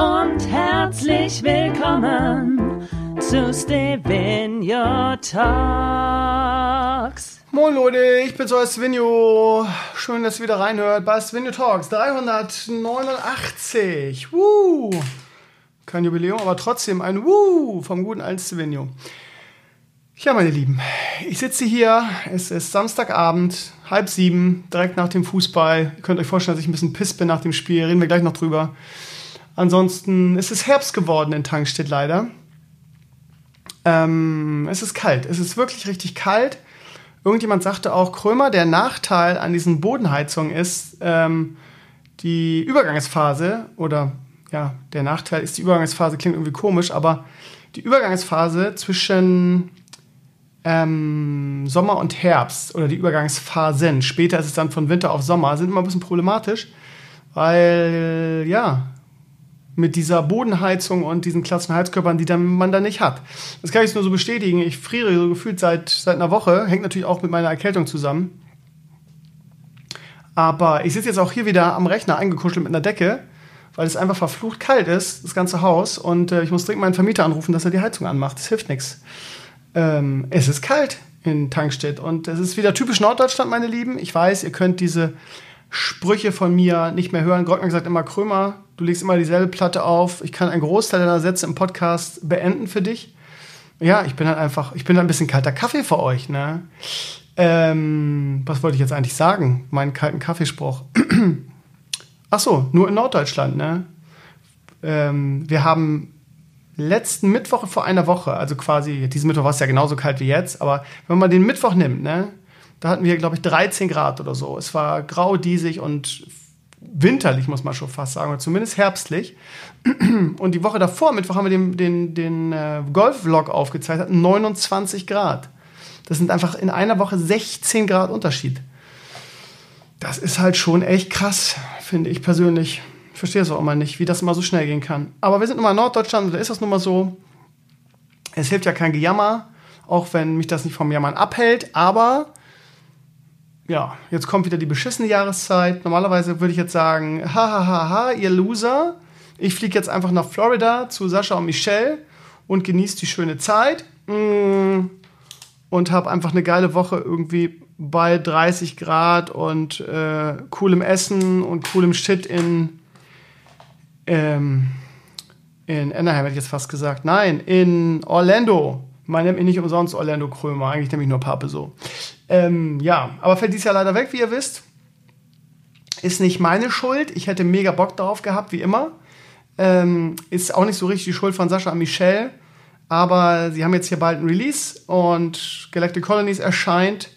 Und herzlich willkommen zu Stevenio Talks. Moin Leute, ich bin's euer Svenjo. Schön, dass ihr wieder reinhört bei Svenjo Talks 389. Woo! Kein Jubiläum, aber trotzdem ein Woo vom guten alten Svenjo. Ja, meine Lieben, ich sitze hier, es ist Samstagabend, halb sieben, direkt nach dem Fußball. Ihr könnt euch vorstellen, dass ich ein bisschen piss bin nach dem Spiel, reden wir gleich noch drüber. Ansonsten ist es Herbst geworden in Tankstedt leider. Ähm, es ist kalt, es ist wirklich richtig kalt. Irgendjemand sagte auch, Krömer, der Nachteil an diesen Bodenheizungen ist ähm, die Übergangsphase oder ja, der Nachteil ist die Übergangsphase, klingt irgendwie komisch, aber die Übergangsphase zwischen ähm, Sommer und Herbst oder die Übergangsphasen, später ist es dann von Winter auf Sommer, sind immer ein bisschen problematisch, weil ja, mit dieser Bodenheizung und diesen klassischen Heizkörpern, die dann, man dann nicht hat. Das kann ich nur so bestätigen. Ich friere so gefühlt seit, seit einer Woche, hängt natürlich auch mit meiner Erkältung zusammen. Aber ich sitze jetzt auch hier wieder am Rechner eingekuschelt mit einer Decke, weil es einfach verflucht kalt ist, das ganze Haus. Und äh, ich muss dringend meinen Vermieter anrufen, dass er die Heizung anmacht. Das hilft nichts. Ähm, es ist kalt in Tankstedt und es ist wieder typisch Norddeutschland, meine Lieben. Ich weiß, ihr könnt diese Sprüche von mir nicht mehr hören. Grottner sagt immer, Krömer, du legst immer dieselbe Platte auf. Ich kann einen Großteil deiner Sätze im Podcast beenden für dich. Ja, ich bin halt einfach, ich bin halt ein bisschen kalter Kaffee für euch, ne? Ähm, was wollte ich jetzt eigentlich sagen? Meinen kalten Kaffeespruch. Ach so, nur in Norddeutschland, ne? Ähm, wir haben letzten Mittwoch vor einer Woche, also quasi, diesen Mittwoch war es ja genauso kalt wie jetzt, aber wenn man den Mittwoch nimmt, ne? Da hatten wir, glaube ich, 13 Grad oder so. Es war grau, diesig und winterlich, muss man schon fast sagen, oder zumindest herbstlich. Und die Woche davor, Mittwoch, haben wir den, den, den äh, Golf-Vlog aufgezeichnet, 29 Grad. Das sind einfach in einer Woche 16 Grad Unterschied. Das ist halt schon echt krass, finde ich persönlich. Ich verstehe es auch immer nicht, wie das immer so schnell gehen kann. Aber wir sind nun mal in Norddeutschland, da ist das nun mal so. Es hilft ja kein Gejammer, auch wenn mich das nicht vom Jammern abhält, aber ja, jetzt kommt wieder die beschissene Jahreszeit. Normalerweise würde ich jetzt sagen, hahaha, ha, ha, ihr Loser. Ich fliege jetzt einfach nach Florida zu Sascha und Michelle und genieße die schöne Zeit. Mm, und habe einfach eine geile Woche irgendwie bei 30 Grad und äh, coolem Essen und coolem Shit in, ähm, in Anaheim, hätte ich jetzt fast gesagt. Nein, in Orlando. Man nennt mich nicht umsonst Orlando Krömer, eigentlich nehme ich nur Pape so. Ähm, ja, aber fällt dies Jahr leider weg, wie ihr wisst. Ist nicht meine Schuld. Ich hätte mega Bock darauf gehabt, wie immer. Ähm, ist auch nicht so richtig die Schuld von Sascha und Michelle. Aber sie haben jetzt hier bald ein Release und Galactic Colonies erscheint.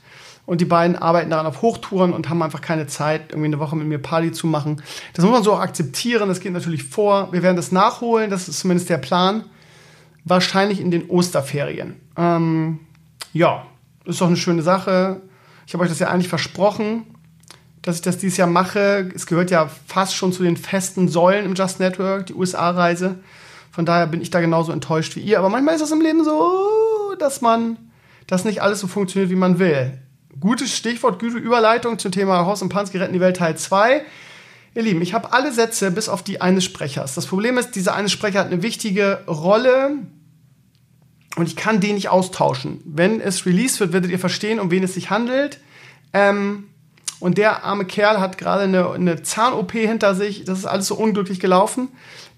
Und die beiden arbeiten daran auf Hochtouren und haben einfach keine Zeit, irgendwie eine Woche mit mir Party zu machen. Das muss man so auch akzeptieren. Das geht natürlich vor. Wir werden das nachholen. Das ist zumindest der Plan. Wahrscheinlich in den Osterferien. Ähm, ja, ist doch eine schöne Sache. Ich habe euch das ja eigentlich versprochen, dass ich das dieses Jahr mache. Es gehört ja fast schon zu den festen Säulen im Just Network, die USA-Reise. Von daher bin ich da genauso enttäuscht wie ihr. Aber manchmal ist es im Leben so, dass man, dass nicht alles so funktioniert, wie man will. Gutes Stichwort, gute Überleitung zum Thema Horst und Pansky retten die Welt Teil 2. Ihr Lieben, ich habe alle Sätze bis auf die eines Sprechers. Das Problem ist, dieser eine Sprecher hat eine wichtige Rolle und ich kann den nicht austauschen. Wenn es released wird, werdet ihr verstehen, um wen es sich handelt. Ähm, und der arme Kerl hat gerade eine, eine Zahn-OP hinter sich. Das ist alles so unglücklich gelaufen.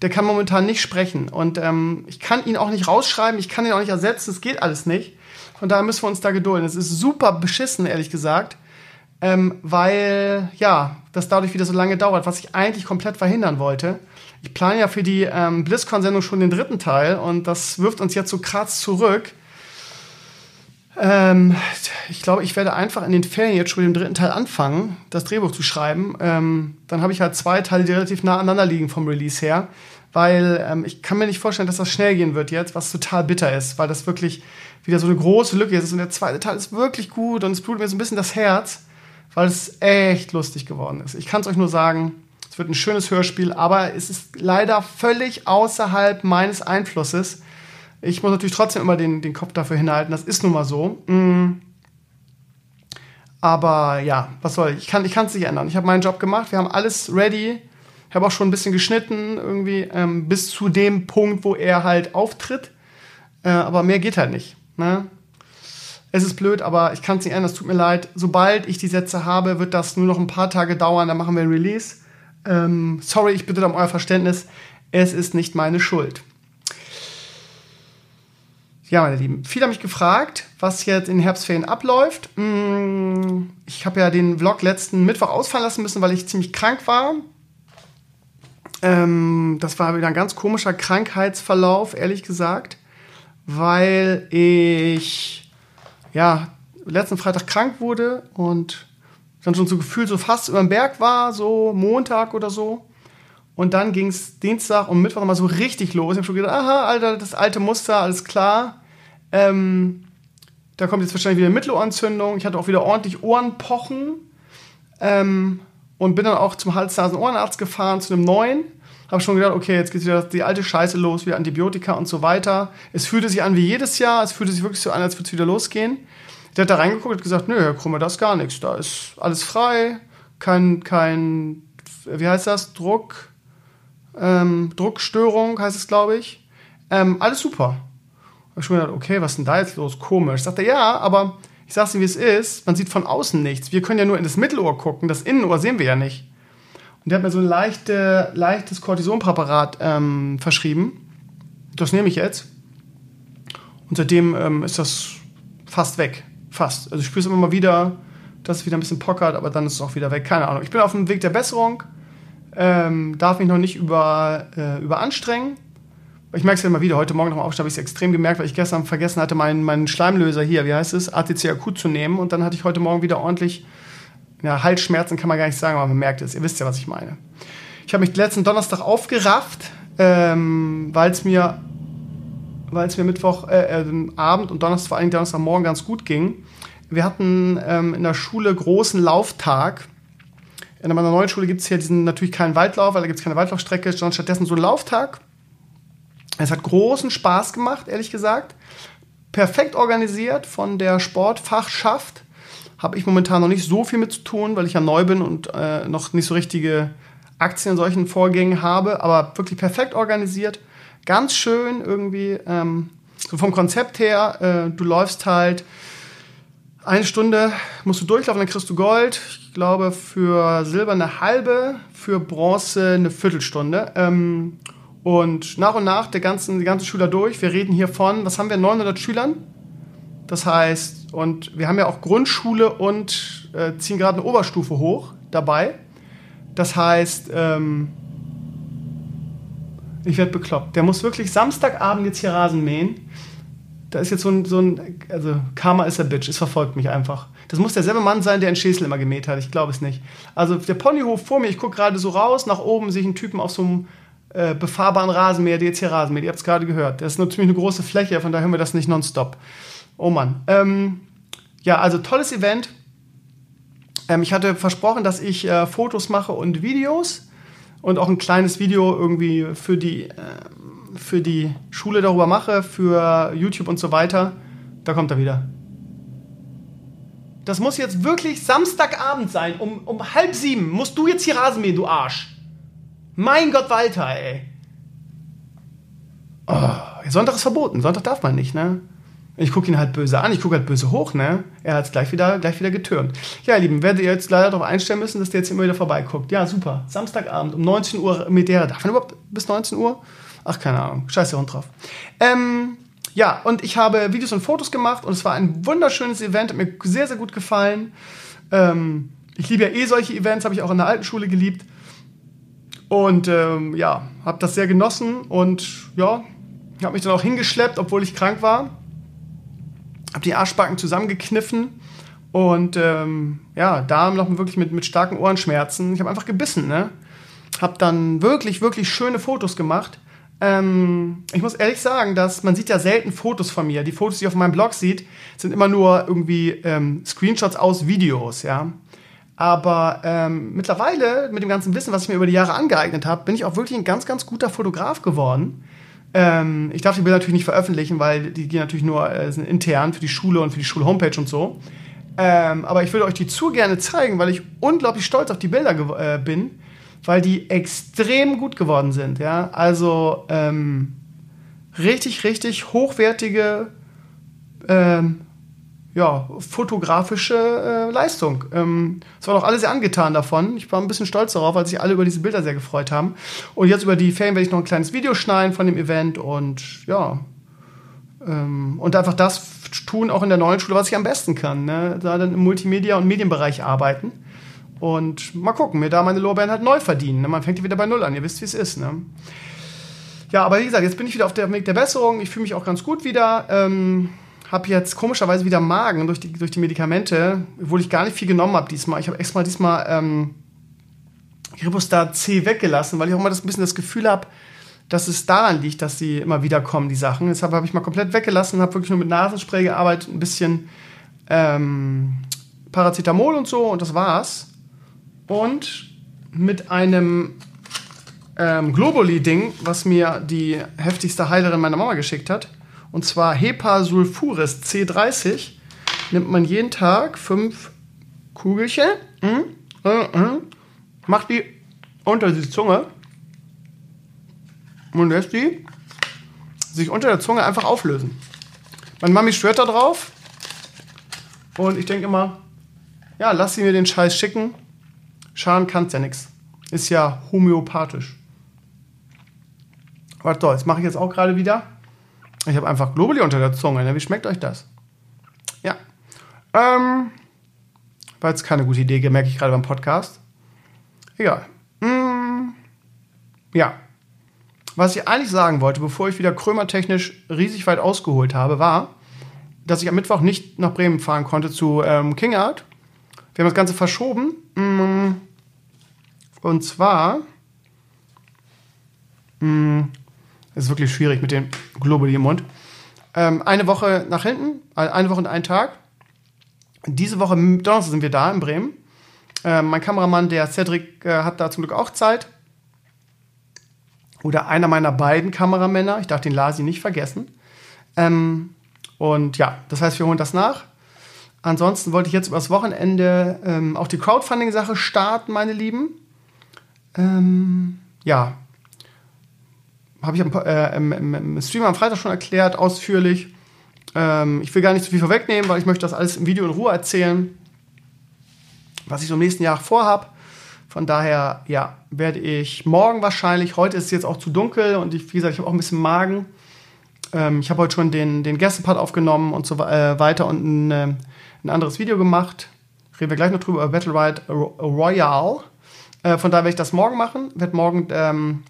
Der kann momentan nicht sprechen. Und ähm, ich kann ihn auch nicht rausschreiben, ich kann ihn auch nicht ersetzen. Es geht alles nicht. Von daher müssen wir uns da gedulden. Es ist super beschissen, ehrlich gesagt. Ähm, weil, ja, das dadurch wieder so lange dauert, was ich eigentlich komplett verhindern wollte ich plane ja für die ähm, BlizzCon-Sendung schon den dritten Teil und das wirft uns jetzt so krass zurück. Ähm, ich glaube, ich werde einfach in den Ferien jetzt schon mit dem dritten Teil anfangen, das Drehbuch zu schreiben. Ähm, dann habe ich halt zwei Teile, die relativ nah aneinander liegen vom Release her. weil ähm, ich kann mir nicht vorstellen, dass das schnell gehen wird jetzt, was total bitter ist, weil das wirklich wieder so eine große Lücke ist. Und der zweite Teil ist wirklich gut und es blutet mir so ein bisschen das Herz, weil es echt lustig geworden ist. Ich kann es euch nur sagen, es wird ein schönes Hörspiel, aber es ist leider völlig außerhalb meines Einflusses. Ich muss natürlich trotzdem immer den, den Kopf dafür hinhalten, das ist nun mal so. Mm. Aber ja, was soll ich? Ich kann es nicht ändern. Ich habe meinen Job gemacht, wir haben alles ready. Ich habe auch schon ein bisschen geschnitten, irgendwie, ähm, bis zu dem Punkt, wo er halt auftritt. Äh, aber mehr geht halt nicht. Ne? Es ist blöd, aber ich kann es nicht ändern, es tut mir leid. Sobald ich die Sätze habe, wird das nur noch ein paar Tage dauern, dann machen wir ein Release. Ähm, sorry, ich bitte um euer Verständnis. Es ist nicht meine Schuld. Ja, meine Lieben, viele haben mich gefragt, was jetzt in Herbstferien abläuft. Mm, ich habe ja den Vlog letzten Mittwoch ausfallen lassen müssen, weil ich ziemlich krank war. Ähm, das war wieder ein ganz komischer Krankheitsverlauf, ehrlich gesagt, weil ich ja letzten Freitag krank wurde und dann schon so gefühlt so fast über den Berg war, so Montag oder so. Und dann ging es Dienstag und Mittwoch nochmal so richtig los. Ich habe schon gedacht, aha, Alter, das alte Muster, alles klar. Ähm, da kommt jetzt wahrscheinlich wieder Mittelohrentzündung. Ich hatte auch wieder ordentlich Ohrenpochen. Ähm, und bin dann auch zum Hals-Nasen-Ohrenarzt gefahren, zu einem neuen. Habe schon gedacht, okay, jetzt geht wieder die alte Scheiße los, wieder Antibiotika und so weiter. Es fühlte sich an wie jedes Jahr. Es fühlte sich wirklich so an, als würde es wieder losgehen. Der hat da reingeguckt und gesagt, nö, Herr Krumme, das ist gar nichts. Da ist alles frei. Kein, kein, wie heißt das? Druck ähm, Druckstörung heißt es, glaube ich. Ähm, alles super. Hab ich schon gedacht, okay, was ist denn da jetzt los? Komisch. Sagt er, ja, aber ich sag's dir, wie es ist. Man sieht von außen nichts. Wir können ja nur in das Mittelohr gucken. Das Innenohr sehen wir ja nicht. Und der hat mir so ein leichte, leichtes Cortisonpräparat ähm, verschrieben. Das nehme ich jetzt. Und seitdem ähm, ist das fast weg. Fast. Also ich spüre es immer mal wieder, dass es wieder ein bisschen pockert, aber dann ist es auch wieder weg. Keine Ahnung. Ich bin auf dem Weg der Besserung ähm, darf mich noch nicht über, äh, überanstrengen. Ich merke es ja immer wieder. Heute Morgen noch mal aufstehen, habe ich es extrem gemerkt, weil ich gestern vergessen hatte, meinen, meinen Schleimlöser hier, wie heißt es, ATC zu nehmen. Und dann hatte ich heute Morgen wieder ordentlich, ja, Halsschmerzen kann man gar nicht sagen, aber man merkt es. Ihr wisst ja, was ich meine. Ich habe mich letzten Donnerstag aufgerafft, ähm, weil es mir, weil es mir Mittwoch, äh, äh, und Donnerstag, vor allem Donnerstagmorgen ganz gut ging. Wir hatten ähm, in der Schule großen Lauftag in meiner neuen Schule gibt es hier diesen natürlich keinen Waldlauf, weil da gibt es keine Waldlaufstrecke, sondern stattdessen so einen Lauftag. Es hat großen Spaß gemacht, ehrlich gesagt. Perfekt organisiert von der Sportfachschaft. Habe ich momentan noch nicht so viel mit zu tun, weil ich ja neu bin und äh, noch nicht so richtige Aktien in solchen Vorgängen habe, aber wirklich perfekt organisiert. Ganz schön irgendwie, ähm, so vom Konzept her, äh, du läufst halt eine Stunde musst du durchlaufen, dann kriegst du Gold. Ich glaube, für Silber eine halbe, für Bronze eine Viertelstunde. Ähm, und nach und nach der ganzen, die ganze Schüler durch. Wir reden hier von, was haben wir, 900 Schülern? Das heißt, und wir haben ja auch Grundschule und äh, ziehen gerade eine Oberstufe hoch dabei. Das heißt, ähm, ich werde bekloppt. Der muss wirklich Samstagabend jetzt hier Rasen mähen da ist jetzt so ein, so ein, also Karma ist a Bitch, es verfolgt mich einfach. Das muss derselbe Mann sein, der in Schäsel immer gemäht hat, ich glaube es nicht. Also der Ponyhof vor mir, ich gucke gerade so raus, nach oben sehe ich einen Typen auf so einem äh, befahrbaren Rasenmäher, der jetzt hier Rasenmäher, ihr habt es gerade gehört. Das ist ziemlich eine große Fläche, von daher hören wir das nicht nonstop. Oh Mann. Ähm, ja, also tolles Event. Ähm, ich hatte versprochen, dass ich äh, Fotos mache und Videos und auch ein kleines Video irgendwie für die äh, für die Schule darüber mache, für YouTube und so weiter, da kommt er wieder. Das muss jetzt wirklich Samstagabend sein. Um, um halb sieben musst du jetzt hier Rasen mähen, du Arsch. Mein Gott, Walter, ey. Oh, Sonntag ist verboten. Sonntag darf man nicht, ne? Ich gucke ihn halt böse an, ich gucke halt böse hoch, ne? Er hat es gleich wieder, gleich wieder getürnt. Ja, ihr Lieben, werdet ihr jetzt leider darauf einstellen müssen, dass der jetzt immer wieder vorbeiguckt. Ja, super. Samstagabend um 19 Uhr mit der. Darf man überhaupt bis 19 Uhr? Ach, keine Ahnung. Scheiß der Hund drauf. Ähm, ja, und ich habe Videos und Fotos gemacht und es war ein wunderschönes Event, hat mir sehr, sehr gut gefallen. Ähm, ich liebe ja eh solche Events, habe ich auch in der alten Schule geliebt. Und ähm, ja, habe das sehr genossen und ja, habe mich dann auch hingeschleppt, obwohl ich krank war. Habe die Arschbacken zusammengekniffen und ähm, ja, da noch wirklich mit, mit starken Ohrenschmerzen. Ich habe einfach gebissen, ne? Habe dann wirklich, wirklich schöne Fotos gemacht Ähm, ich muss ehrlich sagen, dass man sieht ja selten Fotos von mir. Die Fotos, die ihr auf meinem Blog sieht, sind immer nur irgendwie ähm, Screenshots aus Videos, ja. Aber ähm, mittlerweile, mit dem ganzen Wissen, was ich mir über die Jahre angeeignet habe, bin ich auch wirklich ein ganz, ganz guter Fotograf geworden. Ähm, ich darf die Bilder natürlich nicht veröffentlichen, weil die gehen natürlich nur äh, sind intern für die Schule und für die Schulhomepage und so. Ähm, aber ich würde euch die zu gerne zeigen, weil ich unglaublich stolz auf die Bilder äh, bin, weil die extrem gut geworden sind. Ja? Also ähm, richtig, richtig hochwertige ähm, ja, fotografische äh, Leistung. Ähm, es war doch alle sehr angetan davon. Ich war ein bisschen stolz darauf, weil sich alle über diese Bilder sehr gefreut haben. Und jetzt über die Ferien werde ich noch ein kleines Video schneiden von dem Event und ja. Ähm, und einfach das tun, auch in der neuen Schule, was ich am besten kann. Ne? Da dann im Multimedia- und Medienbereich arbeiten. Und mal gucken, mir da meine Lorbeeren halt neu verdienen. Ne? Man fängt wieder bei Null an. Ihr wisst, wie es ist. Ne? Ja, aber wie gesagt, jetzt bin ich wieder auf dem Weg der Besserung. Ich fühle mich auch ganz gut wieder. Ähm, habe jetzt komischerweise wieder Magen durch die, durch die Medikamente, obwohl ich gar nicht viel genommen habe diesmal. Ich habe extra diesmal ähm, Ribostar C weggelassen, weil ich auch immer das, ein bisschen das Gefühl habe, dass es daran liegt, dass sie immer wieder kommen, die Sachen. Deshalb habe ich mal komplett weggelassen, habe wirklich nur mit Nasenspray gearbeitet, ein bisschen ähm, Paracetamol und so und das war's. Und mit einem ähm, Globuli-Ding, was mir die heftigste Heilerin meiner Mama geschickt hat, und zwar Hepasulfuris C30. Nimmt man jeden Tag fünf Kugelchen, mm, mm, mm, macht die unter die Zunge und lässt die sich unter der Zunge einfach auflösen. Meine Mami schwört da drauf und ich denke immer, ja, lass sie mir den Scheiß schicken. Schaden kann's ja nichts. Ist ja homöopathisch. Warte, das mache ich jetzt auch gerade wieder. Ich habe einfach Globuli unter der Zunge. Ne? Wie schmeckt euch das? Ja. Ähm, war jetzt keine gute Idee, merke ich gerade beim Podcast. Egal. Mm, ja. Was ich eigentlich sagen wollte, bevor ich wieder krömertechnisch riesig weit ausgeholt habe, war, dass ich am Mittwoch nicht nach Bremen fahren konnte zu ähm, King Art. Wir haben das Ganze verschoben. Mm, und zwar. Mm, es ist wirklich schwierig mit dem Globuli im Mund. Ähm, eine Woche nach hinten, also eine Woche und einen Tag. Diese Woche, Donnerstag sind wir da in Bremen. Ähm, mein Kameramann, der Cedric, äh, hat da zum Glück auch Zeit. Oder einer meiner beiden Kameramänner. Ich darf den Lasi nicht vergessen. Ähm, und ja, das heißt, wir holen das nach. Ansonsten wollte ich jetzt übers Wochenende ähm, auch die Crowdfunding-Sache starten, meine Lieben. Ähm, ja, habe ich am, äh, im, im, Stream am Freitag schon erklärt, ausführlich. Ähm, ich will gar nicht zu viel vorwegnehmen, weil ich möchte das alles im Video in Ruhe erzählen, was ich so im nächsten Jahr vorhabe. Von daher, ja, werde ich morgen wahrscheinlich, heute ist es jetzt auch zu dunkel und ich, wie gesagt, ich habe auch ein bisschen Magen. Ähm, ich habe heute schon den, den Gästepart aufgenommen und so äh, weiter und ein, äh, ein anderes Video gemacht. Reden wir gleich noch drüber, über Battle Ride Royale. Äh, von daher werde ich das morgen machen. Werde morgen ähm,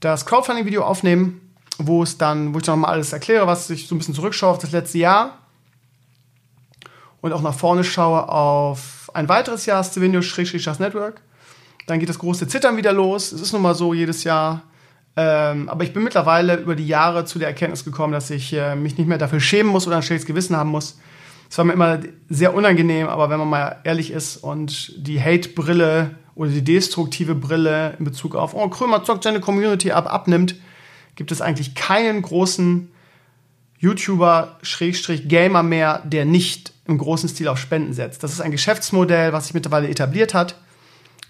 das Crowdfunding-Video aufnehmen, wo es dann, wo ich dann nochmal alles erkläre, was ich so ein bisschen zurückschaue auf das letzte Jahr und auch nach vorne schaue auf ein weiteres Jahr Stevenio das Network. Dann geht das große Zittern wieder los. Es ist nun mal so jedes Jahr. Ähm, aber ich bin mittlerweile über die Jahre zu der Erkenntnis gekommen, dass ich äh, mich nicht mehr dafür schämen muss oder ein schlechtes Gewissen haben muss. Es war mir immer sehr unangenehm, aber wenn man mal ehrlich ist und die Hate-Brille oder die destruktive Brille in Bezug auf, oh, Krömer zockt seine Community ab, abnimmt, gibt es eigentlich keinen großen YouTuber-Gamer mehr, der nicht im großen Stil auf Spenden setzt. Das ist ein Geschäftsmodell, was sich mittlerweile etabliert hat.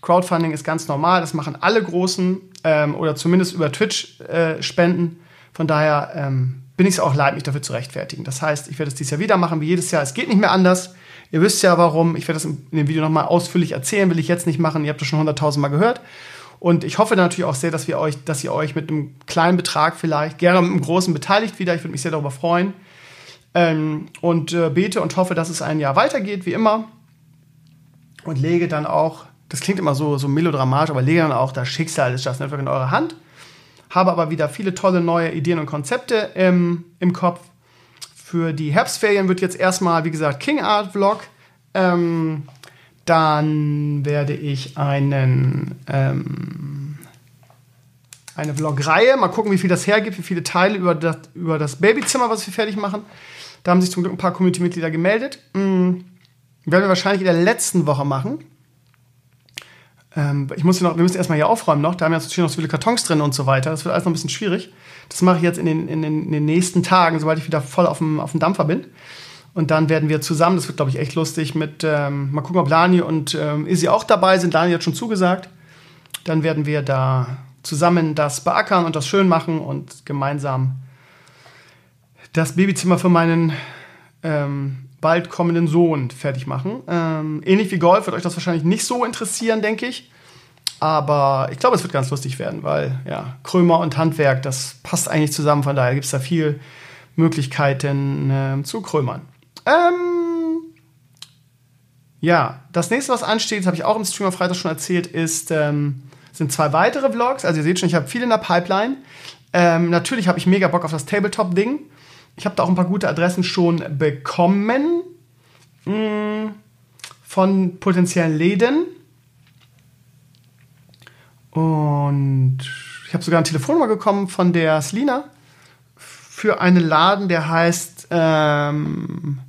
Crowdfunding ist ganz normal, das machen alle Großen ähm, oder zumindest über Twitch äh, spenden. Von daher ähm, bin ich es auch leid, mich dafür zu rechtfertigen. Das heißt, ich werde es dieses Jahr wieder machen, wie jedes Jahr. Es geht nicht mehr anders. Ihr wisst ja warum. Ich werde das in dem Video nochmal ausführlich erzählen, will ich jetzt nicht machen. Ihr habt das schon hunderttausend Mal gehört. Und ich hoffe natürlich auch sehr, dass, wir euch, dass ihr euch mit einem kleinen Betrag vielleicht, gerne mit einem großen beteiligt wieder. Ich würde mich sehr darüber freuen. Ähm, und äh, bete und hoffe, dass es ein Jahr weitergeht, wie immer. Und lege dann auch, das klingt immer so, so melodramatisch, aber lege dann auch das Schicksal des Just Network in eure Hand. Habe aber wieder viele tolle neue Ideen und Konzepte im, im Kopf für die Herbstferien wird jetzt erstmal, wie gesagt, King Art Vlog. Ähm, dann werde ich einen, ähm, eine Vlog-Reihe. Mal gucken, wie viel das hergibt, wie viele Teile über das, über das Babyzimmer, was wir fertig machen. Da haben sich zum Glück ein paar Community-Mitglieder gemeldet. Mhm. Werden wir wahrscheinlich in der letzten Woche machen. Ähm, ich muss noch, wir müssen erstmal hier aufräumen noch. Da haben wir natürlich noch so viele Kartons drin und so weiter. Das wird alles noch ein bisschen schwierig. Das mache ich jetzt in den, in den, in den nächsten Tagen, sobald ich wieder voll auf dem, auf dem Dampfer bin. Und dann werden wir zusammen, das wird, glaube ich, echt lustig, mit, ähm, mal gucken, ob Lani und ähm, Izzy auch dabei sind. Lani hat schon zugesagt. Dann werden wir da zusammen das beackern und das schön machen und gemeinsam das Babyzimmer für meinen ähm, bald kommenden Sohn fertig machen. Ähm, ähnlich wie Golf wird euch das wahrscheinlich nicht so interessieren, denke ich. Aber ich glaube, es wird ganz lustig werden, weil ja, Krömer und Handwerk, das passt eigentlich zusammen. Von daher gibt es da viel Möglichkeiten äh, zu krömern. Ähm, ja, das nächste, was ansteht, das habe ich auch im Stream am Freitag schon erzählt, ist, ähm, sind zwei weitere Vlogs. Also ihr seht schon, ich habe viel in der Pipeline. Ähm, natürlich habe ich mega Bock auf das Tabletop-Ding. Ich habe da auch ein paar gute Adressen schon bekommen mh, mm, von potenziellen Läden. Und ich habe sogar eine Telefonnummer bekommen von der Slina für einen Laden, der heißt. Ähm,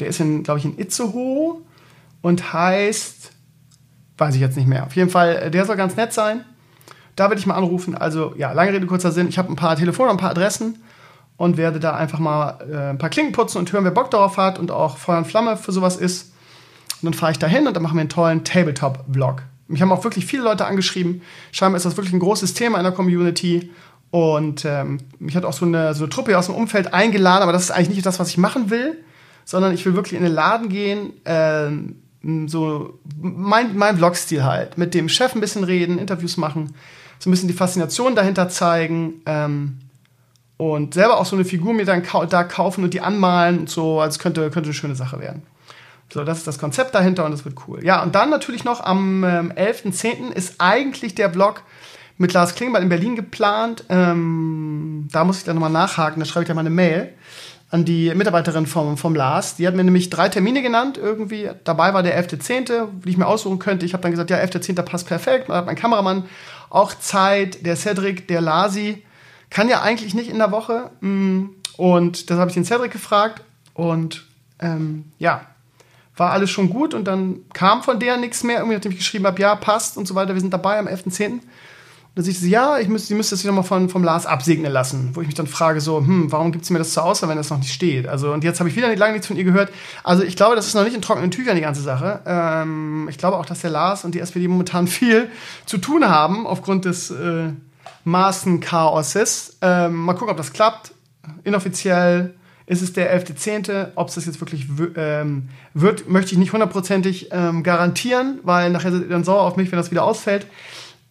der ist glaube ich, in Itzehoe und heißt. Weiß ich jetzt nicht mehr. Auf jeden Fall, äh, der soll ganz nett sein. Da werde ich mal anrufen. Also, ja, lange Rede, kurzer Sinn. Ich habe ein paar Telefone, ein paar Adressen und werde da einfach mal äh, ein paar Klingen putzen und hören, wer Bock darauf hat und auch Feuer und Flamme für sowas ist. Und dann fahre ich da hin und dann machen wir einen tollen Tabletop-Vlog. Mich haben auch wirklich viele Leute angeschrieben. Scheinbar ist das wirklich ein großes Thema in der Community. Und ähm, mich hat auch so eine, so eine Truppe aus dem Umfeld eingeladen, aber das ist eigentlich nicht das, was ich machen will, sondern ich will wirklich in den Laden gehen, äh, so mein, mein Vlog-Stil halt. Mit dem Chef ein bisschen reden, Interviews machen, so ein bisschen die Faszination dahinter zeigen ähm, und selber auch so eine Figur mir dann da kaufen und die anmalen und so. Also könnte, könnte eine schöne Sache werden. So, das ist das Konzept dahinter und das wird cool. Ja, und dann natürlich noch am ähm, 11.10. ist eigentlich der Vlog mit Lars Klingbeil in Berlin geplant. Ähm, da muss ich dann nochmal nachhaken, da schreibe ich dann mal eine Mail an die Mitarbeiterin vom, vom Lars. Die hat mir nämlich drei Termine genannt irgendwie. Dabei war der 11.10., die ich mir aussuchen könnte. Ich habe dann gesagt, ja, 11.10. passt perfekt. Da hat mein Kameramann auch Zeit. Der Cedric, der Lasi, kann ja eigentlich nicht in der Woche. Mm, und das habe ich den Cedric gefragt. Und ähm, ja, war alles schon gut. Und dann kam von der nichts mehr. Irgendwie, nachdem ich geschrieben habe, ja, passt und so weiter. Wir sind dabei am 11.10. Und dann sie, ja, ich müsste, sie müsste das wieder mal von, vom Lars absegnen lassen. Wo ich mich dann frage, so, hm, warum gibt sie mir das zur Auswahl, wenn das noch nicht steht? Also, und jetzt habe ich wieder nicht, lange nichts von ihr gehört. Also, ich glaube, das ist noch nicht in trockenen Tüchern, die ganze Sache. Ähm, ich glaube auch, dass der Lars und die SPD momentan viel zu tun haben, aufgrund des äh, Maßenchaoses. Ähm, mal gucken, ob das klappt. Inoffiziell ist es der 11.10. Ob es das jetzt wirklich ähm, wird, möchte ich nicht hundertprozentig ähm, garantieren, weil nachher seid ihr dann sauer auf mich, wenn das wieder ausfällt.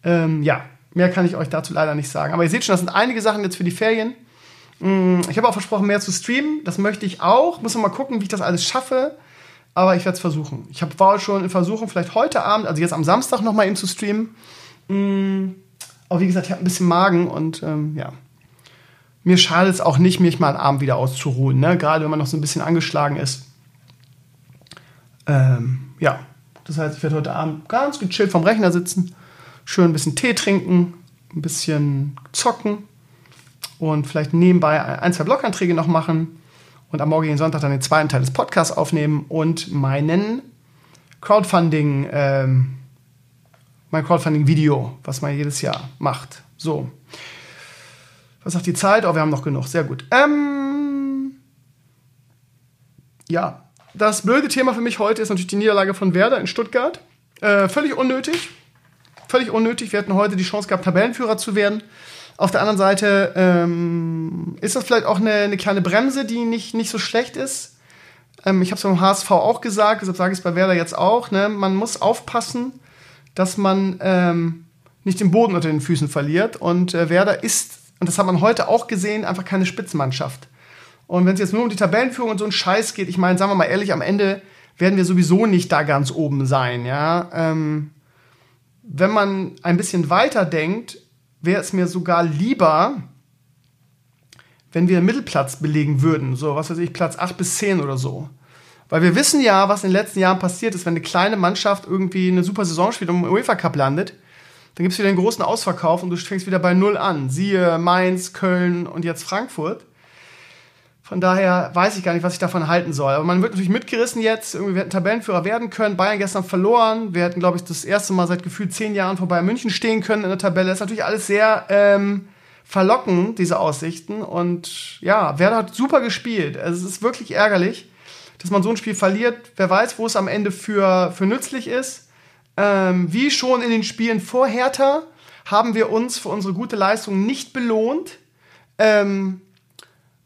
Ähm, ja, Mehr kann ich euch dazu leider nicht sagen. Aber ihr seht schon, das sind einige Sachen jetzt für die Ferien. Mm, ich habe auch versprochen, mehr zu streamen. Das möchte ich auch. Muss noch mal gucken, wie ich das alles schaffe. Aber ich werde es versuchen. Ich hab, war schon in Versuchung, vielleicht heute Abend, also jetzt am Samstag noch mal eben zu streamen. Mm, aber wie gesagt, ich habe ein bisschen Magen und ähm, ja. Mir schadet es auch nicht, mich mal einen Abend wieder auszuruhen. Ne? Gerade wenn man noch so ein bisschen angeschlagen ist. Ähm, ja, das heißt, ich werde heute Abend ganz gechillt vom Rechner sitzen schön ein bisschen Tee trinken, ein bisschen zocken und vielleicht nebenbei ein, zwei Bloganträge noch machen und am morgigen Sonntag dann den zweiten Teil des Podcasts aufnehmen und meinen Crowdfunding, ähm, mein Crowdfunding-Video, was man jedes Jahr macht. So. Was sagt die Zeit? Oh, wir haben noch genug. Sehr gut. Ähm, ja, das blöde Thema für mich heute ist natürlich die Niederlage von Werder in Stuttgart. Äh, völlig unnötig völlig unnötig. Wir hätten heute die Chance gehabt, Tabellenführer zu werden. Auf der anderen Seite ähm, ist das vielleicht auch eine, eine, kleine Bremse, die nicht, nicht so schlecht ist. Ähm, ich habe es beim HSV auch gesagt, deshalb sage ich es bei Werder jetzt auch. Ne? Man muss aufpassen, dass man ähm, nicht den Boden unter den Füßen verliert. Und äh, Werder ist, und das hat man heute auch gesehen, einfach keine Spitzenmannschaft. Und wenn es jetzt nur um die Tabellenführung und so einen Scheiß geht, ich meine, sagen wir mal ehrlich, am Ende werden wir sowieso nicht da ganz oben sein, ja. Ähm, wenn man ein bisschen weiter denkt, wäre es mir sogar lieber, wenn wir einen Mittelplatz belegen würden, so was weiß ich, Platz 8 bis 10 oder so. Weil wir wissen ja, was in den letzten Jahren passiert ist, wenn eine kleine Mannschaft irgendwie eine super Saison spielt und im UEFA Cup landet, dann gibt es wieder den großen Ausverkauf und du fängst wieder bei Null an. Siehe Mainz, Köln und jetzt Frankfurt. Von daher weiß ich gar nicht, was ich davon halten soll. Aber man wird natürlich mitgerissen jetzt. Irgendwie, hätten Tabellenführer werden können. Bayern gestern verloren. Wir hätten, glaube ich, das erste Mal seit gefühlt zehn Jahren vor Bayern München stehen können in der Tabelle. Das ist natürlich alles sehr ähm, verlockend, diese Aussichten. Und ja, Werder hat super gespielt. Also es ist wirklich ärgerlich, dass man so ein Spiel verliert. Wer weiß, wo es am Ende für, für nützlich ist. Ähm, wie schon in den Spielen vor Hertha haben wir uns für unsere gute Leistung nicht belohnt. Ähm,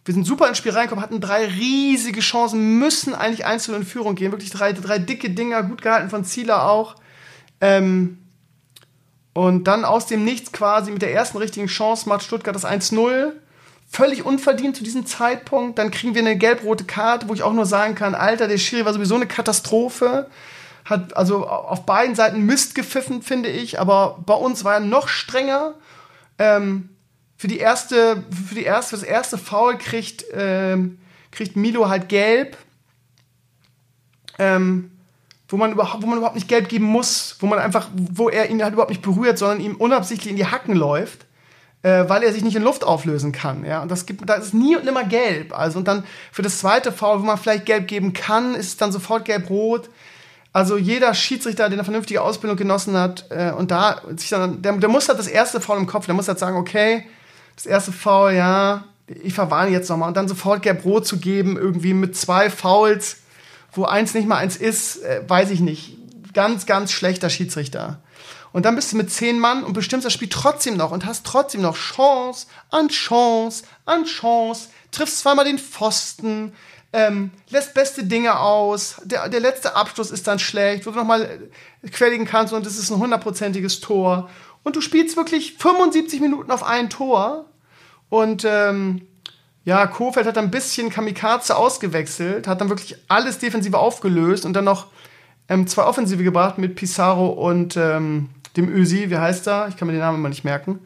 wir sind super ins Spiel reingekommen, hatten drei riesige Chancen, müssen eigentlich einzeln in Führung gehen. Wirklich drei, drei dicke Dinger, gut gehalten von Zieler auch. Ähm, und dann aus dem Nichts quasi mit der ersten richtigen Chance macht Stuttgart das 1-0. Völlig unverdient zu diesem Zeitpunkt. Dann kriegen wir eine gelb-rote Karte, wo ich auch nur sagen kann, Alter, der Schiri war sowieso eine Katastrophe. Hat also auf beiden Seiten Mist gepfiffen, finde ich. Aber bei uns war er noch strenger. Ähm, für die erste, für die erste, das erste Foul kriegt, ähm, kriegt Milo halt gelb. Ähm, wo man überhaupt, wo man überhaupt nicht gelb geben muss, wo man einfach, wo er ihn halt überhaupt nicht berührt, sondern ihm unabsichtlich in die Hacken läuft, äh, weil er sich nicht in Luft auflösen kann. Ja, und das gibt, da ist nie und nimmer gelb. Also und dann für das zweite Foul, wo man vielleicht gelb geben kann, ist es dann sofort gelb-rot. Also jeder Schiedsrichter, der eine vernünftige Ausbildung genossen hat, äh, und da sich dann, der, der muss halt das erste Foul im Kopf, der muss halt sagen, okay, das erste Foul, ja, ich verwarne jetzt nochmal. Und dann sofort gelb-rot zu geben, irgendwie mit zwei Fouls, wo eins nicht mal eins ist, äh, weiß ich nicht. Ganz, ganz schlechter Schiedsrichter. Und dann bist du mit zehn Mann und bestimmst das Spiel trotzdem noch und hast trotzdem noch Chance an Chance an Chance, triffst zweimal den Pfosten, ähm, lässt beste Dinge aus, der, der letzte Abschluss ist dann schlecht, wo du nochmal quäligen kannst und es ist ein hundertprozentiges Tor. Und du spielst wirklich 75 Minuten auf ein Tor und ähm, ja, Kofeld hat ein bisschen Kamikaze ausgewechselt, hat dann wirklich alles Defensive aufgelöst und dann noch ähm, zwei Offensive gebracht mit Pizarro und ähm, dem Ösi, wie heißt er? Ich kann mir den Namen immer nicht merken.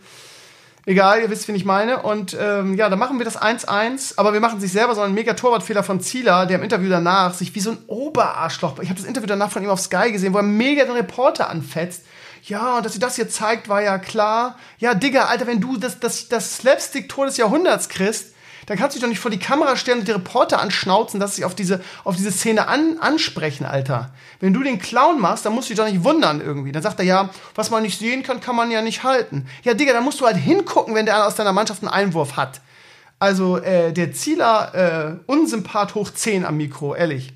Egal, ihr wisst, wen ich meine. Und ähm, ja, dann machen wir das 1-1, aber wir machen sich selber so einen mega Torwartfehler von Zieler, der im Interview danach sich wie so ein Oberarschloch, ich habe das Interview danach von ihm auf Sky gesehen, wo er mega den Reporter anfetzt ja, dass sie das hier zeigt, war ja klar. Ja, Digga, Alter, wenn du das, das, das Slapstick-Tor des Jahrhunderts kriegst, dann kannst du dich doch nicht vor die Kamera stellen und die Reporter anschnauzen, dass sie auf diese, auf diese Szene an, ansprechen, Alter. Wenn du den Clown machst, dann musst du dich doch nicht wundern irgendwie. Dann sagt er ja, was man nicht sehen kann, kann man ja nicht halten. Ja, Digga, dann musst du halt hingucken, wenn der aus deiner Mannschaft einen Einwurf hat. Also, äh, der Zieler, äh, unsympath hoch 10 am Mikro, ehrlich.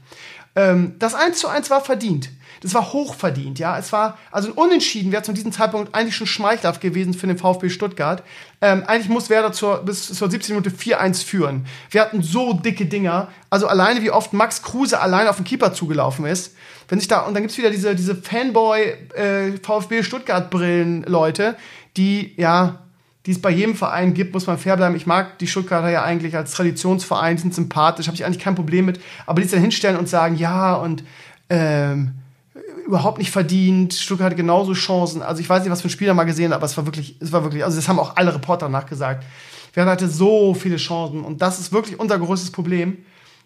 Ähm, das 1 zu 1 war verdient das war hochverdient, ja. Es war, also ein Unentschieden wäre zu diesem Zeitpunkt eigentlich schon schmeichelhaft gewesen für den VfB Stuttgart. Ähm, eigentlich muss Werder zur, bis zur 17 Minute 4-1 führen. Wir hatten so dicke Dinger. Also alleine, wie oft Max Kruse alleine auf den Keeper zugelaufen ist. Wenn sich da, und dann gibt's wieder diese, diese Fanboy äh, Stuttgart-Brillen-Leute, die, ja, die es bei jedem Verein gibt, muss man fair bleiben. Ich mag die Stuttgarter ja eigentlich als Traditionsverein, sind sympathisch, habe ich eigentlich kein Problem mit. Aber die dann hinstellen und sagen, ja, und ähm, überhaupt nicht verdient. Stuttgart hatte genauso Chancen. Also ich weiß nicht, was für ein Spieler mal gesehen hat, aber es war wirklich, es war wirklich, also das haben auch alle Reporter nachgesagt. Wir hatten so viele Chancen und das ist wirklich unser größtes Problem,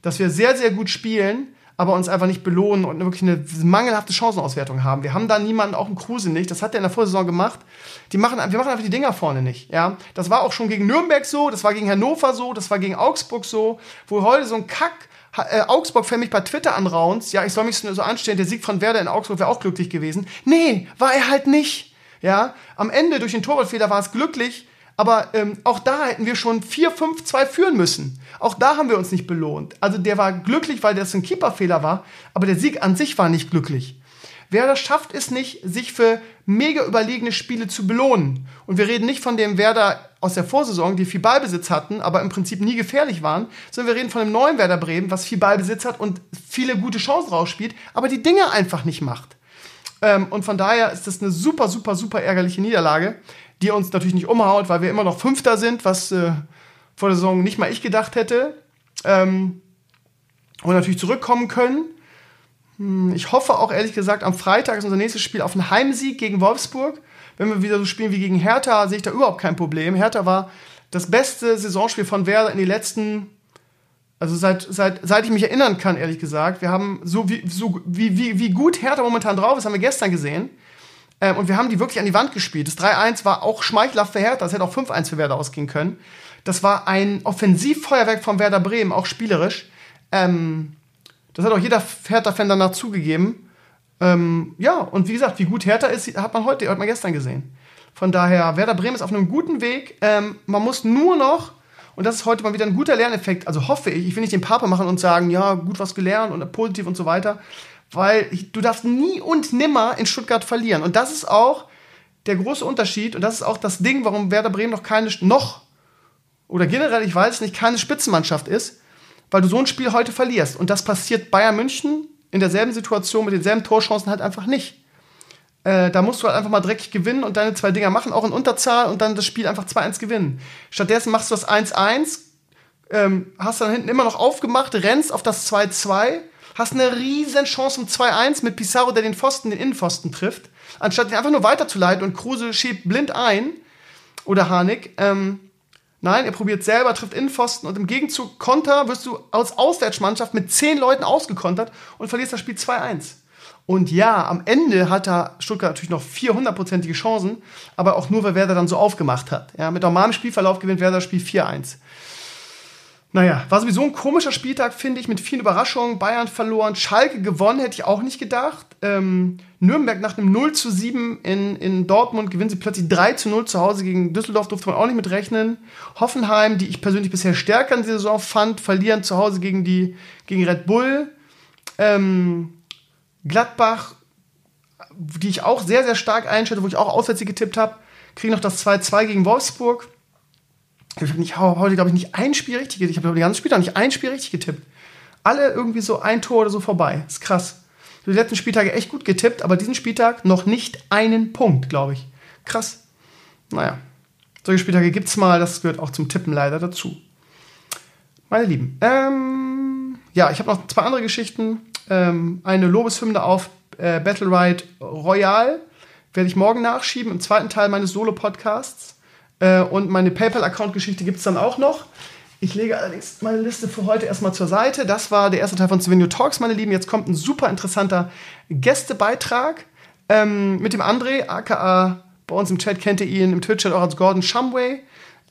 dass wir sehr, sehr gut spielen, aber uns einfach nicht belohnen und wirklich eine mangelhafte Chancenauswertung haben. Wir haben da niemanden, auch einen Kruse nicht. Das hat er in der Vorsaison gemacht. Die machen, wir machen einfach die Dinger vorne nicht. Ja, das war auch schon gegen Nürnberg so, das war gegen Hannover so, das war gegen Augsburg so, wo heute so ein Kack äh, Augsburg-Fan mich bei Twitter anraunst, ja, ich soll mich so anstellen, der Sieg von Werder in Augsburg wäre auch glücklich gewesen. Nee, war er halt nicht. Ja, am Ende durch den Torwartfehler war es glücklich, aber ähm, auch da hätten wir schon 4-5-2 führen müssen. Auch da haben wir uns nicht belohnt. Also der war glücklich, weil das ein Keeperfehler war, aber der Sieg an sich war nicht glücklich. Werder schafft es nicht, sich für mega überlegene Spiele zu belohnen. Und wir reden nicht von dem Werder aus der Vorsaison, die viel Ballbesitz hatten, aber im Prinzip nie gefährlich waren, sondern wir reden von dem neuen Werder Bremen, was viel Ballbesitz hat und viele gute Chancen rausspielt, aber die Dinge einfach nicht macht. Ähm, und von daher ist das eine super, super, super ärgerliche Niederlage, die uns natürlich nicht umhaut, weil wir immer noch Fünfter sind, was äh, vor der Saison nicht mal ich gedacht hätte. Ähm, und natürlich zurückkommen können. Hm, ich hoffe auch ehrlich gesagt, am Freitag ist unser nächstes Spiel auf einen Heimsieg gegen Wolfsburg. Wenn wir wieder so spielen wie gegen Hertha, sehe ich da überhaupt kein Problem. Hertha war das beste Saisonspiel von Werder in den letzten, also seit, seit, seit ich mich erinnern kann, ehrlich gesagt. Wir haben so wie, so wie, wie, wie gut Hertha momentan drauf ist, haben wir gestern gesehen. Ähm, und wir haben die wirklich an die Wand gespielt. Das 3-1 war auch schmeichelhaft für Hertha. Das hätte auch 5-1 für Werder ausgehen können. Das war ein Offensivfeuerwerk von Werder Bremen, auch spielerisch. Ähm, das hat auch jeder Hertha-Fan danach zugegeben. Ähm, ja, und wie gesagt, wie gut Hertha ist, hat man heute, hat man gestern gesehen. Von daher, Werder Bremen ist auf einem guten Weg. Ähm, man muss nur noch, und das ist heute mal wieder ein guter Lerneffekt, also hoffe ich, ich will nicht den Papa machen und sagen, ja, gut was gelernt und positiv und so weiter, weil du darfst nie und nimmer in Stuttgart verlieren. Und das ist auch der große Unterschied und das ist auch das Ding, warum Werder Bremen noch keine, noch, oder generell, ich weiß nicht, keine Spitzenmannschaft ist, weil du so ein Spiel heute verlierst. Und das passiert Bayern München in derselben Situation mit denselben Torchancen halt einfach nicht. Äh, da musst du halt einfach mal dreckig gewinnen und deine zwei Dinger machen, auch in Unterzahl und dann das Spiel einfach 2-1 gewinnen. Stattdessen machst du das 1-1, ähm, hast dann hinten immer noch aufgemacht, rennst auf das 2-2, hast eine riesen Chance um 2-1 mit Pizarro, der den Pfosten, den Innenpfosten trifft, anstatt ihn einfach nur weiterzuleiten und Kruse schiebt blind ein oder Harnik. Ähm, nein, er probiert selber, trifft Innenpfosten und im Gegenzug Konter wirst du als Auswärtsmannschaft mit zehn Leuten ausgekontert und verlierst das Spiel 2-1. Und ja, am Ende hat da Stuttgart natürlich noch 400-prozentige Chancen, aber auch nur, weil Werder dann so aufgemacht hat. Ja, mit normalem Spielverlauf gewinnt Werder das Spiel 4-1. Naja, war sowieso ein komischer Spieltag, finde ich, mit vielen Überraschungen. Bayern verloren, Schalke gewonnen, hätte ich auch nicht gedacht. Ähm, Nürnberg nach einem 0 zu 7 in, in Dortmund gewinnen sie plötzlich 3 zu 0 zu Hause gegen Düsseldorf, durfte man auch nicht mit rechnen. Hoffenheim, die ich persönlich bisher stärker in dieser Saison fand, verlieren zu Hause gegen, die, gegen Red Bull. Ähm, Gladbach, die ich auch sehr, sehr stark einschätze, wo ich auch auswärts getippt habe, kriegen noch das 2-2 gegen Wolfsburg. Ich habe nicht, heute, glaube ich, nicht ein Spiel richtig getippt. Ich habe die ganzen Spieltag nicht ein Spiel richtig getippt. Alle irgendwie so ein Tor oder so vorbei. ist krass. Die letzten Spieltage echt gut getippt, aber diesen Spieltag noch nicht einen Punkt, glaube ich. Krass. Naja, solche Spieltage gibt es mal. Das gehört auch zum Tippen leider dazu. Meine Lieben, ähm, ja, ich habe noch zwei andere Geschichten ähm, eine Lobeshymne auf äh, Battle Ride Royale. Werde ich morgen nachschieben im zweiten Teil meines Solo-Podcasts. Äh, und meine PayPal-Account-Geschichte gibt es dann auch noch. Ich lege allerdings meine Liste für heute erstmal zur Seite. Das war der erste Teil von Stevenio Talks, meine Lieben. Jetzt kommt ein super interessanter Gästebeitrag ähm, mit dem André, aka bei uns im Chat kennt ihr ihn, im Twitch-Chat auch als Gordon Shumway.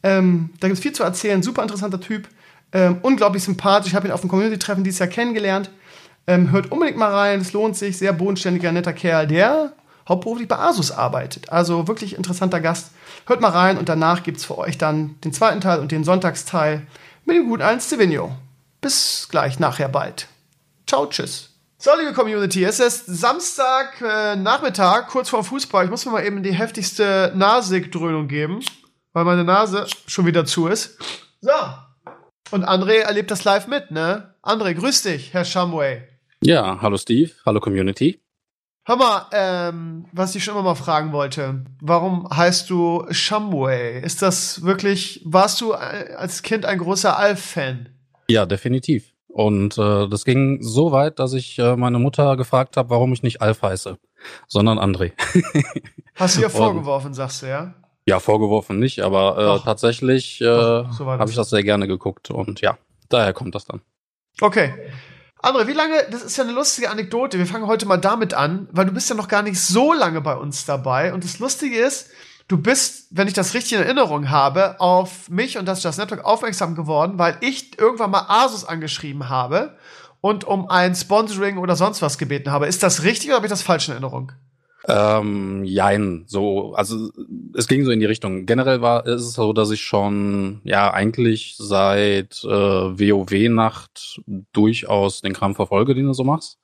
Ähm, da gibt es viel zu erzählen. Super interessanter Typ. Ähm, unglaublich sympathisch. Ich habe ihn auf dem Community-Treffen dieses Jahr kennengelernt. Ähm, hört unbedingt mal rein, es lohnt sich. Sehr bodenständiger, netter Kerl, der hauptberuflich bei Asus arbeitet. Also wirklich interessanter Gast. Hört mal rein und danach gibt es für euch dann den zweiten Teil und den Sonntagsteil mit dem guten alten Stevino. Bis gleich nachher bald. Ciao, tschüss. So, liebe Community, es ist Samstag äh, Nachmittag, kurz vor Fußball. Ich muss mir mal eben die heftigste Nasigdröhnung geben, weil meine Nase schon wieder zu ist. So. Und André erlebt das live mit, ne? André, grüß dich, Herr Shumway. Ja, hallo Steve, hallo Community. Hör mal, ähm, was ich schon immer mal fragen wollte. Warum heißt du Shumway? Ist das wirklich, warst du als Kind ein großer Alf-Fan? Ja, definitiv. Und äh, das ging so weit, dass ich äh, meine Mutter gefragt habe, warum ich nicht Alf heiße, sondern André. Hast du ihr vorgeworfen, sagst du, ja? Ja, vorgeworfen nicht, aber äh, tatsächlich äh, so habe ich das sehr gerne geguckt und ja, daher kommt das dann. Okay. André, wie lange, das ist ja eine lustige Anekdote, wir fangen heute mal damit an, weil du bist ja noch gar nicht so lange bei uns dabei und das Lustige ist, du bist, wenn ich das richtig in Erinnerung habe, auf mich und das Just Network aufmerksam geworden, weil ich irgendwann mal Asus angeschrieben habe und um ein Sponsoring oder sonst was gebeten habe. Ist das richtig oder habe ich das falsch in Erinnerung? Ähm, jein, so, also es ging so in die Richtung. Generell war ist es so, dass ich schon ja eigentlich seit äh, WoW-Nacht durchaus den Kram verfolge, den du so machst.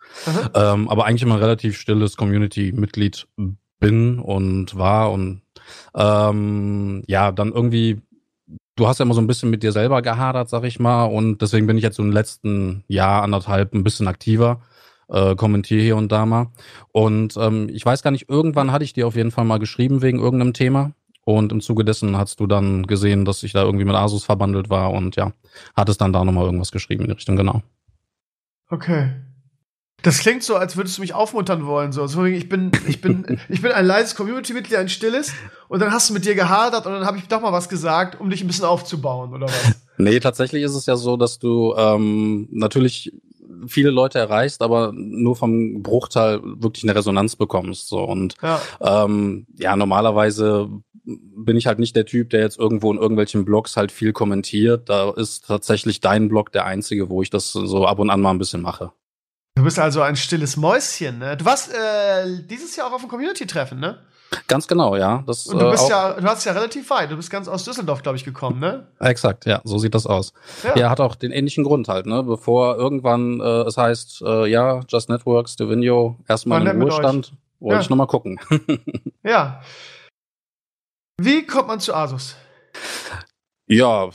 Ähm, aber eigentlich immer ein relativ stilles Community-Mitglied bin und war und ähm, ja, dann irgendwie du hast ja immer so ein bisschen mit dir selber gehadert, sag ich mal, und deswegen bin ich jetzt so im letzten Jahr, anderthalb, ein bisschen aktiver äh, kommentiere hier und da mal. Und ähm, ich weiß gar nicht, irgendwann hatte ich dir auf jeden Fall mal geschrieben wegen irgendeinem Thema. Und im Zuge dessen hast du dann gesehen, dass ich da irgendwie mit Asus verbandelt war und ja, hattest dann da nochmal irgendwas geschrieben in die Richtung, genau. Okay. Das klingt so, als würdest du mich aufmuntern wollen. So, also ich bin, ich bin, ich bin ein leises Community-Mitglied, ein stilles, und dann hast du mit dir gehadert und dann habe ich doch mal was gesagt, um dich ein bisschen aufzubauen, oder was? Nee, tatsächlich ist es ja so, dass du ähm, natürlich viele Leute erreichst, aber nur vom Bruchteil wirklich eine Resonanz bekommst. So und ja, ähm, ja normalerweise bin ich halt nicht der Typ, der jetzt irgendwo in irgendwelchen Blogs halt viel kommentiert. Da ist tatsächlich dein Blog der einzige, wo ich das so ab und an mal ein bisschen mache. Du bist also ein stilles Mäuschen, ne? Du warst äh, dieses Jahr auch auf dem Community-Treffen, ne? Ganz genau, ja. Das, und du bist äh, ja, du hast ja relativ weit. Du bist ganz aus Düsseldorf, glaube ich, gekommen, ne? Exakt, ja, so sieht das aus. Ja. ja, hat auch den ähnlichen Grund halt, ne? Bevor irgendwann äh, es heißt, äh, ja, Just Networks, Devinio, erstmal in Ruhestand, wollte ja. ich nochmal gucken. ja. Wie kommt man zu Asus? Ja,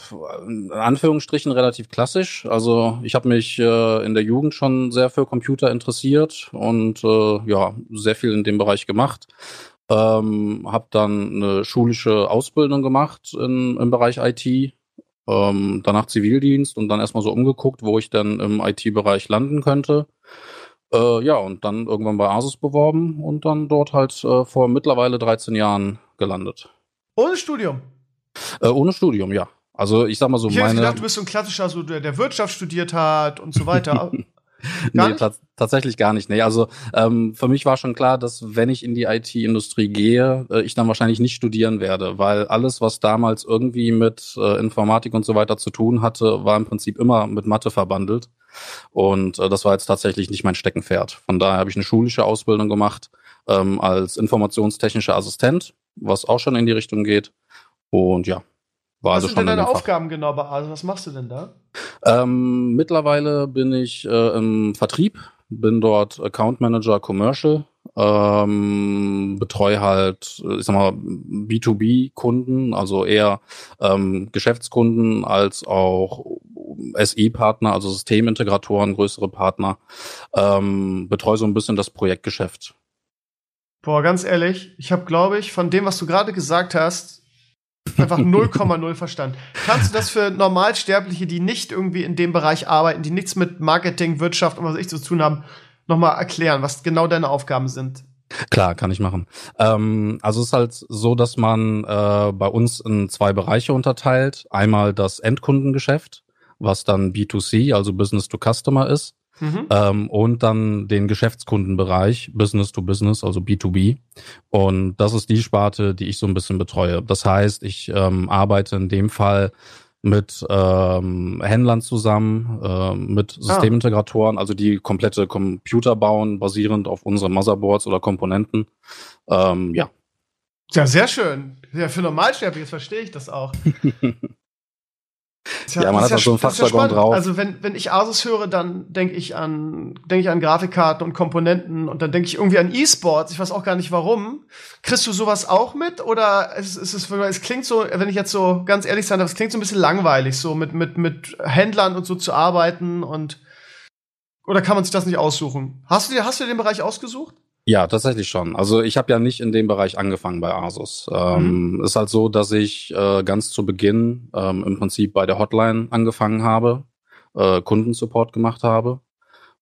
in Anführungsstrichen relativ klassisch. Also ich habe mich äh, in der Jugend schon sehr für Computer interessiert und äh, ja, sehr viel in dem Bereich gemacht. Ähm, habe dann eine schulische Ausbildung gemacht in, im Bereich IT, ähm, danach Zivildienst und dann erstmal so umgeguckt, wo ich dann im IT-Bereich landen könnte. Äh, ja, und dann irgendwann bei Asus beworben und dann dort halt äh, vor mittlerweile 13 Jahren gelandet. Ohne Studium? Äh, ohne Studium, ja. Also ich sag mal so ich meine. Ich gedacht, du bist so ein klassischer, so der, der Wirtschaft studiert hat und so weiter. nee, tatsächlich gar nicht. Nee, also ähm, für mich war schon klar, dass wenn ich in die IT-Industrie gehe, äh, ich dann wahrscheinlich nicht studieren werde, weil alles, was damals irgendwie mit äh, Informatik und so weiter zu tun hatte, war im Prinzip immer mit Mathe verbandelt. Und äh, das war jetzt tatsächlich nicht mein Steckenpferd. Von daher habe ich eine schulische Ausbildung gemacht ähm, als informationstechnischer Assistent, was auch schon in die Richtung geht. Und ja, war was also sind denn deine Aufgaben genau bei Also Was machst du denn da? Ähm, mittlerweile bin ich äh, im Vertrieb, bin dort Account Manager Commercial, ähm, betreue halt, ich sag mal, B2B-Kunden, also eher ähm, Geschäftskunden als auch SI-Partner, also Systemintegratoren, größere Partner, ähm, betreue so ein bisschen das Projektgeschäft. Boah, ganz ehrlich, ich habe, glaube ich, von dem, was du gerade gesagt hast, Einfach 0,0 verstanden. Kannst du das für Normalsterbliche, die nicht irgendwie in dem Bereich arbeiten, die nichts mit Marketing, Wirtschaft und was ich zu tun haben, nochmal erklären, was genau deine Aufgaben sind? Klar, kann ich machen. Ähm, also es ist halt so, dass man äh, bei uns in zwei Bereiche unterteilt. Einmal das Endkundengeschäft, was dann B2C, also Business to Customer ist. Mhm. Ähm, und dann den Geschäftskundenbereich, Business to Business, also B2B. Und das ist die Sparte, die ich so ein bisschen betreue. Das heißt, ich ähm, arbeite in dem Fall mit ähm, Händlern zusammen, äh, mit ah. Systemintegratoren, also die komplette Computer bauen, basierend auf unseren Motherboards oder Komponenten. Ähm, ja. Ja, sehr schön. Ja, für Normalsterbliche verstehe ich das auch. Ja, ja man hat ja, so ein Fachjargon drauf. Also wenn, wenn ich Asus höre, dann denke ich an denke ich an Grafikkarten und Komponenten und dann denke ich irgendwie an E-Sports. Ich weiß auch gar nicht warum. Kriegst du sowas auch mit oder ist, ist es es klingt so, wenn ich jetzt so ganz ehrlich sein darf, es klingt so ein bisschen langweilig, so mit mit mit Händlern und so zu arbeiten und oder kann man sich das nicht aussuchen? Hast du dir hast du dir den Bereich ausgesucht? Ja, tatsächlich schon. Also ich habe ja nicht in dem Bereich angefangen bei Asus. Ähm, mhm. Ist halt so, dass ich äh, ganz zu Beginn ähm, im Prinzip bei der Hotline angefangen habe, äh, Kundensupport gemacht habe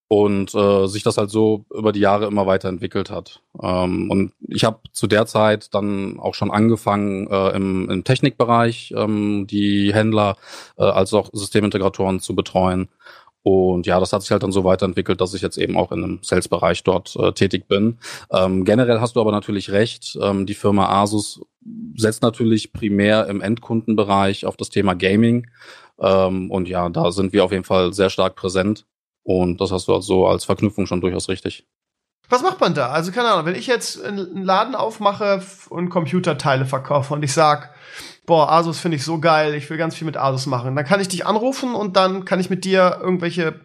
und äh, sich das halt so über die Jahre immer weiterentwickelt hat. Ähm, und ich habe zu der Zeit dann auch schon angefangen äh, im, im Technikbereich ähm, die Händler äh, als auch Systemintegratoren zu betreuen und ja, das hat sich halt dann so weiterentwickelt, dass ich jetzt eben auch in einem Sales-Bereich dort äh, tätig bin. Ähm, generell hast du aber natürlich recht. Ähm, die Firma Asus setzt natürlich primär im Endkundenbereich auf das Thema Gaming. Ähm, und ja, da sind wir auf jeden Fall sehr stark präsent. Und das hast du also als Verknüpfung schon durchaus richtig. Was macht man da? Also keine Ahnung, wenn ich jetzt einen Laden aufmache und Computerteile verkaufe und ich sag, boah, Asus finde ich so geil, ich will ganz viel mit Asus machen. Dann kann ich dich anrufen und dann kann ich mit dir irgendwelche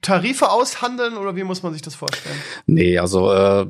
Tarife aushandeln oder wie muss man sich das vorstellen? Nee, also äh,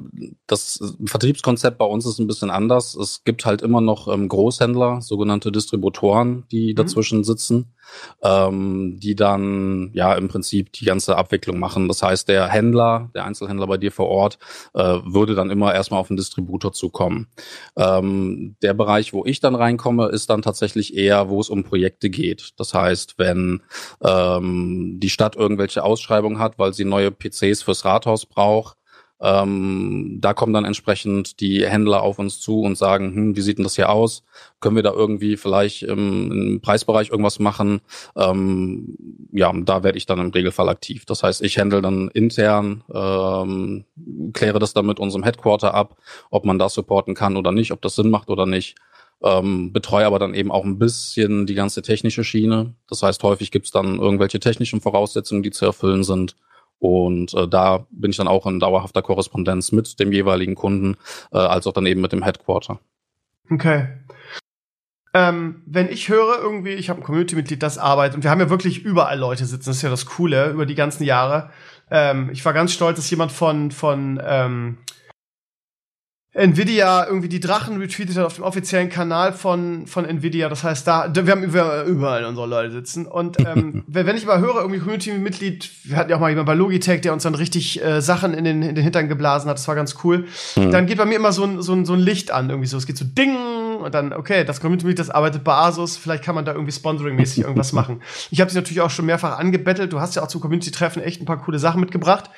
das Vertriebskonzept bei uns ist ein bisschen anders. Es gibt halt immer noch ähm, Großhändler, sogenannte Distributoren, die mhm. dazwischen sitzen ähm, die dann ja im Prinzip die ganze Abwicklung machen. Das heißt, der Händler, der Einzelhändler bei dir vor Ort, äh, würde dann immer erstmal auf den Distributor zukommen. Ähm, der Bereich, wo ich dann reinkomme, ist dann tatsächlich eher, wo es um Projekte geht. Das heißt, wenn ähm, die Stadt irgendwelche Ausschreibungen hat, weil sie neue PCs fürs Rathaus braucht, Ähm, da kommen dann entsprechend die Händler auf uns zu und sagen, hm, wie sieht denn das hier aus? Können wir da irgendwie vielleicht im, im Preisbereich irgendwas machen? Ähm, ja, da werde ich dann im Regelfall aktiv. Das heißt, ich handle dann intern, ähm, kläre das dann mit unserem Headquarter ab, ob man das supporten kann oder nicht, ob das Sinn macht oder nicht. Ähm, betreue aber dann eben auch ein bisschen die ganze technische Schiene. Das heißt, häufig gibt es dann irgendwelche technischen Voraussetzungen, die zu erfüllen sind. Und äh, da bin ich dann auch in dauerhafter Korrespondenz mit dem jeweiligen Kunden, äh, als auch dann eben mit dem Headquarter. Okay. Ähm, wenn ich höre irgendwie, ich habe ein Community-Mitglied, das arbeitet, und wir haben ja wirklich überall Leute sitzen, das ist ja das Coole über die ganzen Jahre. Ähm, ich war ganz stolz, dass jemand von, von ähm, Nvidia irgendwie die Drachen retweetet hat auf dem offiziellen Kanal von, von Nvidia. Das heißt, da, wir haben überall unsere Leute sitzen. Und ähm, wenn ich mal höre, irgendwie Community-Mitglied, wir hatten ja auch mal jemand bei Logitech, der uns dann richtig äh, Sachen in den, in den Hintern geblasen hat, das war ganz cool. Mhm. Dann geht bei mir immer so ein, so, ein, so ein Licht an, irgendwie so. Es geht so Ding und dann, okay, das Community-Mitglied, das arbeitet bei Asus, vielleicht kann man da irgendwie sponsoring-mäßig irgendwas machen. Ich habe sie natürlich auch schon mehrfach angebettelt. Du hast ja auch zum Community-Treffen echt ein paar coole Sachen mitgebracht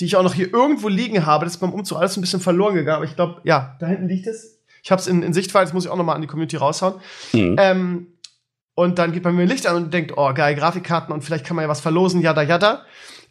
die ich auch noch hier irgendwo liegen habe. Das ist beim Umzug alles ein bisschen verloren gegangen. Aber ich glaube, ja, da hinten liegt es. Ich habe es in, in Sichtweite, das muss ich auch noch mal an die Community raushauen. Mhm. Ähm, und dann geht bei mir ein Licht an und denkt, oh, geil, Grafikkarten und vielleicht kann man ja was verlosen, jada, jada.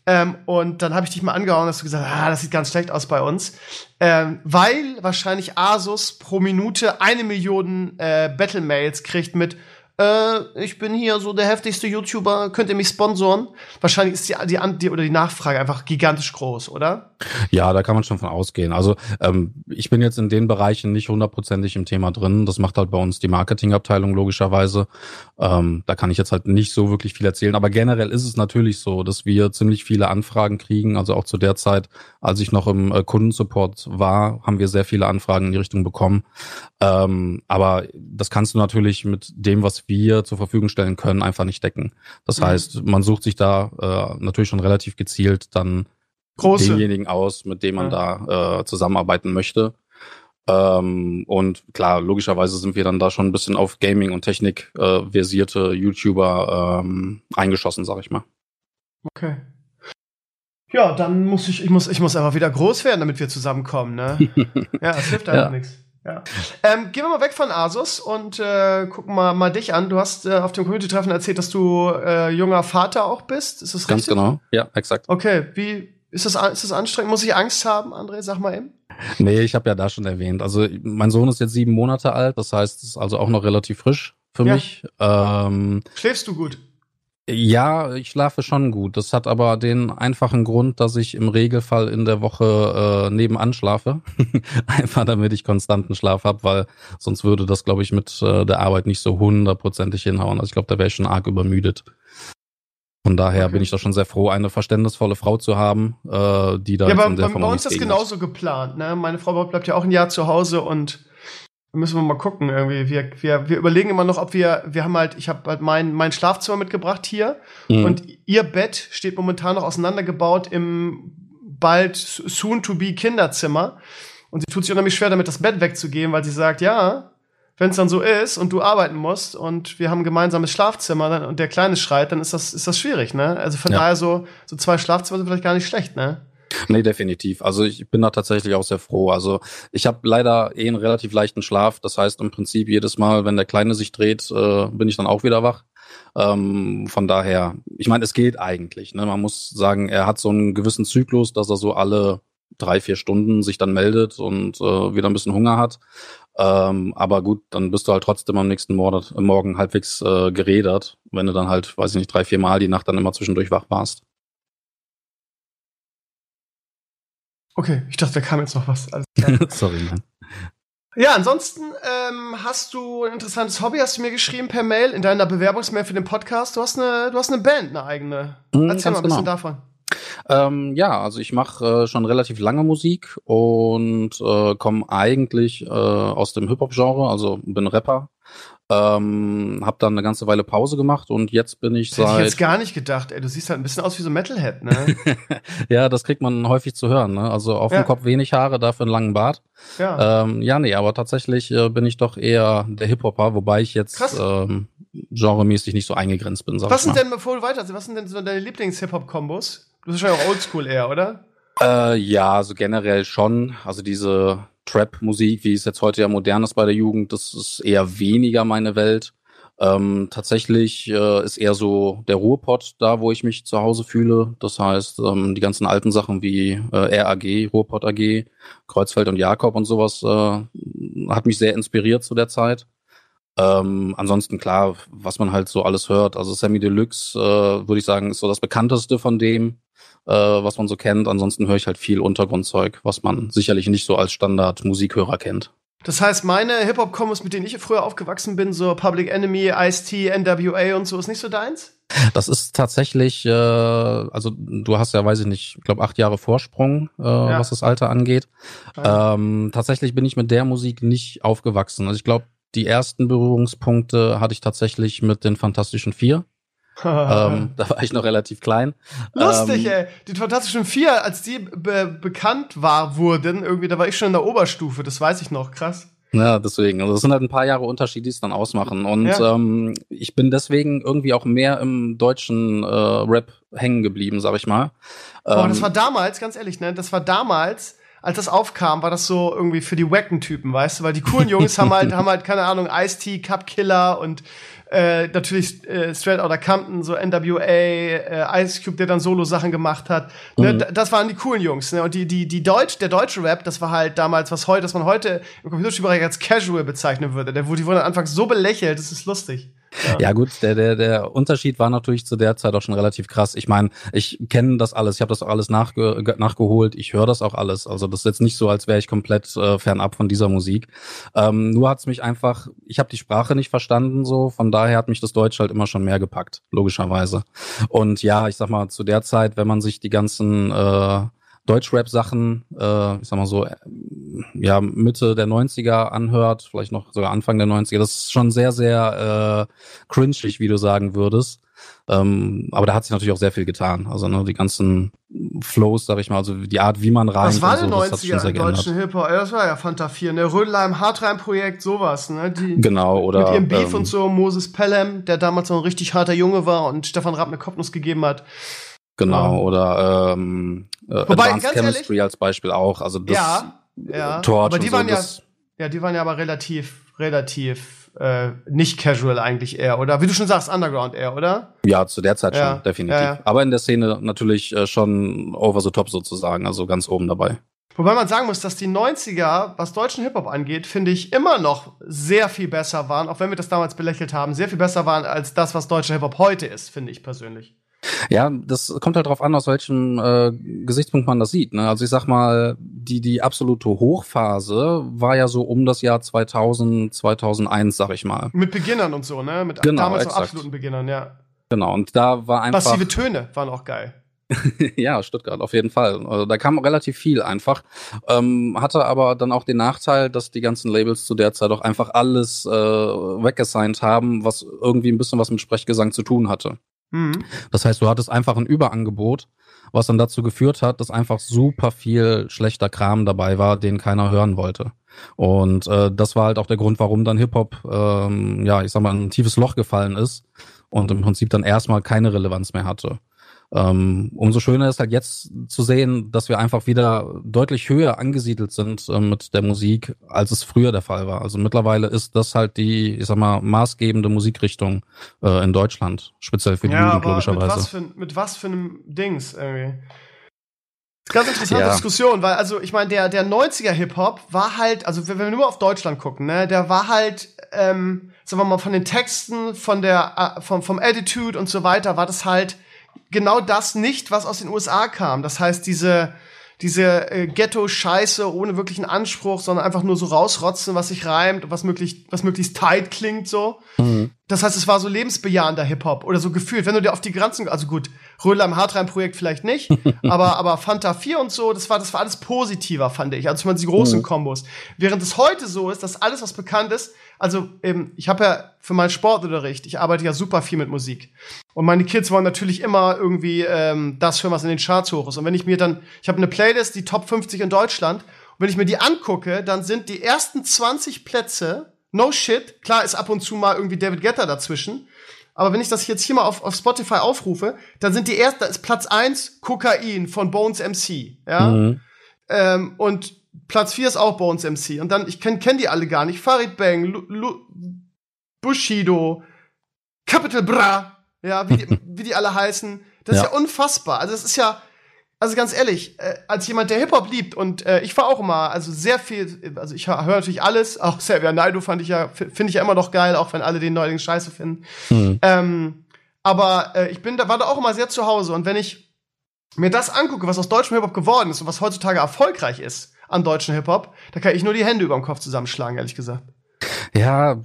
Ähm, und dann habe ich dich mal angehauen, hast du gesagt, ah, das sieht ganz schlecht aus bei uns. Ähm, weil wahrscheinlich Asus pro Minute eine Million äh, Battle-Mails kriegt mit äh, ich bin hier so der heftigste YouTuber, könnt ihr mich sponsoren? Wahrscheinlich ist die, die, die oder die Nachfrage einfach gigantisch groß, oder? Ja, da kann man schon von ausgehen. Also ähm, ich bin jetzt in den Bereichen nicht hundertprozentig im Thema drin. Das macht halt bei uns die Marketingabteilung logischerweise. Ähm, da kann ich jetzt halt nicht so wirklich viel erzählen. Aber generell ist es natürlich so, dass wir ziemlich viele Anfragen kriegen. Also auch zu der Zeit, als ich noch im äh, Kundensupport war, haben wir sehr viele Anfragen in die Richtung bekommen. Ähm, aber das kannst du natürlich mit dem, was wir zur Verfügung stellen können, einfach nicht decken. Das mhm. heißt, man sucht sich da äh, natürlich schon relativ gezielt dann Große. denjenigen aus, mit dem man ja. da äh, zusammenarbeiten möchte. Ähm, und klar, logischerweise sind wir dann da schon ein bisschen auf Gaming und Technik äh, versierte YouTuber ähm, eingeschossen, sag ich mal. Okay. Ja, dann muss ich, ich muss, ich muss einfach wieder groß werden, damit wir zusammenkommen, ne? ja, es hilft einfach ja. nichts. Ja. Ähm, gehen wir mal weg von Asus und äh, gucken mal, mal dich an. Du hast äh, auf dem Community-Treffen erzählt, dass du äh, junger Vater auch bist. Ist das Ganz richtig? Ganz genau, ja, exakt. Okay, wie ist das, ist das anstrengend? Muss ich Angst haben, André? Sag mal eben. Nee, ich habe ja da schon erwähnt. Also mein Sohn ist jetzt sieben Monate alt, das heißt, es ist also auch noch relativ frisch für ja. mich. Ähm, Schläfst du gut? Ja, ich schlafe schon gut. Das hat aber den einfachen Grund, dass ich im Regelfall in der Woche äh, nebenan schlafe. Einfach damit ich konstanten Schlaf habe, weil sonst würde das, glaube ich, mit äh, der Arbeit nicht so hundertprozentig hinhauen. Also ich glaube, da wäre ich schon arg übermüdet. Von daher okay. bin ich doch schon sehr froh, eine verständnisvolle Frau zu haben, äh, die da ja, aber bei, bei uns ist das genauso geplant. Ne? Meine Frau bleibt ja auch ein Jahr zu Hause und müssen wir mal gucken irgendwie. Wir, wir, wir überlegen immer noch, ob wir, wir haben halt, ich habe halt mein, mein Schlafzimmer mitgebracht hier mhm. und ihr Bett steht momentan noch auseinandergebaut im bald soon to be Kinderzimmer. Und sie tut sich unheimlich schwer damit, das Bett wegzugeben, weil sie sagt, ja, wenn es dann so ist und du arbeiten musst und wir haben ein gemeinsames Schlafzimmer dann, und der Kleine schreit, dann ist das, ist das schwierig, ne? Also von ja. daher so, so zwei Schlafzimmer sind vielleicht gar nicht schlecht, ne? Nee, definitiv. Also ich bin da tatsächlich auch sehr froh. Also ich habe leider eh einen relativ leichten Schlaf. Das heißt im Prinzip jedes Mal, wenn der Kleine sich dreht, äh, bin ich dann auch wieder wach. Ähm, von daher, ich meine, es geht eigentlich. Ne? Man muss sagen, er hat so einen gewissen Zyklus, dass er so alle drei, vier Stunden sich dann meldet und äh, wieder ein bisschen Hunger hat. Ähm, aber gut, dann bist du halt trotzdem am nächsten Morgen, halbwegs äh, gerädert, wenn du dann halt, weiß ich nicht, drei, vier Mal die Nacht dann immer zwischendurch wach warst. Okay, ich dachte, da kam jetzt noch was. Sorry, Mann. Ja, ansonsten ähm, hast du ein interessantes Hobby, hast du mir geschrieben per Mail in deiner Bewerbungsmail für den Podcast. Du hast eine, du hast eine Band, eine eigene. Mhm, Erzähl mal ein bisschen genau. davon. Ähm, ja, also ich mache äh, schon relativ lange Musik und äh, komme eigentlich äh, aus dem Hip-Hop-Genre, also bin Rapper ähm, hab dann eine ganze Weile Pause gemacht und jetzt bin ich das seit. Hätte ich jetzt gar nicht gedacht, ey. Du siehst halt ein bisschen aus wie so ein Metalhead, ne? ja, das kriegt man häufig zu hören, ne? Also auf ja. dem Kopf wenig Haare, dafür einen langen Bart. Ja. Ähm, ja, nee, aber tatsächlich äh, bin ich doch eher der Hip-Hopper, wobei ich jetzt ähm, genremäßig nicht so eingegrenzt bin. Sag was sind denn, bevor du weiter, was sind denn so deine Lieblings-Hip-Hop-Kombos? Du bist wahrscheinlich auch Oldschool eher, oder? Äh, ja, also generell schon. Also diese Trap-Musik, wie es jetzt heute ja modern ist bei der Jugend, das ist eher weniger meine Welt. Ähm, tatsächlich äh, ist eher so der Ruhrpott da, wo ich mich zu Hause fühle. Das heißt, ähm, die ganzen alten Sachen wie äh, RAG, Ruhrpott AG, Kreuzfeld und Jakob und sowas äh, hat mich sehr inspiriert zu der Zeit. Ähm, ansonsten klar, was man halt so alles hört. Also Sammy Deluxe, äh, würde ich sagen, ist so das bekannteste von dem, äh, was man so kennt. Ansonsten höre ich halt viel Untergrundzeug, was man sicherlich nicht so als Standard-Musikhörer kennt. Das heißt, meine Hip-Hop-Kombos, mit denen ich früher aufgewachsen bin, so Public Enemy, Ice-T, NWA und so, ist nicht so deins? Das ist tatsächlich, äh, also du hast ja, weiß ich nicht, ich glaube acht Jahre Vorsprung, äh, ja. was das Alter angeht. Ähm, tatsächlich bin ich mit der Musik nicht aufgewachsen. Also ich glaube, die ersten Berührungspunkte hatte ich tatsächlich mit den Fantastischen Vier. Ähm, da war ich noch relativ klein. Lustig, ähm, ey. Die Fantastischen Vier, als die be bekannt war, wurden, irgendwie, da war ich schon in der Oberstufe, das weiß ich noch, krass. Ja, deswegen. Also das sind halt ein paar Jahre Unterschied, die es dann ausmachen. Und ja. ähm, ich bin deswegen irgendwie auch mehr im deutschen äh, Rap hängen geblieben, sag ich mal. Boah, ähm, das war damals, ganz ehrlich, ne? Das war damals, als das aufkam, war das so irgendwie für die wacken Typen, weißt du? Weil die coolen Jungs haben halt, haben halt, keine Ahnung, Ice-T, Cup Killer und äh, natürlich äh, Straight Outta Compton, so NWA, äh, Ice Cube, der dann Solo-Sachen gemacht hat. Ne, mhm. Das waren die coolen Jungs. Ne? Und die, die, die Deutsch, der deutsche Rap, das war halt damals, was heute, was man heute im Computerspielbereich als Casual bezeichnen würde. Der, die wurden anfangs so belächelt, das ist lustig. Ja. gut, der, der, der Unterschied war natürlich zu der Zeit auch schon relativ krass. Ich meine, ich kenne das alles, ich habe das auch alles nachge nachgeholt, ich höre das auch alles. Also das ist jetzt nicht so, als wäre ich komplett äh, fernab von dieser Musik. Ähm, nur hat's mich einfach, ich habe die Sprache nicht verstanden, so, von daher hat mich das Deutsch halt immer schon mehr gepackt, logischerweise. Und ja, ich sag mal, zu der Zeit, wenn man sich die ganzen äh, Deutschrap-Sachen, äh, ich sag mal so, ja, Mitte der 90er anhört, vielleicht noch sogar Anfang der 90er, das ist schon sehr, sehr äh, cringig, wie du sagen würdest. Ähm, aber da hat sich natürlich auch sehr viel getan. Also ne, die ganzen Flows, sag ich mal, also die Art, wie man rein. Was war so, 90er im deutschen Hip-Hop? Das war ja Fanta 4, ne? Rödelheim, Hartreim-Projekt, sowas, ne? Die, genau, oder. Mit ihrem Beef ähm, und so, Moses Pelham, der damals noch ein richtig harter Junge war und Stefan Rapp eine Kopfnuss gegeben hat. Genau, oder ähm, äh, Wobei, Advanced Chemistry ehrlich, als Beispiel auch. Also das ja, ja. Torch aber die waren so, ja, ja, die waren ja aber relativ, relativ äh, nicht casual eigentlich eher, oder? Wie du schon sagst, Underground eher, oder? Ja, zu der Zeit ja, schon, definitiv. Ja, ja. Aber in der Szene natürlich äh, schon over the top sozusagen, also ganz oben dabei. Wobei man sagen muss, dass die 90er, was deutschen Hip-Hop angeht, finde ich immer noch sehr viel besser waren, auch wenn wir das damals belächelt haben, sehr viel besser waren als das, was deutscher Hip-Hop heute ist, finde ich persönlich. Ja, das kommt halt drauf an, aus welchem äh, Gesichtspunkt man das sieht. Ne? Also ich sag mal, die die absolute Hochphase war ja so um das Jahr 2000, 2001, sag ich mal. Mit Beginnern und so, ne? Mit genau, damals noch absoluten Beginnern, ja. Genau, und da war einfach. Passive Töne waren auch geil. ja, Stuttgart, auf jeden Fall. Also da kam relativ viel einfach. Ähm, hatte aber dann auch den Nachteil, dass die ganzen Labels zu der Zeit auch einfach alles äh, weggesigned haben, was irgendwie ein bisschen was mit Sprechgesang zu tun hatte. Mhm. Das heißt, du hattest einfach ein Überangebot, was dann dazu geführt hat, dass einfach super viel schlechter Kram dabei war, den keiner hören wollte. Und äh, das war halt auch der Grund, warum dann Hip-Hop, ähm, ja, ich sag mal, ein tiefes Loch gefallen ist und im Prinzip dann erstmal keine Relevanz mehr hatte. Ähm, umso schöner ist halt jetzt zu sehen, dass wir einfach wieder deutlich höher angesiedelt sind äh, mit der Musik, als es früher der Fall war. Also mittlerweile ist das halt die, ich sag mal, maßgebende Musikrichtung äh, in Deutschland, speziell für die ja, Jugend logischerweise. Mit was, für, mit was für einem Dings irgendwie? Ganz interessante ja. Diskussion, weil also ich meine, der, der 90er Hip-Hop war halt, also wenn wir nur auf Deutschland gucken, ne, der war halt, ähm, sagen wir mal, von den Texten, von der, äh, vom, vom Attitude und so weiter, war das halt genau das nicht, was aus den USA kam. Das heißt, diese, diese äh, Ghetto-Scheiße ohne wirklichen Anspruch, sondern einfach nur so rausrotzen, was sich reimt und was möglichst, was möglichst tight klingt, so. Mhm. Das heißt, es war so lebensbejahender Hip-Hop oder so gefühlt. Wenn du dir auf die Grenzen, also gut, Rödler im Hartrein-Projekt vielleicht nicht, aber, aber Fanta 4 und so, das war, das war alles positiver, fand ich. Also, ich meine, die großen mhm. Kombos. Während es heute so ist, dass alles, was bekannt ist, also ähm, ich habe ja für meinen Sportunterricht, ich arbeite ja super viel mit Musik. Und meine Kids wollen natürlich immer irgendwie ähm, das hören, was in den Charts hoch ist. Und wenn ich mir dann, ich habe eine Playlist, die Top 50 in Deutschland, und wenn ich mir die angucke, dann sind die ersten 20 Plätze, no shit, klar ist ab und zu mal irgendwie David Guetta dazwischen, Aber wenn ich das jetzt hier mal auf, auf Spotify aufrufe, dann sind die ersten, da ist Platz eins Kokain von Bones MC. Ja. Mhm. Ähm, und Platz vier ist auch Bones MC. Und dann, ich kenne kenn die alle gar nicht. Farid Bang, Lu, Lu, Bushido, Capital Bra, ja, wie die, wie die alle heißen. Das ja. ist ja unfassbar. Also, das ist ja, also ganz ehrlich, äh, als jemand, der Hip-Hop liebt und äh, ich war auch immer, also sehr viel, also ich höre natürlich alles, auch Xavier Naidoo fand ich ja, finde ich ja immer noch geil, auch wenn alle den Neuling scheiße finden. Mhm. Ähm, aber äh, ich bin da, war da auch immer sehr zu Hause und wenn ich mir das angucke, was aus deutschem Hip-Hop geworden ist und was heutzutage erfolgreich ist an deutschen Hip-Hop, da kann ich nur die Hände über dem Kopf zusammenschlagen, ehrlich gesagt. Ja,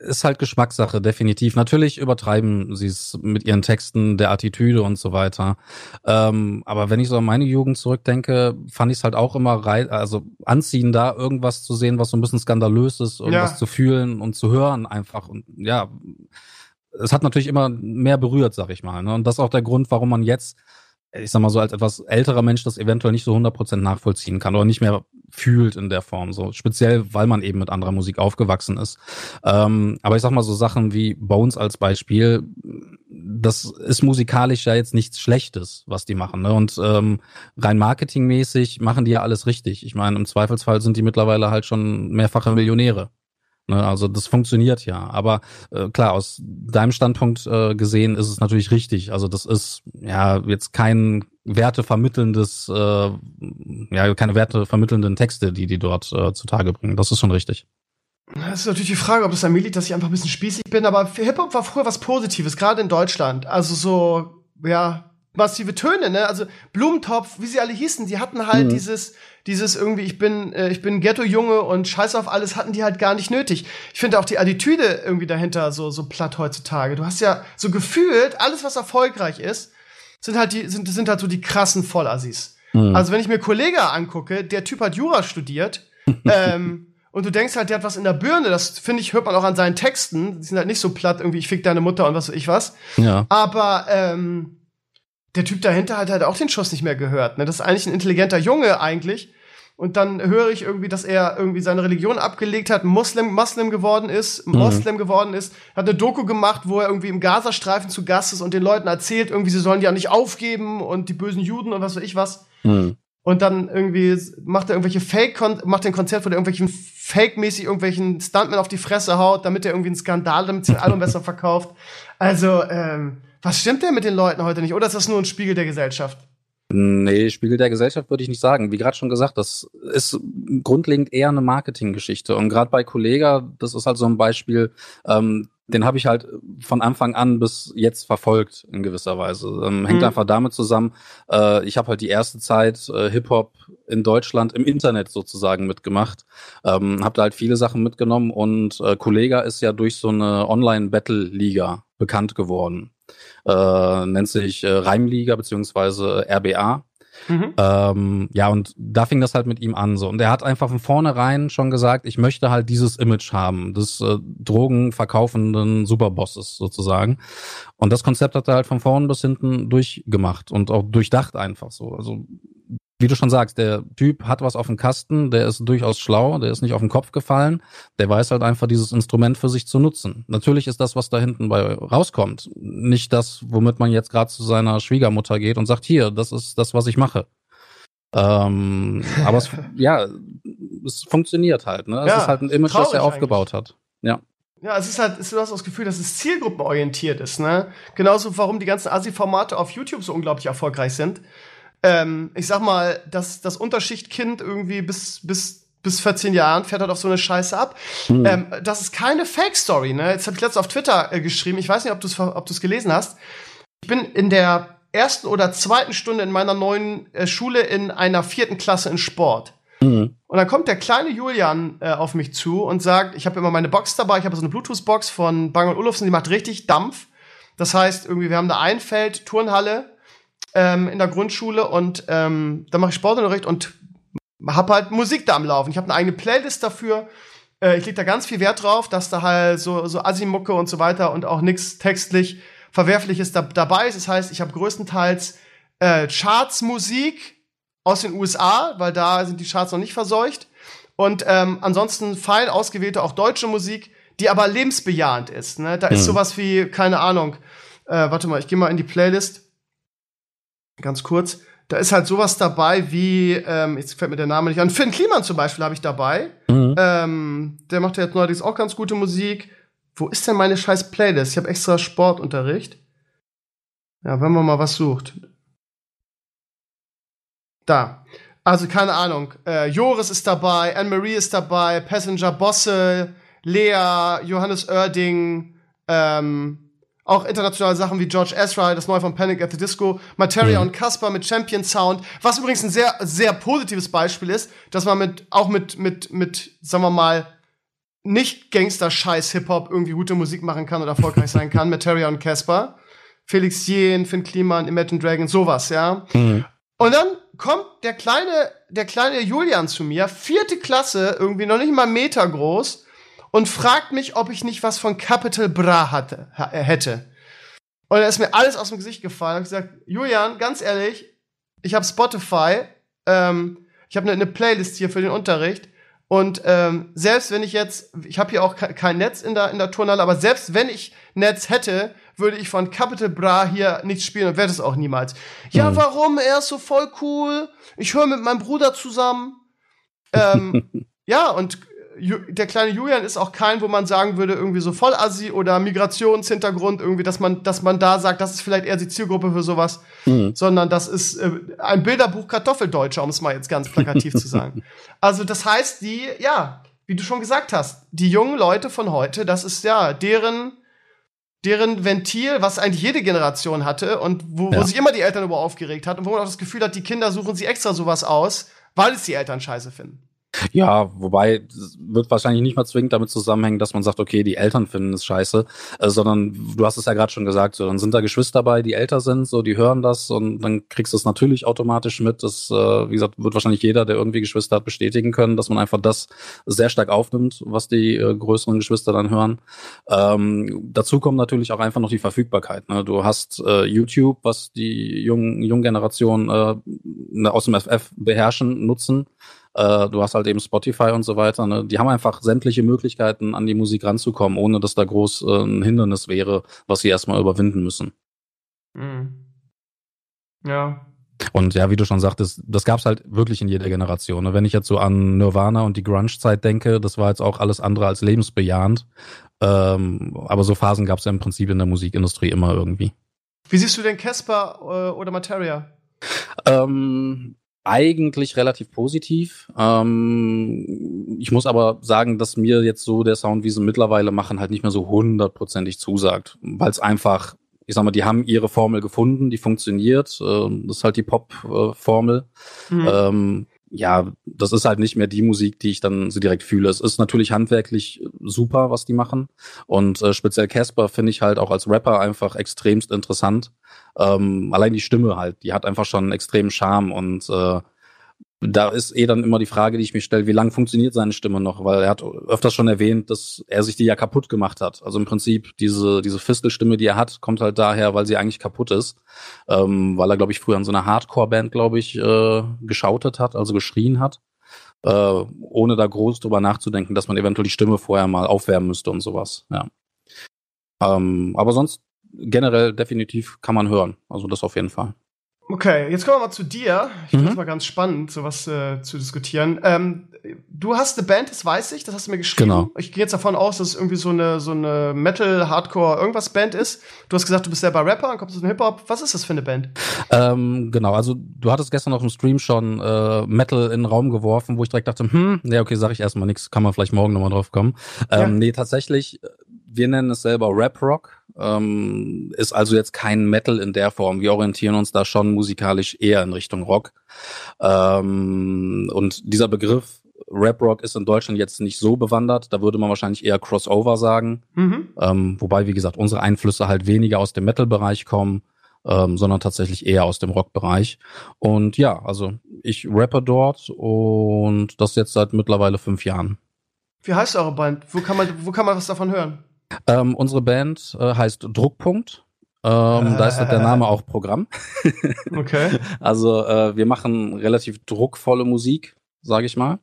ist halt Geschmackssache, definitiv. Natürlich übertreiben sie es mit ihren Texten, der Attitüde und so weiter. Ähm, aber wenn ich so an meine Jugend zurückdenke, fand ich es halt auch immer rei also anziehen, da irgendwas zu sehen, was so ein bisschen skandalös ist, irgendwas ja. zu fühlen und zu hören einfach. Und ja, es hat natürlich immer mehr berührt, sag ich mal. Ne? Und das ist auch der Grund, warum man jetzt ich sag mal so, als etwas älterer Mensch das eventuell nicht so 100% nachvollziehen kann oder nicht mehr fühlt in der Form, so speziell, weil man eben mit anderer Musik aufgewachsen ist. Ähm, aber ich sag mal so Sachen wie Bones als Beispiel, das ist musikalisch ja jetzt nichts Schlechtes, was die machen. Ne? Und ähm, rein marketingmäßig machen die ja alles richtig. Ich meine, im Zweifelsfall sind die mittlerweile halt schon mehrfache Millionäre. Ne? Also das funktioniert ja. Aber äh, klar, aus deinem Standpunkt äh, gesehen ist es natürlich richtig. Also das ist ja jetzt kein wertevermittelndes, äh, ja, keine wertevermittelnden Texte, die die dort äh, zutage bringen. Das ist schon richtig. Das ist natürlich die Frage, ob das an mir liegt, dass ich einfach ein bisschen spießig bin, aber Hip-Hop war früher was Positives, gerade in Deutschland. Also so, ja, massive Töne, ne? Also Blumentopf, wie sie alle hießen, die hatten halt mhm. dieses, dieses irgendwie, ich bin, äh, ich bin Ghetto-Junge und scheiß auf alles, hatten die halt gar nicht nötig. Ich finde auch die Attitüde irgendwie dahinter so, so platt heutzutage. Du hast ja so gefühlt, alles, was erfolgreich ist, sind halt die, sind, sind halt so die krassen Vollassis. Mhm. Also wenn ich mir Kollega angucke, der Typ hat Jura studiert, ähm, und du denkst halt, der hat was in der Birne, das finde ich, hört man auch an seinen Texten. Die sind halt nicht so platt, irgendwie, ich fick deine Mutter und was weiß ich was. Ja. Aber ähm, der Typ dahinter hat halt auch den Schuss nicht mehr gehört. Ne? Das ist eigentlich ein intelligenter Junge eigentlich. Und dann höre ich irgendwie, dass er irgendwie seine Religion abgelegt hat, Muslim, Muslim geworden ist, mhm. Moslem geworden ist, hat eine Doku gemacht, wo er irgendwie im Gazastreifen zu Gast ist und den Leuten erzählt, irgendwie, sie sollen ja nicht aufgeben und die bösen Juden und was weiß ich was. Mhm. Und dann irgendwie macht er irgendwelche Fake, macht ein Konzert, wo er irgendwelchen Fake-mäßig irgendwelchen Stuntmen auf die Fresse haut, damit er irgendwie einen Skandal, damit sein Album besser verkauft. Also, ähm, was stimmt denn mit den Leuten heute nicht? Oder ist das nur ein Spiegel der Gesellschaft? Nee, Spiegel der Gesellschaft würde ich nicht sagen. Wie gerade schon gesagt, das ist grundlegend eher eine Marketinggeschichte. Und gerade bei Kollega, das ist halt so ein Beispiel, ähm, den habe ich halt von Anfang an bis jetzt verfolgt in gewisser Weise. Ähm, hängt mhm. einfach damit zusammen, äh, ich habe halt die erste Zeit äh, Hip-Hop in Deutschland im Internet sozusagen mitgemacht. Ähm, habe da halt viele Sachen mitgenommen und äh, Kollega ist ja durch so eine Online-Battle-Liga bekannt geworden äh, nennt sich äh, Reimliga beziehungsweise RBA. Mhm. Ähm, ja, und da fing das halt mit ihm an so. Und er hat einfach von vornherein schon gesagt, ich möchte halt dieses Image haben, des äh, drogenverkaufenden Superbosses sozusagen. Und das Konzept hat er halt von vorn bis hinten durchgemacht und auch durchdacht einfach so. Also wie du schon sagst, der Typ hat was auf dem Kasten, der ist durchaus schlau, der ist nicht auf den Kopf gefallen, der weiß halt einfach, dieses Instrument für sich zu nutzen. Natürlich ist das, was da hinten bei rauskommt, nicht das, womit man jetzt gerade zu seiner Schwiegermutter geht und sagt, hier, das ist das, was ich mache. Ähm, aber es, ja, es funktioniert halt, ne? Es ja, ist halt ein Image, das er aufgebaut eigentlich. hat. Ja. Ja, es ist halt, du hast das Gefühl, dass es zielgruppenorientiert ist, ne? Genauso, warum die ganzen Asi-Formate auf YouTube so unglaublich erfolgreich sind ähm, ich sag mal, dass das Unterschichtkind irgendwie bis, bis, bis 14 Jahren fährt halt auf so eine Scheiße ab. Mhm. Ähm, das ist keine Fake-Story, ne? Jetzt habe ich letztens auf Twitter äh, geschrieben, ich weiß nicht, ob du es ob du's gelesen hast. Ich bin in der ersten oder zweiten Stunde in meiner neuen äh, Schule in einer vierten Klasse in Sport. Mhm. Und dann kommt der kleine Julian äh, auf mich zu und sagt, ich habe immer meine Box dabei, ich habe so eine Bluetooth-Box von Bang Olufsen, die macht richtig Dampf. Das heißt, irgendwie, wir haben da ein Feld, Turnhalle, ähm, in der Grundschule und ähm, da mache ich Sportunterricht und hab halt Musik da am Laufen. Ich habe eine eigene Playlist dafür. Äh, ich leg da ganz viel Wert drauf, dass da halt so, so Asimucke und so weiter und auch nichts textlich Verwerfliches da, dabei ist. Das heißt, ich habe größtenteils äh, Charts-Musik aus den USA, weil da sind die Charts noch nicht verseucht. Und ähm, ansonsten fein ausgewählte auch deutsche Musik, die aber lebensbejahend ist. Ne? Da ist Mhm. sowas wie, keine Ahnung, äh, warte mal, ich gehe mal in die Playlist. Ganz kurz. Da ist halt sowas dabei wie, ähm, jetzt fällt mir der Name nicht an, Finn Kliman zum Beispiel habe ich dabei. Mhm. Ähm, der macht ja jetzt neuerdings auch ganz gute Musik. Wo ist denn meine scheiß Playlist? Ich habe extra Sportunterricht. Ja, wenn man mal was sucht. Da. Also keine Ahnung. Äh, Joris ist dabei, Anne-Marie ist dabei, Passenger Bosse, Lea, Johannes Oerding, ähm, auch internationale Sachen wie George Ezra, das neue von Panic at the Disco, Materia Mhm. und Casper mit Champion Sound, was übrigens ein sehr, sehr positives Beispiel ist, dass man mit, auch mit, mit, mit, sagen wir mal, nicht Gangster-Scheiß-Hip-Hop irgendwie gute Musik machen kann oder erfolgreich sein kann. Materia und Casper. Felix Jen, Finn Kliman, Imagine Dragons, sowas, ja. Mhm. Und dann kommt der kleine, der kleine Julian zu mir, vierte Klasse, irgendwie noch nicht mal Meter groß, und fragt mich, ob ich nicht was von Capital Bra hatte, ha- äh, hätte. Und da ist mir alles aus dem Gesicht gefallen. Ich gesagt, Julian, ganz ehrlich, ich habe Spotify, ähm, ich habe eine ne Playlist hier für den Unterricht. Und ähm, selbst wenn ich jetzt, ich habe hier auch ke- kein Netz in der, in der Turnhalle, aber selbst wenn ich Netz hätte, würde ich von Capital Bra hier nichts spielen und werde es auch niemals. Ja, Mhm. warum? Er ist so voll cool. Ich höre mit meinem Bruder zusammen. Ähm, ja, und der kleine Julian ist auch kein, wo man sagen würde, irgendwie so Vollassi oder Migrationshintergrund, irgendwie, dass man, dass man da sagt, das ist vielleicht eher die Zielgruppe für sowas, Mhm. sondern das ist äh, ein Bilderbuch Kartoffeldeutscher, um es mal jetzt ganz plakativ zu sagen. Also, das heißt, die, ja, wie du schon gesagt hast, die jungen Leute von heute, das ist ja deren, deren Ventil, was eigentlich jede Generation hatte und wo, wo Ja. sich immer die Eltern über aufgeregt hat und wo man auch das Gefühl hat, die Kinder suchen sie extra sowas aus, weil es die Eltern scheiße finden. Ja, wobei wird wahrscheinlich nicht mal zwingend damit zusammenhängen, dass man sagt, okay, die Eltern finden es scheiße, äh, sondern du hast es ja gerade schon gesagt, so dann sind da Geschwister dabei, die älter sind, so die hören das und dann kriegst du es natürlich automatisch mit. Das, äh, wie gesagt, wird wahrscheinlich jeder, der irgendwie Geschwister hat, bestätigen können, dass man einfach das sehr stark aufnimmt, was die äh, größeren Geschwister dann hören. Ähm, dazu kommt natürlich auch einfach noch die Verfügbarkeit. Ne? Du hast äh, YouTube, was die jungen jungen Generationen äh, aus dem FF beherrschen, nutzen. Äh, du hast halt eben Spotify und so weiter. Ne? Die haben einfach sämtliche Möglichkeiten, an die Musik ranzukommen, ohne dass da groß äh, ein Hindernis wäre, was sie erstmal überwinden müssen. Mhm. Ja. Und ja, wie du schon sagtest, das gab's halt wirklich in jeder Generation. Ne? Wenn ich jetzt so an Nirvana und die Grunge-Zeit denke, das war jetzt auch alles andere als lebensbejahend. Ähm, aber so Phasen gab's ja im Prinzip in der Musikindustrie immer irgendwie. Wie siehst du denn Casper äh, oder Materia? Ähm, eigentlich relativ positiv. Ähm, ich muss aber sagen, dass mir jetzt so der Sound, wie sie mittlerweile machen, halt nicht mehr so hundertprozentig zusagt, weil es einfach, ich sag mal, die haben ihre Formel gefunden, die funktioniert. Ähm, das ist halt die Pop-Formel. Mhm. Ähm, ja, das ist halt nicht mehr die Musik, die ich dann so direkt fühle. Es ist natürlich handwerklich super, was die machen. Und äh, speziell Casper finde ich halt auch als Rapper einfach extremst interessant. Ähm, allein die Stimme halt, die hat einfach schon einen extremen Charme und äh, da ist eh dann immer die Frage, die ich mir stelle, wie lange funktioniert seine Stimme noch? Weil er hat öfters schon erwähnt, dass er sich die ja kaputt gemacht hat. Also im Prinzip diese, diese Fistelstimme, die er hat, kommt halt daher, weil sie eigentlich kaputt ist. Ähm, weil er, glaube ich, früher an so einer Hardcore-Band, glaube ich, äh, geschautet hat, also geschrien hat. Äh, ohne da groß drüber nachzudenken, dass man eventuell die Stimme vorher mal aufwärmen müsste und sowas. Ja. Ähm, aber sonst generell definitiv kann man hören. Also das auf jeden Fall. Okay, jetzt kommen wir mal zu dir. Ich finde Mhm. das mal ganz spannend, sowas äh, zu diskutieren. Ähm, du hast eine Band, das weiß ich, das hast du mir geschrieben. Genau. Ich gehe jetzt davon aus, dass es irgendwie so eine, so eine Metal, Hardcore, irgendwas Band ist. Du hast gesagt, du bist selber Rapper und kommst aus dem Hip-Hop. Was ist das für eine Band? Ähm, genau, also du hattest gestern auf dem Stream schon äh, Metal in den Raum geworfen, wo ich direkt dachte, hm, nee, okay, sag ich erstmal nichts, kann man vielleicht morgen nochmal drauf kommen. Ähm, Ja. Nee, tatsächlich, wir nennen es selber Rap Rock, ähm, ist also jetzt kein Metal in der Form. Wir orientieren uns da schon musikalisch eher in Richtung Rock. Ähm, und dieser Begriff Rap Rock ist in Deutschland jetzt nicht so bewandert, da würde man wahrscheinlich eher Crossover sagen. Mhm. Ähm, wobei, wie gesagt, unsere Einflüsse halt weniger aus dem Metal-Bereich kommen, ähm, sondern tatsächlich eher aus dem Rock-Bereich. Und ja, also ich rappe dort und das jetzt seit mittlerweile fünf Jahren. Wie heißt eure Band? Wo kann man, wo kann man was davon hören? Ähm, unsere Band äh, heißt Druckpunkt. Ähm, da ist halt der Name auch Programm. Okay. Also äh, wir machen relativ druckvolle Musik. sage ich mal.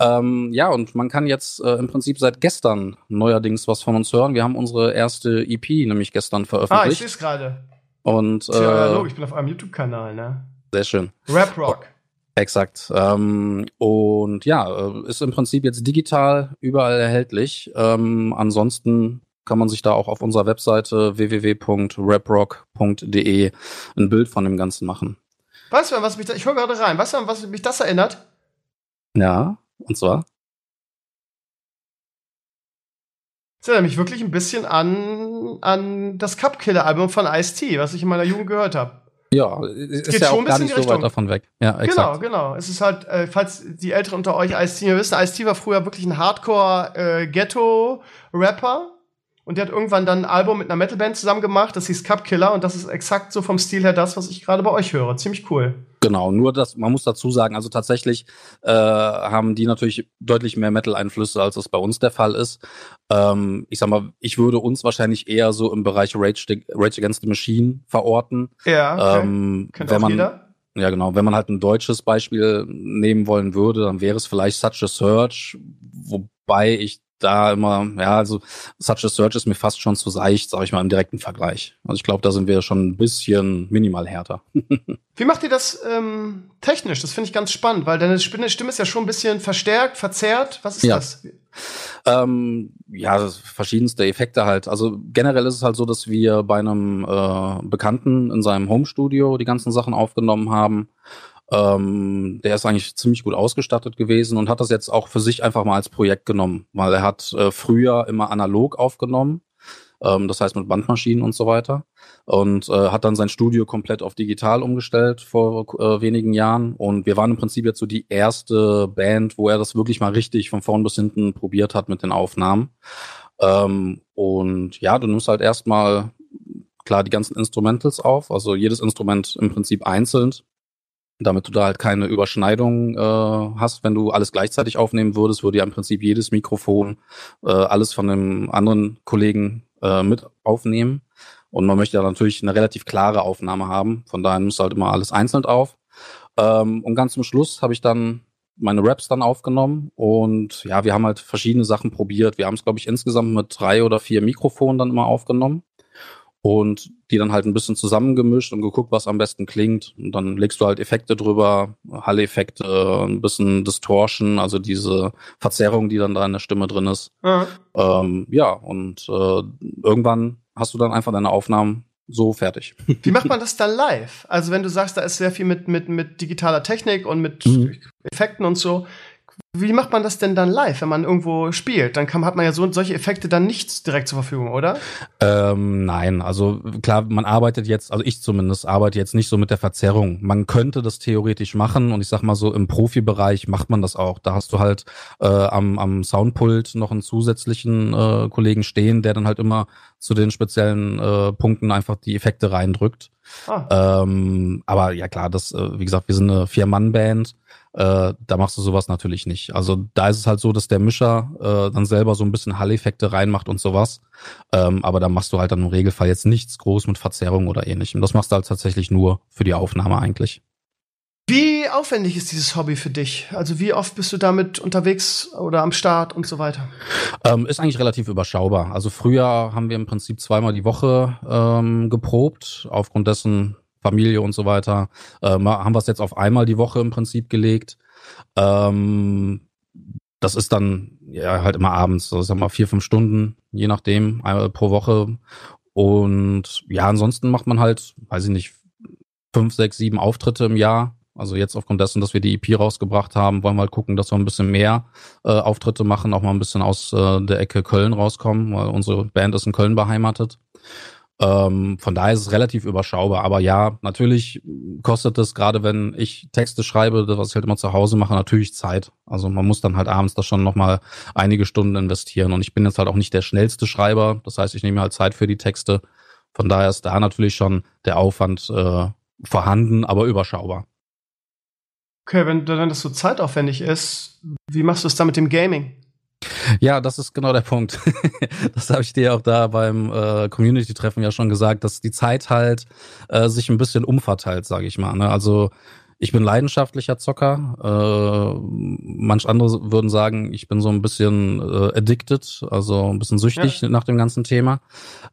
Ähm, ja, und man kann jetzt äh, im Prinzip seit gestern neuerdings was von uns hören. Wir haben unsere erste EP nämlich gestern veröffentlicht. Ah, ich sehe es gerade. Und äh, ja, ich bin auf einem YouTube-Kanal, ne? Sehr schön. Rap Rock. Exakt. Ähm, und ja, äh, ist im Prinzip jetzt digital überall erhältlich. Ähm, ansonsten kann man sich da auch auf unserer Webseite www.raprock.de ein Bild von dem Ganzen machen. Weißt du, was mich da, ich höre gerade rein, weißt du, was mich das erinnert? Ja, und zwar? Das erinnert mich wirklich ein bisschen an, an das Cupkiller-Album von Ice-T, was ich in meiner Jugend gehört habe. Ja, ist Geht ja auch gar nicht so weit davon weg. Ja, genau, exakt. Genau, genau. Es ist halt, äh, falls die Älteren unter euch Ice-T wissen, Ice-T war früher wirklich ein Hardcore-Ghetto-Rapper. Und der hat irgendwann dann ein Album mit einer Metalband zusammen gemacht, das hieß Cup Killer und das ist exakt so vom Stil her das, was ich gerade bei euch höre. Ziemlich cool. Genau, nur das, man muss dazu sagen, also tatsächlich äh, haben die natürlich deutlich mehr Metal-Einflüsse, als es bei uns der Fall ist. Ähm, ich sag mal, ich würde uns wahrscheinlich eher so im Bereich Rage, Rage Against the Machine verorten. Ja, okay. ähm, Könnte wenn man, jeder. Ja, genau. Wenn man halt ein deutsches Beispiel nehmen wollen würde, dann wäre es vielleicht Such a Search, wobei ich da immer, ja, also Such a Search ist mir fast schon zu seicht, sage ich mal, im direkten Vergleich. Also ich glaube, da sind wir schon ein bisschen minimal härter. Wie macht ihr das ähm, technisch? Das finde ich ganz spannend, weil deine Stimme ist ja schon ein bisschen verstärkt, verzerrt. Was ist ja. das? Ähm, ja, verschiedenste Effekte halt. Also generell ist es halt so, dass wir bei einem äh, Bekannten in seinem Homestudio die ganzen Sachen aufgenommen haben ähm, der ist eigentlich ziemlich gut ausgestattet gewesen und hat das jetzt auch für sich einfach mal als Projekt genommen, weil er hat äh, früher immer analog aufgenommen, ähm, das heißt mit Bandmaschinen und so weiter und äh, hat dann sein Studio komplett auf digital umgestellt vor äh, wenigen Jahren und wir waren im Prinzip jetzt so die erste Band, wo er das wirklich mal richtig von vorn bis hinten probiert hat mit den Aufnahmen. Ähm, und ja, du nimmst halt erstmal klar die ganzen Instrumentals auf, also jedes Instrument im Prinzip einzeln damit du da halt keine Überschneidung äh, hast. Wenn du alles gleichzeitig aufnehmen würdest, würde ja im Prinzip jedes Mikrofon äh, alles von einem anderen Kollegen äh, mit aufnehmen. Und man möchte ja natürlich eine relativ klare Aufnahme haben. Von daher du halt immer alles einzeln auf. Ähm, und ganz zum Schluss habe ich dann meine Raps dann aufgenommen und ja, wir haben halt verschiedene Sachen probiert. Wir haben es, glaube ich, insgesamt mit drei oder vier Mikrofonen dann immer aufgenommen und die dann halt ein bisschen zusammengemischt und geguckt, was am besten klingt. Und dann legst du halt Effekte drüber, Hall-Effekte, ein bisschen Distortion, also diese Verzerrung, die dann da in der Stimme drin ist. Mhm. Ähm, ja, und äh, irgendwann hast du dann einfach deine Aufnahmen so fertig. Wie macht man das dann live? Also wenn du sagst, da ist sehr viel mit, mit, mit digitaler Technik und mit mhm. Effekten und so, wie macht man das denn dann live, wenn man irgendwo spielt? Dann kann, hat man ja so solche Effekte dann nicht direkt zur Verfügung, oder? Ähm, nein, also klar, man arbeitet jetzt, also ich zumindest arbeite jetzt nicht so mit der Verzerrung. Man könnte das theoretisch machen und ich sag mal so im Profibereich macht man das auch. Da hast du halt äh, am, am Soundpult noch einen zusätzlichen äh, Kollegen stehen, der dann halt immer zu den speziellen äh, Punkten einfach die Effekte reindrückt. Ah. Ähm, aber ja klar, das, äh, wie gesagt, wir sind eine Vier-Mann-Band. Äh, da machst du sowas natürlich nicht. Also da ist es halt so, dass der Mischer äh, dann selber so ein bisschen Hall-Effekte reinmacht und sowas. Ähm, aber da machst du halt dann im Regelfall jetzt nichts groß mit Verzerrung oder ähnlichem. Das machst du halt tatsächlich nur für die Aufnahme eigentlich. Wie aufwendig ist dieses Hobby für dich? Also wie oft bist du damit unterwegs oder am Start und so weiter? Ähm, ist eigentlich relativ überschaubar. Also früher haben wir im Prinzip zweimal die Woche ähm, geprobt. Aufgrund dessen Familie und so weiter, ähm, haben wir es jetzt auf einmal die Woche im Prinzip gelegt. Ähm, das ist dann ja halt immer abends, so sagen wir vier, fünf Stunden, je nachdem, einmal pro Woche. Und ja, ansonsten macht man halt, weiß ich nicht, fünf, sechs, sieben Auftritte im Jahr. Also jetzt aufgrund dessen, dass wir die EP rausgebracht haben, wollen wir halt gucken, dass wir ein bisschen mehr äh, Auftritte machen, auch mal ein bisschen aus äh, der Ecke Köln rauskommen, weil unsere Band ist in Köln beheimatet. Ähm, von daher ist es relativ überschaubar. Aber ja, natürlich kostet es, gerade wenn ich Texte schreibe, was ich halt immer zu Hause mache, natürlich Zeit. Also man muss dann halt abends da schon nochmal einige Stunden investieren. Und ich bin jetzt halt auch nicht der schnellste Schreiber. Das heißt, ich nehme halt Zeit für die Texte. Von daher ist da natürlich schon der Aufwand äh, vorhanden, aber überschaubar. Okay, wenn, wenn das so zeitaufwendig ist, wie machst du es da mit dem Gaming? Ja, das ist genau der Punkt. das habe ich dir auch da beim äh, Community-Treffen ja schon gesagt, dass die Zeit halt äh, sich ein bisschen umverteilt, sage ich mal. Ne? Also ich bin leidenschaftlicher Zocker. Äh, manch andere würden sagen, ich bin so ein bisschen äh, addicted, also ein bisschen süchtig ja. nach dem ganzen Thema.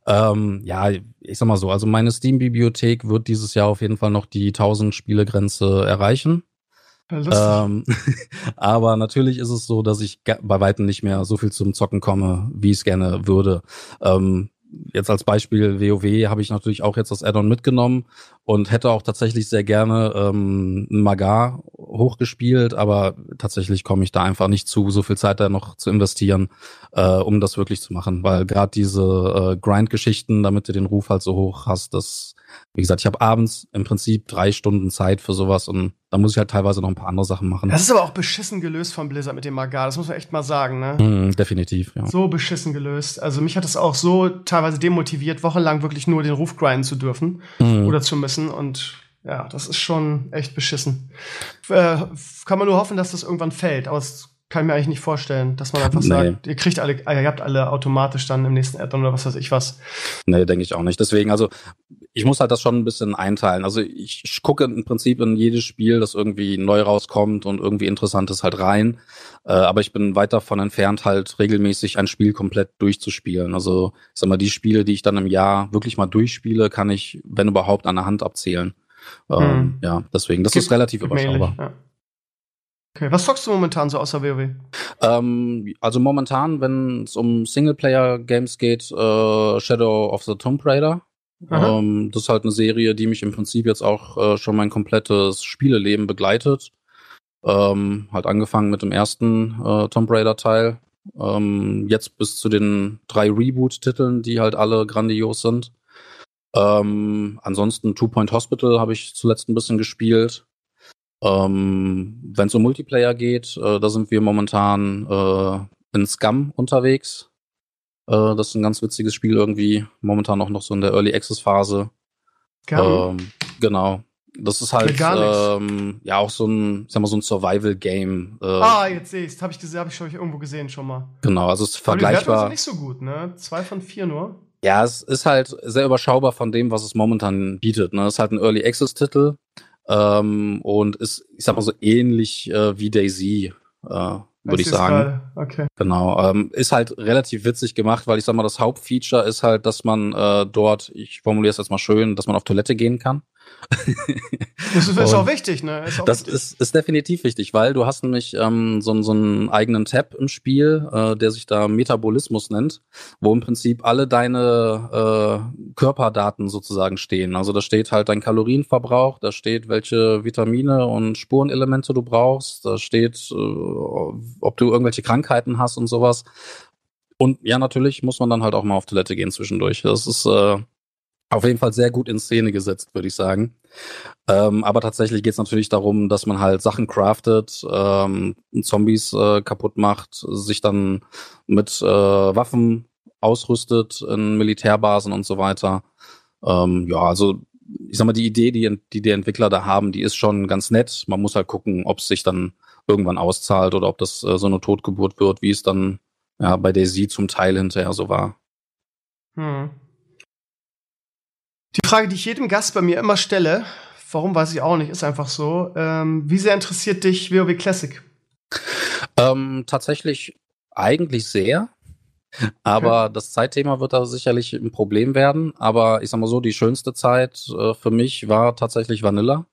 Ähm, ja, ich sag mal so, also meine Steam-Bibliothek wird dieses Jahr auf jeden Fall noch die 1000 Spiele-Grenze erreichen. Ja, ähm, aber natürlich ist es so, dass ich bei weitem nicht mehr so viel zum Zocken komme, wie ich es gerne würde. Ähm, jetzt als Beispiel WoW habe ich natürlich auch jetzt das Add-on mitgenommen und hätte auch tatsächlich sehr gerne ähm, Magar hochgespielt, aber tatsächlich komme ich da einfach nicht zu, so viel Zeit da noch zu investieren, äh, um das wirklich zu machen, weil gerade diese äh, Grind-Geschichten, damit du den Ruf halt so hoch hast, das wie gesagt, ich habe abends im Prinzip drei Stunden Zeit für sowas und da muss ich halt teilweise noch ein paar andere Sachen machen. Das ist aber auch beschissen gelöst von Blizzard mit dem Magar, das muss man echt mal sagen, ne? Mm, definitiv, ja. So beschissen gelöst. Also mich hat es auch so teilweise demotiviert, wochenlang wirklich nur den Ruf grinden zu dürfen mm. oder zu müssen und ja, das ist schon echt beschissen. Äh, kann man nur hoffen, dass das irgendwann fällt, aber es kann ich mir eigentlich nicht vorstellen, dass man einfach nee. sagt, ihr kriegt alle, ihr habt alle automatisch dann im nächsten Add-on oder was weiß ich was. Nee, denke ich auch nicht. Deswegen, also ich muss halt das schon ein bisschen einteilen. Also ich, ich gucke im Prinzip in jedes Spiel, das irgendwie neu rauskommt und irgendwie interessant ist, halt rein. Äh, aber ich bin weit davon entfernt, halt regelmäßig ein Spiel komplett durchzuspielen. Also ich sag mal, die Spiele, die ich dann im Jahr wirklich mal durchspiele, kann ich, wenn überhaupt, an der Hand abzählen. Ähm, hm. Ja, deswegen, das Gibt ist relativ überschaubar. ja. Okay, was zockst du momentan so außer WoW? Ähm, also momentan, wenn es um Singleplayer-Games geht, äh, Shadow of the Tomb Raider. Ähm, das ist halt eine Serie, die mich im Prinzip jetzt auch äh, schon mein komplettes Spieleleben begleitet. Ähm, halt angefangen mit dem ersten äh, Tomb Raider Teil. Ähm, jetzt bis zu den drei Reboot-Titeln, die halt alle grandios sind. Ähm, ansonsten Two Point Hospital habe ich zuletzt ein bisschen gespielt. Ähm, Wenn es um Multiplayer geht, äh, da sind wir momentan äh, in Scum unterwegs. Äh, das ist ein ganz witziges Spiel irgendwie. Momentan auch noch so in der Early Access Phase. Ähm, genau. Das ist halt ähm, ja auch so ein, sag mal, so ein Survival-Game. Äh, ah, jetzt sehe. Habe ich gesehen, habe ich, hab ich irgendwo gesehen schon mal. Genau, also es ist vergleichbar. Aber die nicht so gut, ne? Zwei von vier nur. Ja, es ist halt sehr überschaubar von dem, was es momentan bietet. Ne? Es ist halt ein Early Access-Titel ähm, und ist, ich sag mal so ähnlich äh, wie Daisy. Äh, würde ich sagen. Okay. Genau. Ähm, ist halt relativ witzig gemacht, weil ich sag mal, das Hauptfeature ist halt, dass man äh, dort, ich formuliere es jetzt mal schön, dass man auf Toilette gehen kann. Das ist, ist auch wichtig, ne? Ist auch das wichtig. Ist, ist definitiv wichtig, weil du hast nämlich ähm, so, so einen eigenen Tab im Spiel, äh, der sich da Metabolismus nennt, wo im Prinzip alle deine äh, Körperdaten sozusagen stehen. Also da steht halt dein Kalorienverbrauch, da steht, welche Vitamine und Spurenelemente du brauchst, da steht, äh, ob du irgendwelche Krankheiten hast und sowas. Und ja, natürlich muss man dann halt auch mal auf Toilette gehen zwischendurch. Das ist äh, auf jeden Fall sehr gut in Szene gesetzt, würde ich sagen. Ähm, aber tatsächlich geht es natürlich darum, dass man halt Sachen craftet, ähm, Zombies äh, kaputt macht, sich dann mit äh, Waffen ausrüstet in Militärbasen und so weiter. Ähm, ja, also ich sag mal, die Idee, die, die die Entwickler da haben, die ist schon ganz nett. Man muss halt gucken, ob es sich dann irgendwann auszahlt oder ob das äh, so eine Totgeburt wird, wie es dann ja, bei Daisy zum Teil hinterher so war. Hm. Die Frage, die ich jedem Gast bei mir immer stelle, warum weiß ich auch nicht, ist einfach so. Ähm, wie sehr interessiert dich WoW Classic? Ähm, tatsächlich eigentlich sehr. Aber okay. das Zeitthema wird da sicherlich ein Problem werden. Aber ich sag mal so, die schönste Zeit äh, für mich war tatsächlich Vanilla.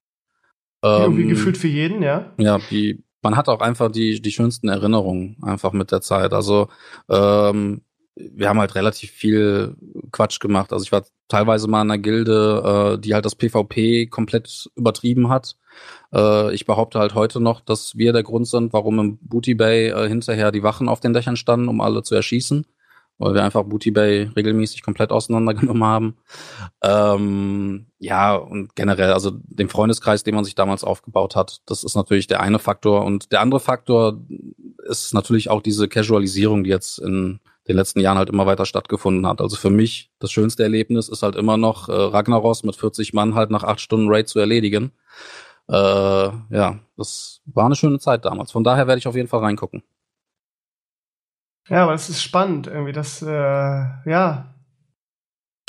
Irgendwie ähm, gefühlt für jeden, ja. Ja, die, man hat auch einfach die, die schönsten Erinnerungen einfach mit der Zeit. Also ähm, wir haben halt relativ viel Quatsch gemacht. Also ich war teilweise mal in einer Gilde, äh, die halt das PvP komplett übertrieben hat. Äh, ich behaupte halt heute noch, dass wir der Grund sind, warum im Booty Bay äh, hinterher die Wachen auf den Dächern standen, um alle zu erschießen. Weil wir einfach Booty Bay regelmäßig komplett auseinandergenommen haben. Ähm, ja, und generell, also den Freundeskreis, den man sich damals aufgebaut hat, das ist natürlich der eine Faktor. Und der andere Faktor ist natürlich auch diese Casualisierung, die jetzt in den letzten Jahren halt immer weiter stattgefunden hat. Also für mich das schönste Erlebnis ist halt immer noch äh, Ragnaros mit 40 Mann halt nach acht Stunden Raid zu erledigen. Äh, ja, das war eine schöne Zeit damals. Von daher werde ich auf jeden Fall reingucken. Ja, aber es ist spannend irgendwie, dass äh, ja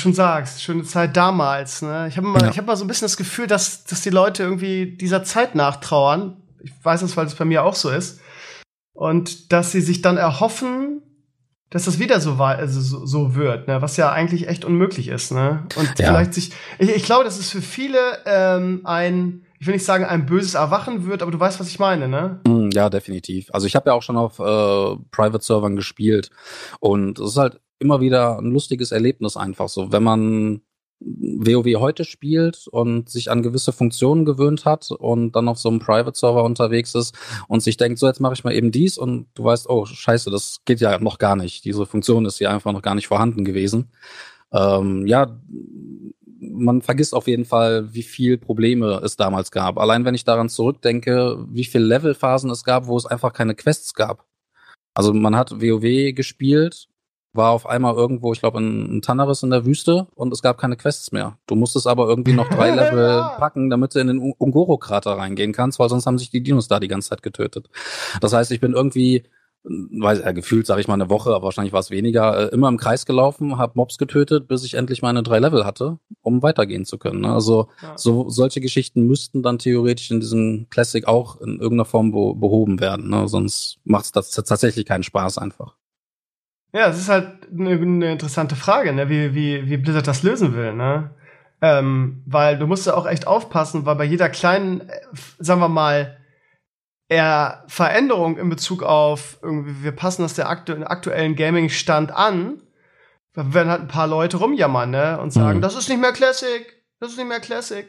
schon sagst, schöne Zeit damals. Ne? Ich habe mal, Ja. ich hab mal so ein bisschen das Gefühl, dass, dass die Leute irgendwie dieser Zeit nachtrauern. Ich weiß das, weil es bei mir auch so ist. Und dass sie sich dann erhoffen, dass das wieder so, also so, so wird, ne? was ja eigentlich echt unmöglich ist. Ne? Und Ja. vielleicht sich, ich, ich glaube, dass es für viele ähm, ein, ich will nicht sagen, ein böses Erwachen wird, aber du weißt, was ich meine, ne? Mm, Ja, definitiv. Also ich habe ja auch schon auf äh, Private-Servern gespielt und es ist halt immer wieder ein lustiges Erlebnis einfach so, wenn man WoW heute spielt und sich an gewisse Funktionen gewöhnt hat und dann auf so einem Private-Server unterwegs ist und sich denkt, so jetzt mache ich mal eben dies und du weißt, oh scheiße, das geht ja noch gar nicht. Diese Funktion ist hier einfach noch gar nicht vorhanden gewesen. Ähm, ja, man vergisst auf jeden Fall, wie viel Probleme es damals gab. Allein wenn ich daran zurückdenke, wie viele Levelphasen es gab, wo es einfach keine Quests gab. Also man hat WoW gespielt, war auf einmal irgendwo, ich glaube, in, in Tanneris in der Wüste und es gab keine Quests mehr. Du musstest aber irgendwie noch drei Level packen, damit du in den Un- Ungoro-Krater reingehen kannst, weil sonst haben sich die Dinos da die ganze Zeit getötet. Das heißt, ich bin irgendwie weiß ja, gefühlt sage ich mal eine Woche, aber wahrscheinlich war es weniger, äh, immer im Kreis gelaufen, habe Mobs getötet, bis ich endlich meine drei Level hatte, um weitergehen zu können. Ne? Also Ja. so solche Geschichten müssten dann theoretisch in diesem Classic auch in irgendeiner Form be behoben werden. Ne? Sonst macht es das tatsächlich keinen Spaß einfach. Ja, es ist halt eine, eine interessante Frage, ne? wie, wie, wie Blizzard das lösen will. Ne? Ähm, weil du musst ja auch echt aufpassen, weil bei jeder kleinen, äh, sagen wir mal, eher Veränderung in Bezug auf irgendwie, wir passen das der aktu aktuellen Gaming-Stand an, werden halt ein paar Leute rumjammern ne? und sagen, Mhm. das ist nicht mehr Classic, das ist nicht mehr Classic.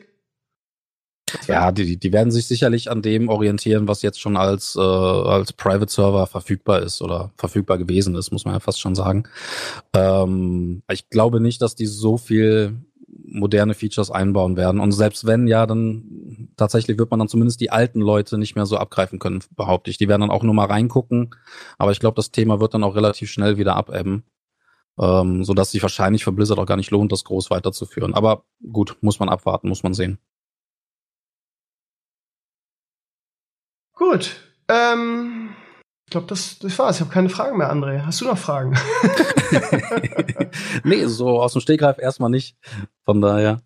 Ja, die, die werden sich sicherlich an dem orientieren, was jetzt schon als, äh, als Private Server verfügbar ist oder verfügbar gewesen ist, muss man ja fast schon sagen. Ähm, ich glaube nicht, dass die so viel moderne Features einbauen werden. Und selbst wenn, ja, dann tatsächlich wird man dann zumindest die alten Leute nicht mehr so abgreifen können, behaupte ich. Die werden dann auch nur mal reingucken. Aber ich glaube, das Thema wird dann auch relativ schnell wieder abebben. Ähm, sodass sich wahrscheinlich für Blizzard auch gar nicht lohnt, das groß weiterzuführen. Aber gut, muss man abwarten, muss man sehen. Gut. Ähm, ich glaube, das, das war's. Ich habe keine Fragen mehr, André. Hast du noch Fragen? nee, so aus dem Stegreif erstmal nicht. Von daher.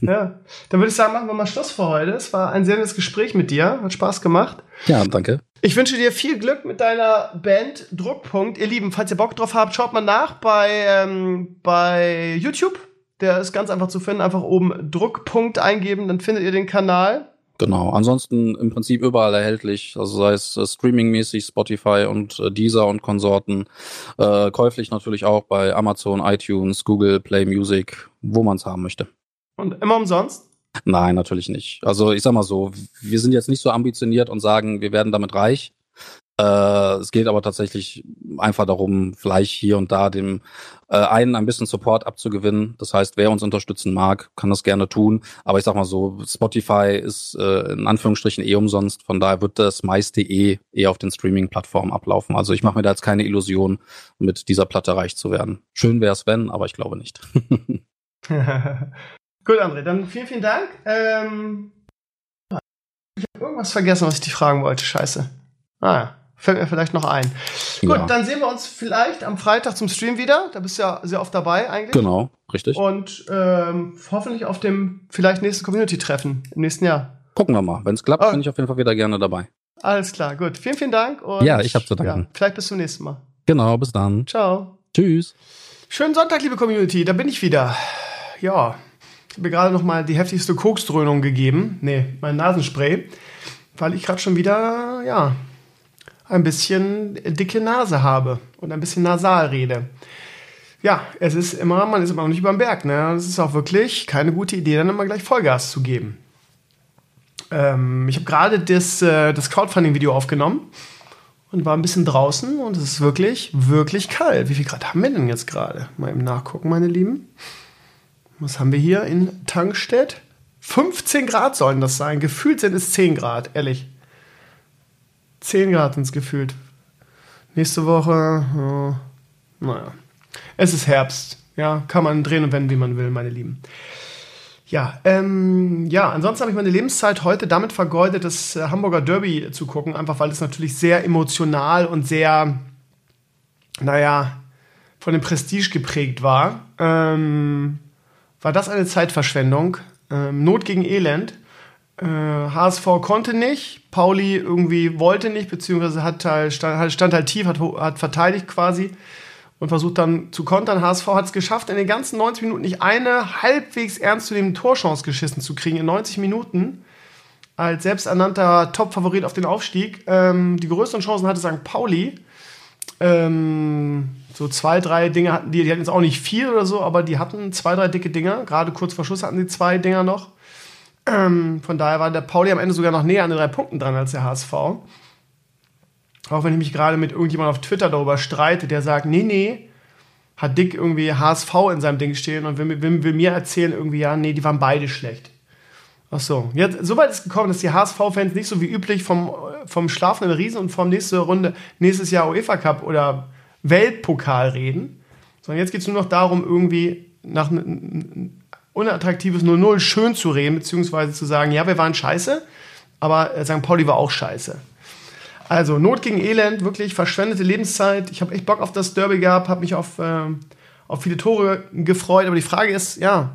ja. Dann würde ich sagen, machen wir mal Schluss für heute. Es war ein sehr nettes Gespräch mit dir. Hat Spaß gemacht. Ja, danke. Ich wünsche dir viel Glück mit deiner Band Druckpunkt. Ihr Lieben, falls ihr Bock drauf habt, schaut mal nach bei, ähm, bei YouTube. Der ist ganz einfach zu finden. Einfach oben Druckpunkt eingeben, dann findet ihr den Kanal. Genau. Ansonsten im Prinzip überall erhältlich. Also sei es äh, streamingmäßig, Spotify und äh, Deezer und Konsorten. Äh, käuflich natürlich auch bei Amazon, iTunes, Google, Play Music, wo man es haben möchte. Und immer umsonst. Nein, natürlich nicht. Also ich sag mal so, wir sind jetzt nicht so ambitioniert und sagen, wir werden damit reich. Äh, es geht aber tatsächlich einfach darum, vielleicht hier und da dem äh, einen ein bisschen Support abzugewinnen. Das heißt, wer uns unterstützen mag, kann das gerne tun. Aber ich sag mal so, Spotify ist äh, in Anführungsstrichen eh umsonst. Von daher wird das meiste eh eher auf den Streaming-Plattformen ablaufen. Also ich mache mir da jetzt keine Illusion, mit dieser Platte reich zu werden. Schön wäre es, wenn, aber ich glaube nicht. Gut, André, dann vielen, vielen Dank. Ähm, ich habe irgendwas vergessen, was ich dich fragen wollte. Scheiße. Ah, ja. Fällt mir vielleicht noch ein. Gut, Ja. dann sehen wir uns vielleicht am Freitag zum Stream wieder. Da bist du ja sehr oft dabei eigentlich. Genau, richtig. Und ähm, hoffentlich auf dem vielleicht nächsten Community-Treffen im nächsten Jahr. Gucken wir mal. Wenn es klappt, Ah. bin ich auf jeden Fall wieder gerne dabei. Alles klar, gut. Vielen, vielen Dank. Und Ja, ich hab zu danken. Ja, vielleicht bis zum nächsten Mal. Genau, bis dann. Ciao. Tschüss. Schönen Sonntag, liebe Community. Da bin ich wieder. Ja, ich habe mir gerade noch mal die heftigste Koksdröhnung gegeben. Nee, mein Nasenspray. Weil ich gerade schon wieder, ja, ein bisschen dicke Nase habe und ein bisschen nasal rede. Ja, es ist immer, man ist immer noch nicht über den Berg. Ne? Es ist auch wirklich keine gute Idee, dann immer gleich Vollgas zu geben. Ähm, ich habe gerade das, äh, das Crowdfunding-Video aufgenommen und war ein bisschen draußen und es ist wirklich, wirklich kalt. Wie viel Grad haben wir denn jetzt gerade? Mal eben nachgucken, meine Lieben. Was haben wir hier in Tankstedt? 15 Grad sollen das sein. Gefühlt sind es 10 Grad, ehrlich. 10 Grad es gefühlt. Nächste Woche, ja, naja. Es ist Herbst. Ja, kann man drehen und wenden, wie man will, meine Lieben. Ja, ähm, ja, ansonsten habe ich meine Lebenszeit heute damit vergeudet, das äh, Hamburger Derby zu gucken, einfach weil es natürlich sehr emotional und sehr, naja, von dem Prestige geprägt war, ähm, war das eine Zeitverschwendung. Ähm, Not gegen Elend. Äh, HSV konnte nicht, Pauli irgendwie wollte nicht, beziehungsweise hat halt, stand, stand halt tief, hat, hat verteidigt quasi und versucht dann zu kontern. HSV hat es geschafft, in den ganzen 90 Minuten nicht eine halbwegs ernst zu dem Torchance geschissen zu kriegen. In 90 Minuten als selbsternannter Top-Favorit auf den Aufstieg. Ähm, die größten Chancen hatte St. Pauli. Ähm, so zwei, drei Dinge hatten die, die hatten jetzt auch nicht viel oder so, aber die hatten zwei, drei dicke Dinger. Gerade kurz vor Schluss hatten die zwei Dinger noch. Ähm, von daher war der Pauli am Ende sogar noch näher an den drei Punkten dran als der HSV. Auch wenn ich mich gerade mit irgendjemandem auf Twitter darüber streite, der sagt, nee, nee, hat Dick irgendwie HSV in seinem Ding stehen und will, will, will mir erzählen irgendwie, ja, nee, die waren beide schlecht. Ach so. Jetzt, so weit ist gekommen, dass die HSV-Fans nicht so wie üblich vom, vom schlafenden Riesen und vom nächste Runde, nächstes Jahr UEFA Cup oder Weltpokal reden, sondern jetzt geht es nur noch darum, irgendwie nach unattraktives 0-0 schön zu reden, beziehungsweise zu sagen, ja, wir waren scheiße, aber St. Pauli war auch scheiße. Also Not gegen Elend, wirklich verschwendete Lebenszeit. Ich habe echt Bock auf das Derby gehabt, habe mich auf, äh, auf viele Tore gefreut. Aber die Frage ist, ja,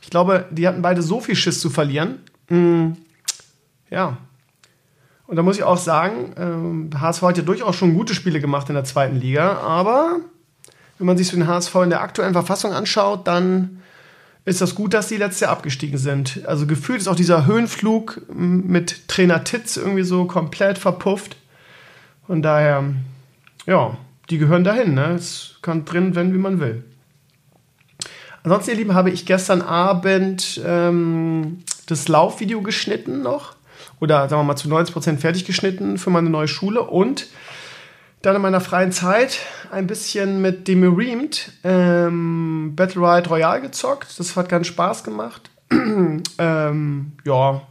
ich glaube, die hatten beide so viel Schiss zu verlieren. Mm, ja. Und da muss ich auch sagen, ähm, HSV hat ja durchaus schon gute Spiele gemacht in der zweiten Liga. Aber wenn man sich so den HSV in der aktuellen Verfassung anschaut, dann ist das gut, dass die letzte Jahr abgestiegen sind. Also gefühlt ist auch dieser Höhenflug mit Trainer Titz irgendwie so komplett verpufft. Von daher, ja, die gehören dahin. Ne? Es kann drin werden, wie man will. Ansonsten, ihr Lieben, habe ich gestern Abend ähm, das Laufvideo geschnitten noch. Oder sagen wir mal zu 90% fertig geschnitten für meine neue Schule. Und dann in meiner freien Zeit ein bisschen mit dem Reamed ähm, Battle Ride Royale gezockt. Das hat ganz Spaß gemacht. ähm, ja,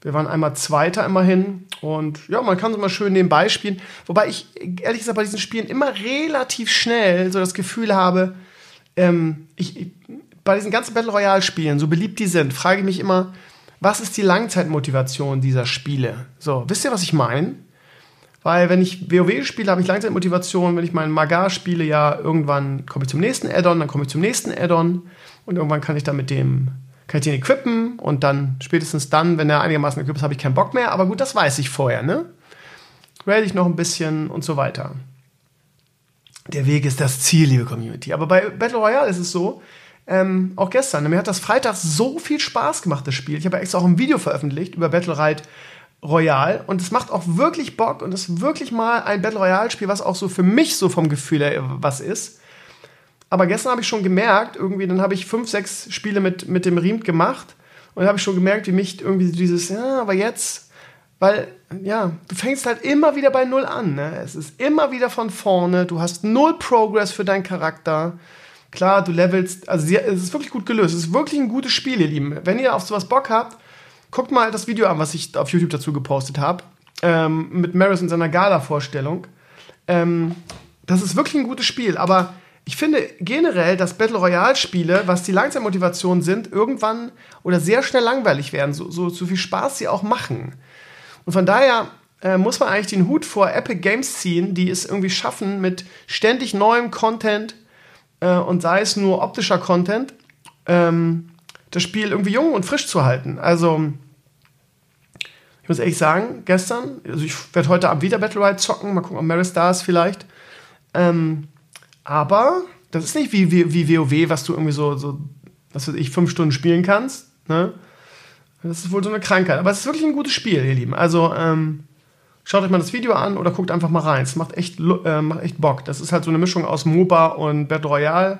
wir waren einmal Zweiter immerhin. Und ja, man kann so mal schön nebenbei spielen. Wobei ich ehrlich gesagt bei diesen Spielen immer relativ schnell so das Gefühl habe, ähm, ich, bei diesen ganzen Battle Royale-Spielen, so beliebt die sind, frage ich mich immer, was ist die Langzeitmotivation dieser Spiele? So, wisst ihr, was ich meine? Weil wenn ich WoW spiele, habe ich Langzeitmotivation. Wenn ich meinen Magar spiele, ja, irgendwann komme ich zum nächsten Addon, dann komme ich zum nächsten Addon und irgendwann kann ich dann mit dem kann ich den equippen und dann spätestens dann, wenn er einigermaßen equipped ist, habe ich keinen Bock mehr. Aber gut, das weiß ich vorher, ne? Rate ich noch ein bisschen und so weiter. Der Weg ist das Ziel, liebe Community. Aber bei Battle Royale ist es so, ähm, auch gestern, mir hat das Freitag so viel Spaß gemacht, das Spiel. Ich habe extra auch ein Video veröffentlicht über Battle Ride Royale und es macht auch wirklich Bock und es ist wirklich mal ein Battle Royale Spiel, was auch so für mich so vom Gefühl her was ist. Aber gestern habe ich schon gemerkt, irgendwie, dann habe ich fünf, sechs Spiele mit, mit dem Riemt gemacht und habe ich schon gemerkt, wie mich irgendwie dieses, ja, aber jetzt, weil, ja, du fängst halt immer wieder bei Null an, ne? Es ist immer wieder von vorne, du hast null Progress für deinen Charakter. Klar, du levelst, also es ist wirklich gut gelöst. Es ist wirklich ein gutes Spiel, ihr Lieben. Wenn ihr auf sowas Bock habt, guckt mal das Video an, was ich auf YouTube dazu gepostet habe. Ähm, mit Maris in seiner Gala-Vorstellung. Ähm, das ist wirklich ein gutes Spiel, aber ich finde generell, dass Battle Royale-Spiele, was die Langzeitmotivation sind, irgendwann oder sehr schnell langweilig werden, so, so, so viel Spaß sie auch machen. Und von daher äh, muss man eigentlich den Hut vor Epic Games ziehen, die es irgendwie schaffen, mit ständig neuem Content äh, und sei es nur optischer Content, ähm, das Spiel irgendwie jung und frisch zu halten. Also, ich muss ehrlich sagen, gestern, also ich werde heute Abend wieder Battle Royale zocken, mal gucken, ob Mary Stars vielleicht. Ähm, aber das ist nicht wie, wie, wie WoW, was du irgendwie so, so, was weiß ich, fünf Stunden spielen kannst. Ne? Das ist wohl so eine Krankheit. Aber es ist wirklich ein gutes Spiel, ihr Lieben. Also ähm, schaut euch mal das Video an oder guckt einfach mal rein. Es macht echt, äh, macht echt Bock. Das ist halt so eine Mischung aus MOBA und Battle Royale.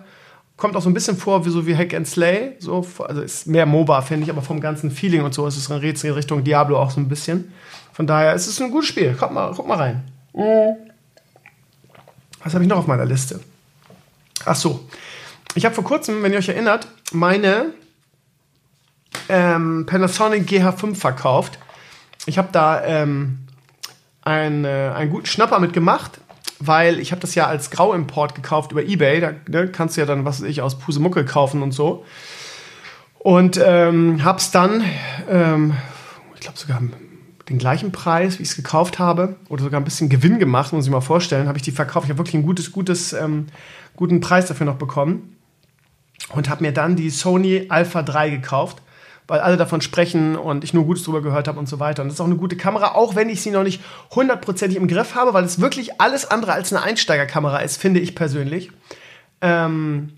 Kommt auch so ein bisschen vor wie so wie Hack and Slay. So, also ist mehr MOBA, finde ich, aber vom ganzen Feeling und so ist es ein Rätsel in Richtung Diablo auch so ein bisschen. Von daher ist es ein gutes Spiel. Kommt mal, guckt mal rein. Was habe ich noch auf meiner Liste? Ach so. Ich habe vor kurzem, wenn ihr euch erinnert, meine ähm, Panasonic GH5 verkauft. Ich habe da ähm, ein, äh, einen guten Schnapper mitgemacht, weil ich habe das ja als Grauimport gekauft über Ebay. Da ne, kannst du ja dann, was weiß ich, aus Pusemuckel kaufen und so. Und ähm, hab's dann, ähm, ich glaube sogar den gleichen Preis, wie ich es gekauft habe, oder sogar ein bisschen Gewinn gemacht, muss ich mal vorstellen, habe ich die verkauft. Ich habe wirklich einen gutes, gutes, ähm, guten Preis dafür noch bekommen und habe mir dann die Sony Alpha 3 gekauft, weil alle davon sprechen und ich nur Gutes drüber gehört habe und so weiter. Und das ist auch eine gute Kamera, auch wenn ich sie noch nicht hundertprozentig im Griff habe, weil es wirklich alles andere als eine Einsteigerkamera ist, finde ich persönlich. Ähm,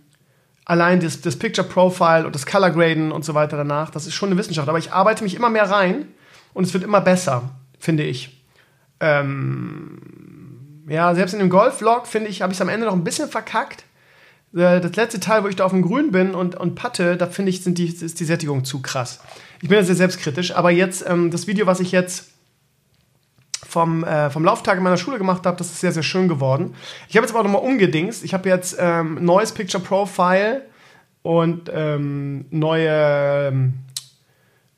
allein das, das Picture Profile und das Color Graden und so weiter danach, das ist schon eine Wissenschaft. Aber ich arbeite mich immer mehr rein und es wird immer besser, finde ich. Ähm, ja, selbst in dem Golf-Vlog, finde ich, habe ich es am Ende noch ein bisschen verkackt. Äh, das letzte Teil, wo ich da auf dem Grün bin und, und patte, da finde ich, sind die, ist die Sättigung zu krass. Ich bin ja sehr selbstkritisch, aber jetzt, ähm, das Video, was ich jetzt vom, äh, vom Lauftag in meiner Schule gemacht habe, das ist sehr, sehr schön geworden. Ich habe jetzt aber nochmal umgedingst. Ich habe jetzt ähm, neues Picture Profile und ähm, neue, ähm,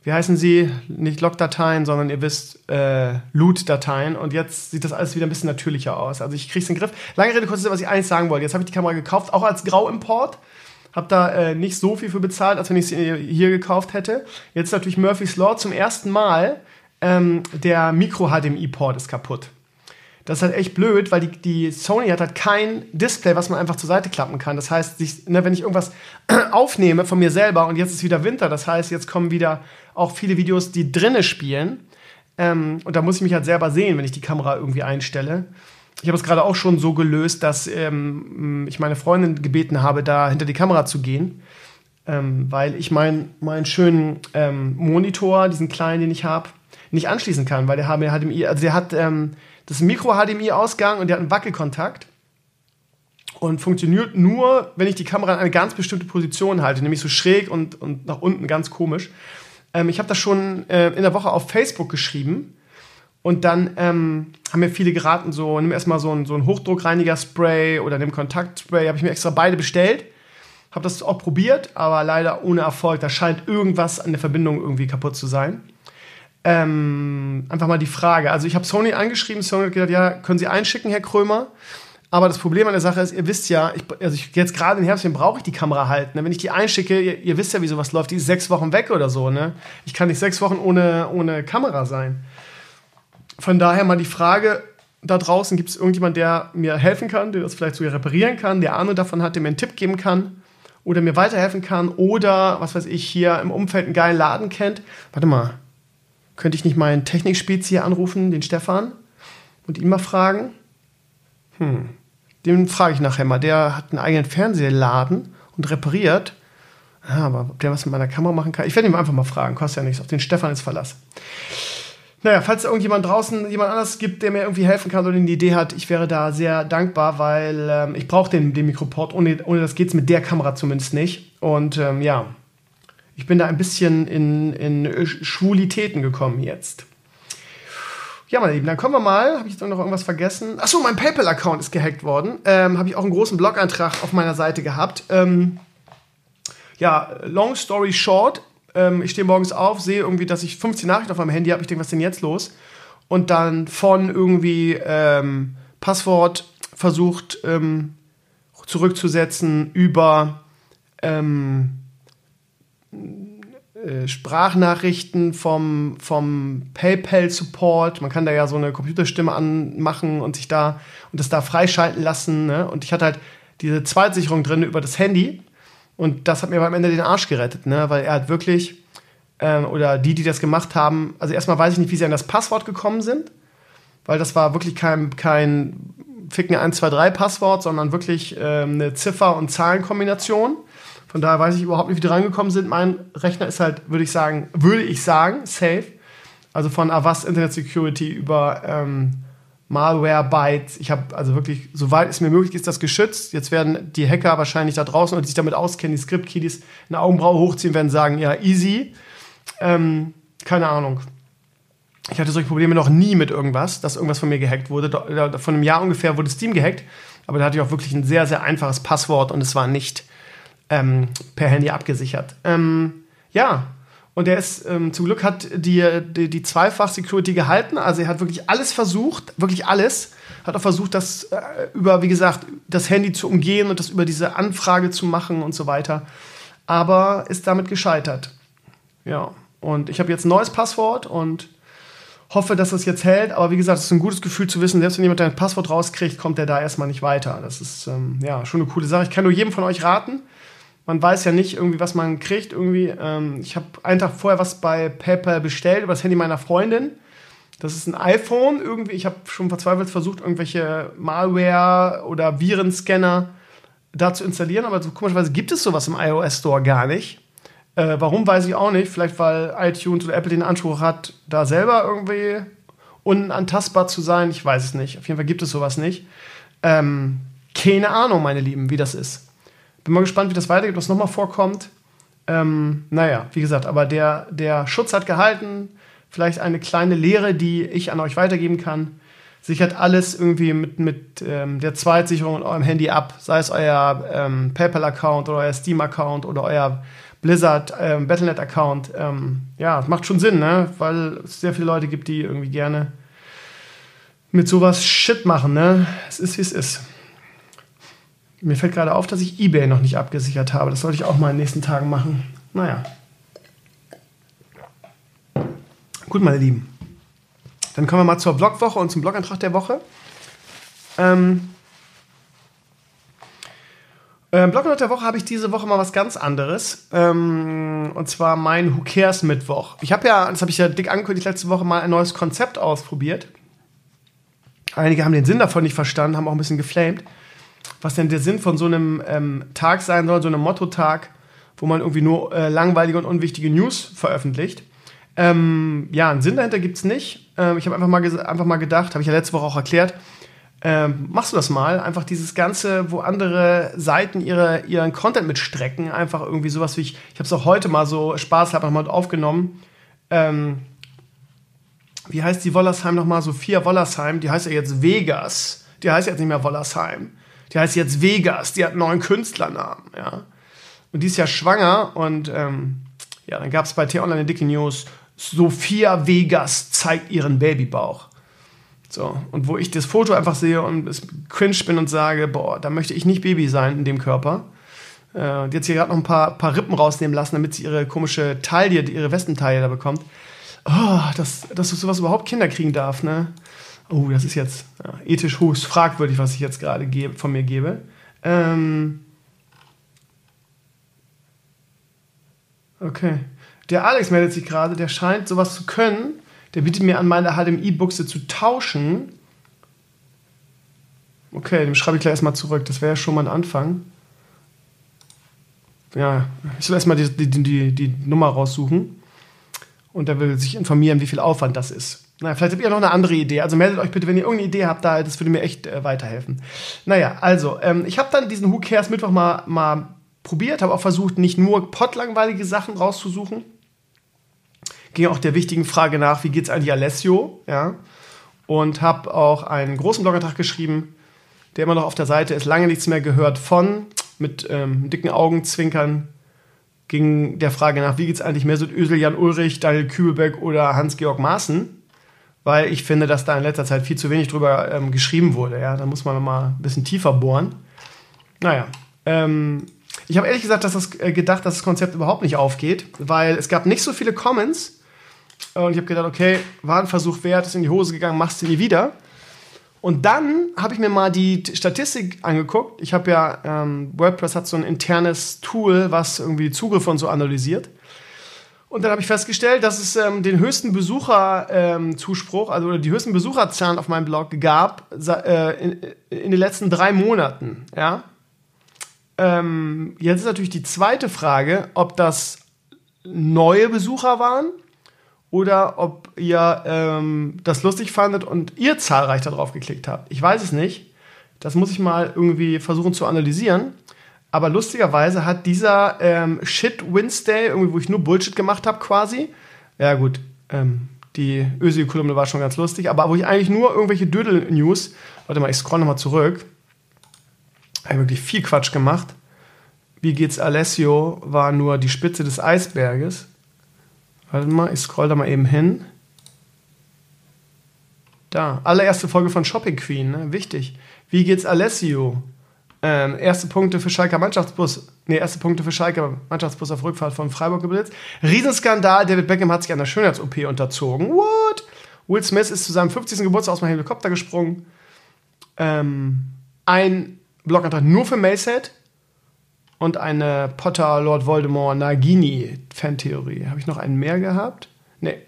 wie heißen sie? Nicht Log-Dateien, sondern ihr wisst, äh, Loot-Dateien. Und jetzt sieht das alles wieder ein bisschen natürlicher aus. Also ich kriege es in den Griff. Lange Rede, kurz, was ich eigentlich sagen wollte. Jetzt habe ich die Kamera gekauft, auch als Grau-Import. Habe da äh, nicht so viel für bezahlt, als wenn ich sie hier gekauft hätte. Jetzt natürlich Murphy's Law zum ersten Mal ähm, der Micro-HDMI-Port ist kaputt. Das ist halt echt blöd, weil die, die Sony hat halt kein Display, was man einfach zur Seite klappen kann. Das heißt, ich, ne, wenn ich irgendwas aufnehme von mir selber und jetzt ist wieder Winter, das heißt, jetzt kommen wieder auch viele Videos, die drinnen spielen. Ähm, und da muss ich mich halt selber sehen, wenn ich die Kamera irgendwie einstelle. Ich habe es gerade auch schon so gelöst, dass ähm, ich meine Freundin gebeten habe, da hinter die Kamera zu gehen, ähm, weil ich meinen mein schönen ähm, Monitor, diesen kleinen, den ich habe, nicht anschließen kann, weil der HDMI, also der hat ähm, das Mikro-HDMI-Ausgang und der hat einen Wackelkontakt und funktioniert nur, wenn ich die Kamera in eine ganz bestimmte Position halte, nämlich so schräg und, und nach unten ganz komisch. Ähm, ich habe das schon äh, in der Woche auf Facebook geschrieben und dann ähm, haben mir viele geraten, so nimm erstmal so ein, so ein Hochdruckreiniger-Spray oder nimm Kontaktspray, habe ich mir extra beide bestellt. Habe das auch probiert, aber leider ohne Erfolg. Da scheint irgendwas an der Verbindung irgendwie kaputt zu sein ähm, einfach mal die Frage. Also ich habe Sony angeschrieben, Sony hat gesagt, ja, können Sie einschicken, Herr Krömer. Aber das Problem an der Sache ist, ihr wisst ja, ich, also ich, jetzt gerade im Herbst brauche ich die Kamera halt. Ne? Wenn ich die einschicke, ihr, ihr, wisst ja, wie sowas läuft, die ist sechs Wochen weg oder so. Ne? Ich kann nicht sechs Wochen ohne, ohne Kamera sein. Von daher mal die Frage, da draußen gibt es irgendjemand, der mir helfen kann, der das vielleicht sogar reparieren kann, der Ahnung davon hat, der mir einen Tipp geben kann oder mir weiterhelfen kann oder, was weiß ich, hier im Umfeld einen geilen Laden kennt. Warte mal, könnte ich nicht meinen Technikspezi anrufen, den Stefan, und ihn mal fragen? Hm, den frage ich nachher mal. Der hat einen eigenen Fernsehladen und repariert. Ja, aber ob der was mit meiner Kamera machen kann, ich werde ihn einfach mal fragen. Kostet ja nichts. Auf den Stefan ist Verlass. Naja, falls es irgendjemand draußen, jemand anders gibt, der mir irgendwie helfen kann oder eine Idee hat, ich wäre da sehr dankbar, weil ähm, ich brauche den, den Mikroport. Ohne, ohne das geht es mit der Kamera zumindest nicht. Und ähm, ja, ich bin da ein bisschen in, in Schwulitäten gekommen jetzt. Ja, meine Lieben, dann kommen wir mal. Habe ich noch irgendwas vergessen? Achso, mein PayPal-Account ist gehackt worden. Ähm, Habe ich auch einen großen Blog-Eintrag auf meiner Seite gehabt. Ähm, ja, long story short. Ähm, ich stehe morgens auf, sehe irgendwie, dass ich 15 Nachrichten auf meinem Handy habe. Ich denke, was ist denn jetzt los? Und dann von irgendwie ähm, Passwort versucht ähm, zurückzusetzen über ähm, äh, Sprachnachrichten vom, vom PayPal-Support. Man kann da ja so eine Computerstimme anmachen und sich da und das da freischalten lassen. Ne? Und ich hatte halt diese Zweitsicherung drin über das Handy. Und das hat mir am Ende den Arsch gerettet, ne? weil er hat wirklich, ähm, oder die, die das gemacht haben, also erstmal weiß ich nicht, wie sie an das Passwort gekommen sind, weil das war wirklich kein, kein Ficken 123 Passwort, sondern wirklich ähm, eine Ziffer- und Zahlenkombination. Von daher weiß ich überhaupt nicht, wie die reingekommen sind. Mein Rechner ist halt, würde ich sagen, würde ich sagen, safe. Also von Avast Internet Security über ähm, Malware, Bytes. Ich habe also wirklich, soweit es mir möglich ist, das geschützt. Jetzt werden die Hacker wahrscheinlich da draußen und die sich damit auskennen, die Script-Kiddies eine Augenbraue hochziehen, werden sagen, ja, easy. Ähm, keine Ahnung. Ich hatte solche Probleme noch nie mit irgendwas, dass irgendwas von mir gehackt wurde. Von einem Jahr ungefähr wurde Steam gehackt, aber da hatte ich auch wirklich ein sehr, sehr einfaches Passwort und es war nicht ähm, per Handy abgesichert. Ähm, ja, und er ist, ähm, zum Glück hat die, die, die Zweifach-Security gehalten. Also er hat wirklich alles versucht, wirklich alles. Hat auch versucht, das äh, über, wie gesagt, das Handy zu umgehen und das über diese Anfrage zu machen und so weiter. Aber ist damit gescheitert. Ja, und ich habe jetzt ein neues Passwort und hoffe, dass das jetzt hält. Aber wie gesagt, es ist ein gutes Gefühl zu wissen, selbst wenn jemand dein Passwort rauskriegt, kommt der da erstmal nicht weiter. Das ist ähm, ja schon eine coole Sache. Ich kann nur jedem von euch raten. Man weiß ja nicht irgendwie, was man kriegt. Irgendwie, ähm, ich habe einen Tag vorher was bei PayPal bestellt über das Handy meiner Freundin. Das ist ein iPhone. Irgendwie, ich habe schon verzweifelt versucht, irgendwelche Malware oder Virenscanner da zu installieren, aber so komischerweise gibt es sowas im iOS Store gar nicht. Äh, warum weiß ich auch nicht. Vielleicht weil iTunes oder Apple den Anspruch hat, da selber irgendwie unantastbar zu sein. Ich weiß es nicht. Auf jeden Fall gibt es sowas nicht. Ähm, keine Ahnung, meine Lieben, wie das ist. Bin mal gespannt, wie das weitergeht, was nochmal vorkommt. Ähm, naja, wie gesagt, aber der, der Schutz hat gehalten. Vielleicht eine kleine Lehre, die ich an euch weitergeben kann. Sichert alles irgendwie mit, mit ähm, der Zweitsicherung in eurem Handy ab. Sei es euer ähm, PayPal-Account oder euer Steam-Account oder euer Blizzard ähm, Battlenet-Account. Ähm, ja, macht schon Sinn, ne? weil es sehr viele Leute gibt, die irgendwie gerne mit sowas Shit machen. Ne? Es ist, wie es ist. Mir fällt gerade auf, dass ich eBay noch nicht abgesichert habe. Das sollte ich auch mal in den nächsten Tagen machen. Naja. Gut, meine Lieben. Dann kommen wir mal zur Blogwoche und zum Blogantrag der Woche. Ähm, äh, Blogantrag der Woche habe ich diese Woche mal was ganz anderes. Ähm, und zwar mein Who Cares Mittwoch. Ich habe ja, das habe ich ja dick angekündigt, letzte Woche mal ein neues Konzept ausprobiert. Einige haben den Sinn davon nicht verstanden, haben auch ein bisschen geflamed. Was denn der Sinn von so einem ähm, Tag sein soll, so einem Motto-Tag, wo man irgendwie nur äh, langweilige und unwichtige News veröffentlicht. Ähm, ja, einen Sinn dahinter gibt es nicht. Ähm, ich habe einfach, mal einfach mal gedacht, habe ich ja letzte Woche auch erklärt, ähm, machst du das mal? Einfach dieses Ganze, wo andere Seiten ihre, ihren Content mitstrecken, einfach irgendwie sowas wie ich, ich habe es auch heute mal so Spaß habe mal aufgenommen. Ähm, wie heißt die Wollersheim nochmal? Sophia Wollersheim, die heißt ja jetzt Vegas. Die heißt jetzt nicht mehr Wollersheim. Die heißt jetzt Vegas. Die hat einen neuen Künstlernamen, ja. Und die ist ja schwanger und ähm, ja, dann gab es bei T-Online eine dicke News. Sophia Vegas zeigt ihren Babybauch. So, und wo ich das Foto einfach sehe und es cringe bin und sage, boah, da möchte ich nicht Baby sein in dem Körper. Äh, die hat hier gerade noch ein paar, paar Rippen rausnehmen lassen, damit sie ihre komische Taille, ihre Westentaille da bekommt. Oh, dass, dass sowas überhaupt Kinder kriegen darf, ne? Oh, das ist jetzt ethisch höchst fragwürdig, was ich jetzt gerade von mir gebe. Ähm okay. Der Alex meldet sich gerade, der scheint sowas zu können der bietet mir an, meine HDMI-Buchse zu tauschen. Okay, dem schreibe ich gleich erstmal zurück. Das wäre ja schon mal ein Anfang. Ja, ich soll erstmal die, die, die, die Nummer raussuchen. Und er will sich informieren, wie viel Aufwand das ist. Naja, vielleicht habt ihr noch eine andere Idee. Also meldet euch bitte, wenn ihr irgendeine Idee habt, da, das würde mir echt äh, weiterhelfen. Naja, also, ähm, ich habe dann diesen Who Cares Mittwoch mal, mal probiert, habe auch versucht, nicht nur potlangweilige Sachen rauszusuchen, ging auch der wichtigen Frage nach, wie geht's eigentlich Alessio, ja, und habe auch einen großen Blogantrag geschrieben, der immer noch auf der Seite ist, lange nichts mehr gehört von, mit ähm, dicken Augenzwinkern ging der Frage nach, wie geht's eigentlich Mesut Özil, Jan Ulrich, Daniel Kübelbeck oder Hans-Georg Maaßen, weil ich finde, dass da in letzter Zeit viel zu wenig drüber ähm, geschrieben wurde, ja, da muss man mal ein bisschen tiefer bohren. Naja, ähm, ich habe ehrlich gesagt dass das, äh, gedacht, dass das Konzept überhaupt nicht aufgeht, weil es gab nicht so viele Comments und ich habe gedacht, okay, war ein Versuch wert, ist in die Hose gegangen, machst du nie wieder. Und dann habe ich mir mal die Statistik angeguckt. Ich habe ja, ähm, WordPress hat so ein internes Tool, was irgendwie Zugriffe und so analysiert. Und dann habe ich festgestellt, dass es ähm, den höchsten Besucherzuspruch, ähm, also die höchsten Besucherzahlen auf meinem Blog gab äh, in, in, den letzten drei Monaten. Ja? Ähm, jetzt ist natürlich die zweite Frage, ob das neue Besucher waren oder ob ihr ähm, das lustig fandet und ihr zahlreich darauf geklickt habt. Ich weiß es nicht. Das muss ich mal irgendwie versuchen zu analysieren. Aber lustigerweise hat dieser ähm, Shit Wednesday, irgendwie, wo ich nur Bullshit gemacht habe, quasi. Ja, gut, ähm, die Ösi-Kolumne war schon ganz lustig, aber wo ich eigentlich nur irgendwelche Dödel-News. Warte mal, ich scroll nochmal zurück. Habe wirklich viel Quatsch gemacht. Wie geht's Alessio? War nur die Spitze des Eisberges. Warte mal, ich scroll da mal eben hin. Da, allererste Folge von Shopping Queen, ne? wichtig. Wie geht's Alessio? Ähm, erste Punkte für Schalke Mannschaftsbus, nee, erste Punkte für Schalke Mannschaftsbus auf Rückfahrt von Freiburg geblitzt. Riesenskandal, David Beckham hat sich einer Schönheits-OP unterzogen. What? Will Smith ist zu seinem 50. Geburtstag aus dem Helikopter gesprungen. Ähm, ein Blogantrag nur für Mayset und eine Potter Lord Voldemort Nagini Fantheorie. Habe ich noch einen mehr gehabt? Nee.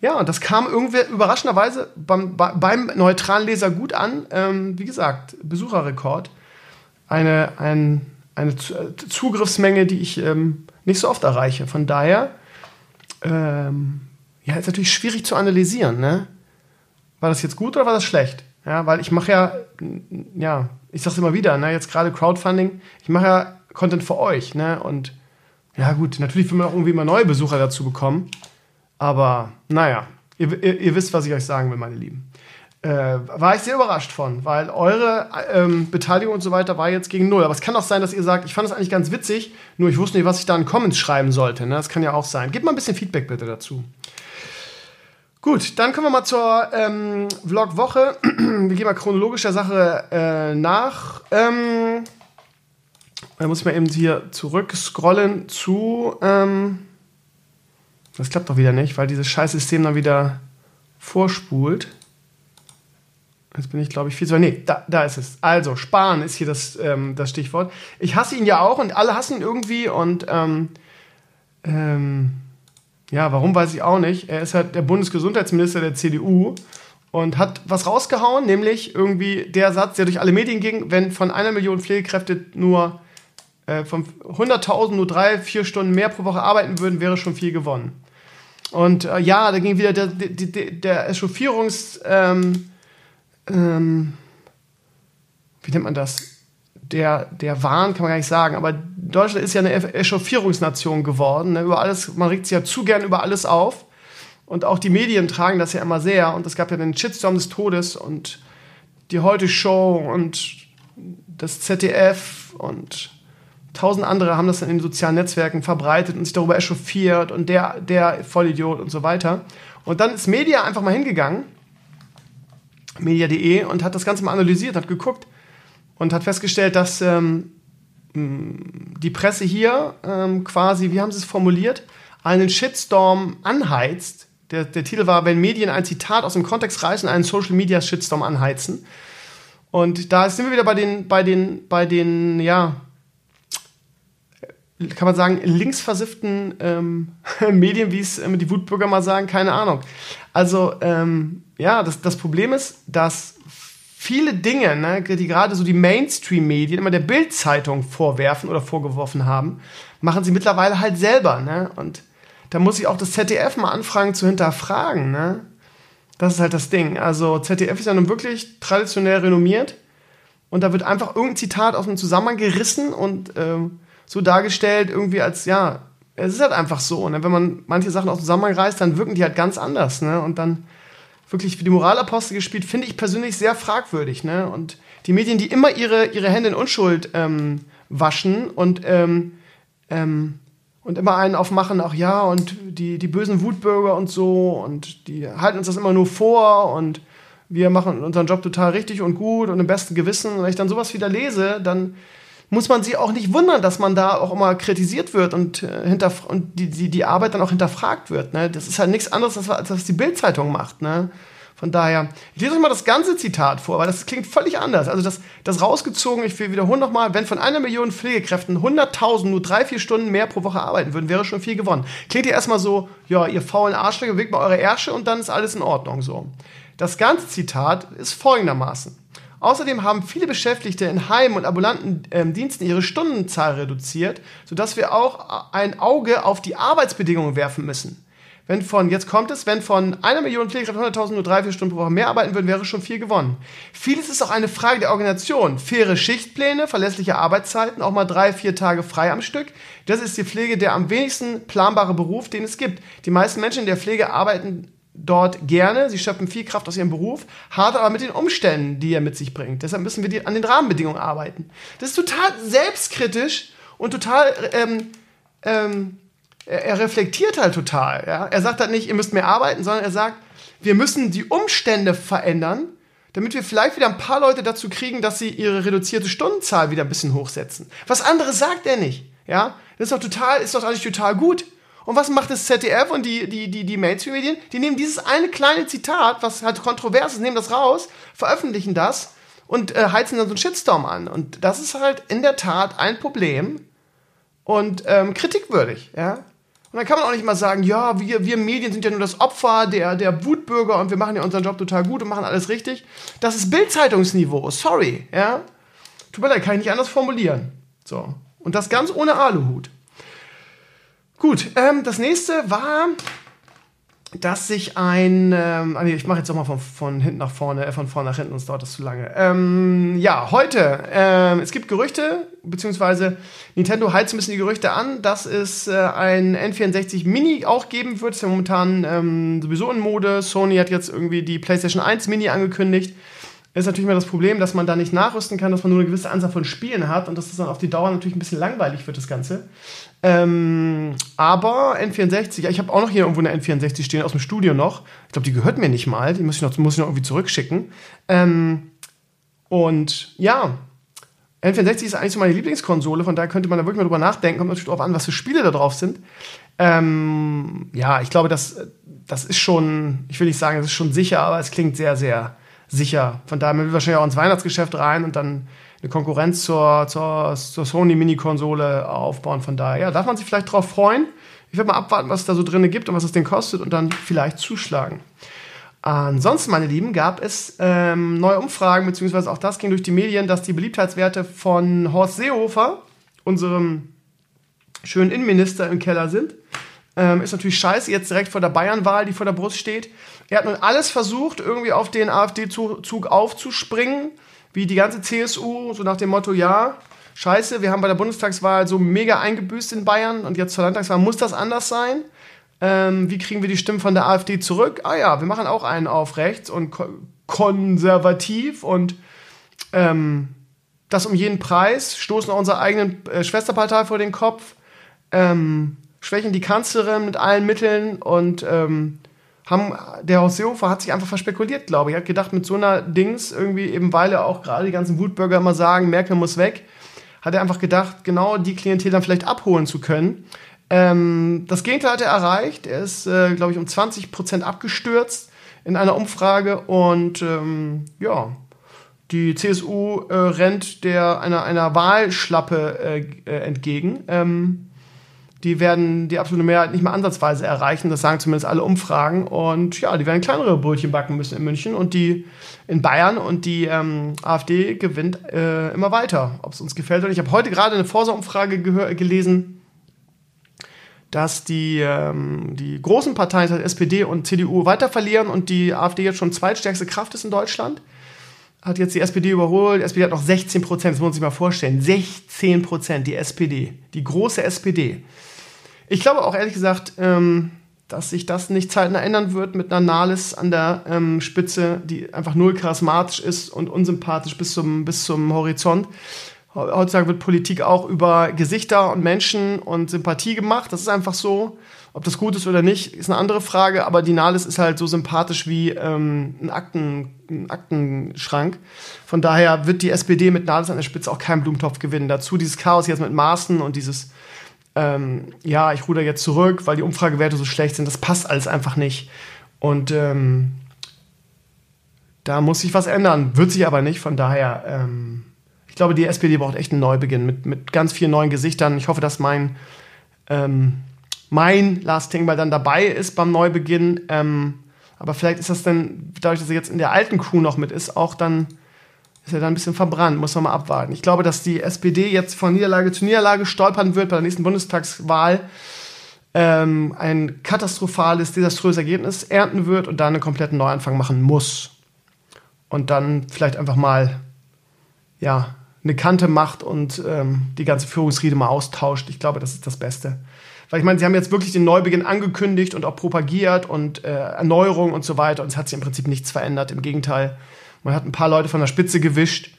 Ja, und das kam irgendwie überraschenderweise beim, beim neutralen Leser gut an. Ähm, wie gesagt, Besucherrekord. Eine, ein, eine Zugriffsmenge, die ich ähm, nicht so oft erreiche. Von daher, ähm, ja, ist natürlich schwierig zu analysieren. Ne? War das jetzt gut oder war das schlecht? Ja, weil ich mache ja, ja, ich sag's immer wieder, ne, jetzt gerade Crowdfunding, ich mache ja Content für euch, ne? Und ja, gut, natürlich will man auch irgendwie mal neue Besucher dazu bekommen. Aber naja, ihr, ihr, ihr wisst, was ich euch sagen will, meine Lieben. Äh, war ich sehr überrascht von, weil eure ähm, Beteiligung und so weiter war jetzt gegen null. Aber es kann auch sein, dass ihr sagt, ich fand es eigentlich ganz witzig, nur ich wusste nicht, was ich da in Comments schreiben sollte. Ne? Das kann ja auch sein. Gebt mal ein bisschen Feedback bitte dazu. Gut, dann kommen wir mal zur ähm, Vlog-Woche. wir gehen mal chronologisch der Sache äh, nach. Ähm, da muss ich mal eben hier zurückscrollen zu. Ähm, das klappt doch wieder nicht, weil dieses Scheißsystem dann wieder vorspult. Jetzt bin ich, glaube ich, viel zu. Nee, da, da ist es. Also, sparen ist hier das, ähm, das Stichwort. Ich hasse ihn ja auch und alle hassen ihn irgendwie und ähm, ähm, ja, warum weiß ich auch nicht. Er ist halt der Bundesgesundheitsminister der CDU und hat was rausgehauen, nämlich irgendwie der Satz, der durch alle Medien ging, wenn von einer Million Pflegekräfte nur äh, von 100.000 nur drei, vier Stunden mehr pro Woche arbeiten würden, wäre schon viel gewonnen. Und äh, ja, da ging wieder der, der, der, der Echauffierungs... Ähm, ähm, wie nennt man das? der, der Wahn kann man gar nicht sagen, aber Deutschland ist ja eine Echauffierungsnation geworden. Ne? Über alles, man regt sich ja zu gern über alles auf. Und auch die Medien tragen das ja immer sehr. Und es gab ja den Shitstorm des Todes und die Heute-Show und das ZDF und tausend andere haben das in den sozialen Netzwerken verbreitet und sich darüber echauffiert und der, der Vollidiot und so weiter. Und dann ist Media einfach mal hingegangen, media.de, und hat das Ganze mal analysiert, hat geguckt, und hat festgestellt, dass ähm, die Presse hier ähm, quasi, wie haben sie es formuliert, einen Shitstorm anheizt. Der, der Titel war, wenn Medien ein Zitat aus dem Kontext reißen, einen Social Media Shitstorm anheizen. Und da sind wir wieder bei den, bei den, bei den, ja, kann man sagen, linksversifften ähm, Medien, wie es ähm, die Wutbürger mal sagen, keine Ahnung. Also, ähm, ja, das, das Problem ist, dass viele Dinge, ne, die gerade so die Mainstream-Medien immer der Bild-Zeitung vorwerfen oder vorgeworfen haben, machen sie mittlerweile halt selber. Ne? Und da muss ich auch das ZDF mal anfragen zu hinterfragen. Ne? Das ist halt das Ding. Also ZDF ist ja nun wirklich traditionell renommiert und da wird einfach irgendein Zitat aus dem Zusammenhang gerissen und ähm, so dargestellt, irgendwie als, ja, es ist halt einfach so. Ne? Wenn man manche Sachen aus dem Zusammenhang reißt, dann wirken die halt ganz anders. Ne? Und dann wirklich für die Moralapostel gespielt, finde ich persönlich sehr fragwürdig. Ne? Und die Medien, die immer ihre, ihre Hände in Unschuld ähm, waschen und, ähm, ähm, und immer einen aufmachen, ach ja, und die, die bösen Wutbürger und so, und die halten uns das immer nur vor und wir machen unseren Job total richtig und gut und im besten Gewissen. Und wenn ich dann sowas wieder lese, dann muss man sie auch nicht wundern, dass man da auch immer kritisiert wird und, äh, und die, die, die Arbeit dann auch hinterfragt wird. Ne? Das ist halt nichts anderes, als, als was die Bildzeitung macht. Ne? Von daher, ich lese euch mal das ganze Zitat vor, weil das klingt völlig anders. Also das, das rausgezogen, ich will wiederholen nochmal, wenn von einer Million Pflegekräften 100.000 nur drei, vier Stunden mehr pro Woche arbeiten würden, wäre schon viel gewonnen. Klingt ja erstmal so, ja, ihr faulen Arschlöcher, bewegt mal eure Ärsche und dann ist alles in Ordnung so. Das ganze Zitat ist folgendermaßen. Außerdem haben viele Beschäftigte in Heimen und ambulanten äh, Diensten ihre Stundenzahl reduziert, sodass wir auch ein Auge auf die Arbeitsbedingungen werfen müssen. Wenn von, jetzt kommt es, wenn von einer Million Pflegekräften 100.000 nur drei, vier Stunden pro Woche mehr arbeiten würden, wäre schon viel gewonnen. Vieles ist auch eine Frage der Organisation. Faire Schichtpläne, verlässliche Arbeitszeiten, auch mal drei, vier Tage frei am Stück. Das ist die Pflege der am wenigsten planbare Beruf, den es gibt. Die meisten Menschen in der Pflege arbeiten dort gerne, sie schöpfen viel Kraft aus ihrem Beruf, hart aber mit den Umständen, die er mit sich bringt. Deshalb müssen wir an den Rahmenbedingungen arbeiten. Das ist total selbstkritisch und total, ähm, ähm, er, er, reflektiert halt total. Ja? Er sagt halt nicht, ihr müsst mehr arbeiten, sondern er sagt, wir müssen die Umstände verändern, damit wir vielleicht wieder ein paar Leute dazu kriegen, dass sie ihre reduzierte Stundenzahl wieder ein bisschen hochsetzen. Was anderes sagt er nicht. Ja, das ist doch total, ist doch eigentlich total gut. Und was macht das ZDF und die, die, die, die Mainstream-Medien? Die nehmen dieses eine kleine Zitat, was halt kontrovers ist, nehmen das raus, veröffentlichen das und äh, heizen dann so einen Shitstorm an. Und das ist halt in der Tat ein Problem und ähm, kritikwürdig, ja. Und dann kann man auch nicht mal sagen, ja, wir, wir Medien sind ja nur das Opfer der, der Wutbürger und wir machen ja unseren Job total gut und machen alles richtig. Das ist Bildzeitungsniveau, sorry, ja. Tut mir leid, kann ich nicht anders formulieren. So. Und das ganz ohne Aluhut. Gut, ähm, das nächste war, dass sich ein, ähm, ah, nee, ich mache jetzt auch mal von, von hinten nach vorne, äh, von vorne nach hinten, sonst dauert das zu lange. Ähm, ja, heute, ähm, es gibt Gerüchte, beziehungsweise Nintendo heizt ein bisschen die Gerüchte an, dass es äh, ein N64 Mini auch geben wird. Ist ja momentan ähm, sowieso in Mode. Sony hat jetzt irgendwie die PlayStation 1 Mini angekündigt ist natürlich immer das Problem, dass man da nicht nachrüsten kann, dass man nur eine gewisse Anzahl von Spielen hat und dass das dann auf die Dauer natürlich ein bisschen langweilig wird, das Ganze. Ähm, aber N64, ja, ich habe auch noch hier irgendwo eine N64 stehen aus dem Studio noch. Ich glaube, die gehört mir nicht mal. Die muss ich noch, muss ich noch irgendwie zurückschicken. Ähm, und ja, N64 ist eigentlich so meine Lieblingskonsole, von daher könnte man da wirklich mal drüber nachdenken. Kommt natürlich darauf an, was für Spiele da drauf sind. Ähm, ja, ich glaube, das, das ist schon, ich will nicht sagen, das ist schon sicher, aber es klingt sehr, sehr sicher. Von daher will wir wahrscheinlich auch ins Weihnachtsgeschäft rein und dann eine Konkurrenz zur, zur, zur Sony Mini-Konsole aufbauen. Von daher, ja, darf man sich vielleicht drauf freuen. Ich werde mal abwarten, was es da so drin gibt und was es denn kostet und dann vielleicht zuschlagen. Ansonsten, meine Lieben, gab es ähm, neue Umfragen, beziehungsweise auch das ging durch die Medien, dass die Beliebtheitswerte von Horst Seehofer, unserem schönen Innenminister, im Keller sind. Ähm, ist natürlich scheiße, jetzt direkt vor der Bayernwahl, die vor der Brust steht. Er hat nun alles versucht, irgendwie auf den AfD-Zug aufzuspringen, wie die ganze CSU, so nach dem Motto, ja, scheiße, wir haben bei der Bundestagswahl so mega eingebüßt in Bayern und jetzt zur Landtagswahl muss das anders sein. Ähm, wie kriegen wir die Stimmen von der AfD zurück? Ah ja, wir machen auch einen auf rechts und ko konservativ und ähm, das um jeden Preis, stoßen auch unserer eigenen äh, Schwesterpartei vor den Kopf, ähm, schwächen die Kanzlerin mit allen Mitteln und ähm, haben, der Horst Seehofer hat sich einfach verspekuliert, glaube ich. Er hat gedacht, mit so einer Dings, irgendwie eben, weil er auch gerade die ganzen Wutbürger immer sagen, Merkel muss weg, hat er einfach gedacht, genau die Klientel dann vielleicht abholen zu können. Ähm, das Gegenteil hat er erreicht. Er ist, äh, glaube ich, um 20 Prozent abgestürzt in einer Umfrage und ähm, ja, die CSU äh, rennt der einer, einer Wahlschlappe äh, äh entgegen. Ähm, die werden die absolute Mehrheit nicht mehr ansatzweise erreichen. Das sagen zumindest alle Umfragen. Und ja, die werden kleinere Brötchen backen müssen in München und die in Bayern und die ähm, AfD gewinnt äh, immer weiter, ob es uns gefällt oder nicht. Ich habe heute gerade eine Forsa-Umfrage gelesen, dass die, ähm, die großen Parteien, also SPD und CDU, weiter verlieren und die AfD jetzt schon zweitstärkste Kraft ist in Deutschland. Hat jetzt die SPD überholt. Die SPD hat noch 16 Prozent, das muss man sich mal vorstellen. 16 Prozent, die SPD, die große SPD. Ich glaube auch ehrlich gesagt, ähm, dass sich das nicht zeitnah ändern wird mit einer Nahles an der ähm, Spitze, die einfach null charismatisch ist und unsympathisch bis zum, bis zum Horizont. Heutzutage wird Politik auch über Gesichter und Menschen und Sympathie gemacht. Das ist einfach so. Ob das gut ist oder nicht, ist eine andere Frage. Aber die Nahles ist halt so sympathisch wie ähm, ein, Akten, ein Aktenschrank. Von daher wird die SPD mit Nahles an der Spitze auch keinen Blumentopf gewinnen. Dazu dieses Chaos jetzt mit Maßen und dieses ähm, ja, ich ruder jetzt zurück, weil die Umfragewerte so schlecht sind. Das passt alles einfach nicht. Und ähm, da muss sich was ändern. Wird sich aber nicht. Von daher, ähm, ich glaube, die SPD braucht echt einen Neubeginn mit, mit ganz vielen neuen Gesichtern. Ich hoffe, dass mein, ähm, mein Last Thing mal dann dabei ist beim Neubeginn. Ähm, aber vielleicht ist das dann, dadurch, dass er jetzt in der alten Crew noch mit ist, auch dann ist ja dann ein bisschen verbrannt, muss man mal abwarten. Ich glaube, dass die SPD jetzt von Niederlage zu Niederlage stolpern wird bei der nächsten Bundestagswahl, ähm, ein katastrophales, desaströses Ergebnis ernten wird und dann einen kompletten Neuanfang machen muss. Und dann vielleicht einfach mal, ja, eine Kante macht und ähm, die ganze Führungsriede mal austauscht. Ich glaube, das ist das Beste. Weil ich meine, sie haben jetzt wirklich den Neubeginn angekündigt und auch propagiert und äh, Erneuerung und so weiter und es hat sich im Prinzip nichts verändert. Im Gegenteil, man hat ein paar Leute von der Spitze gewischt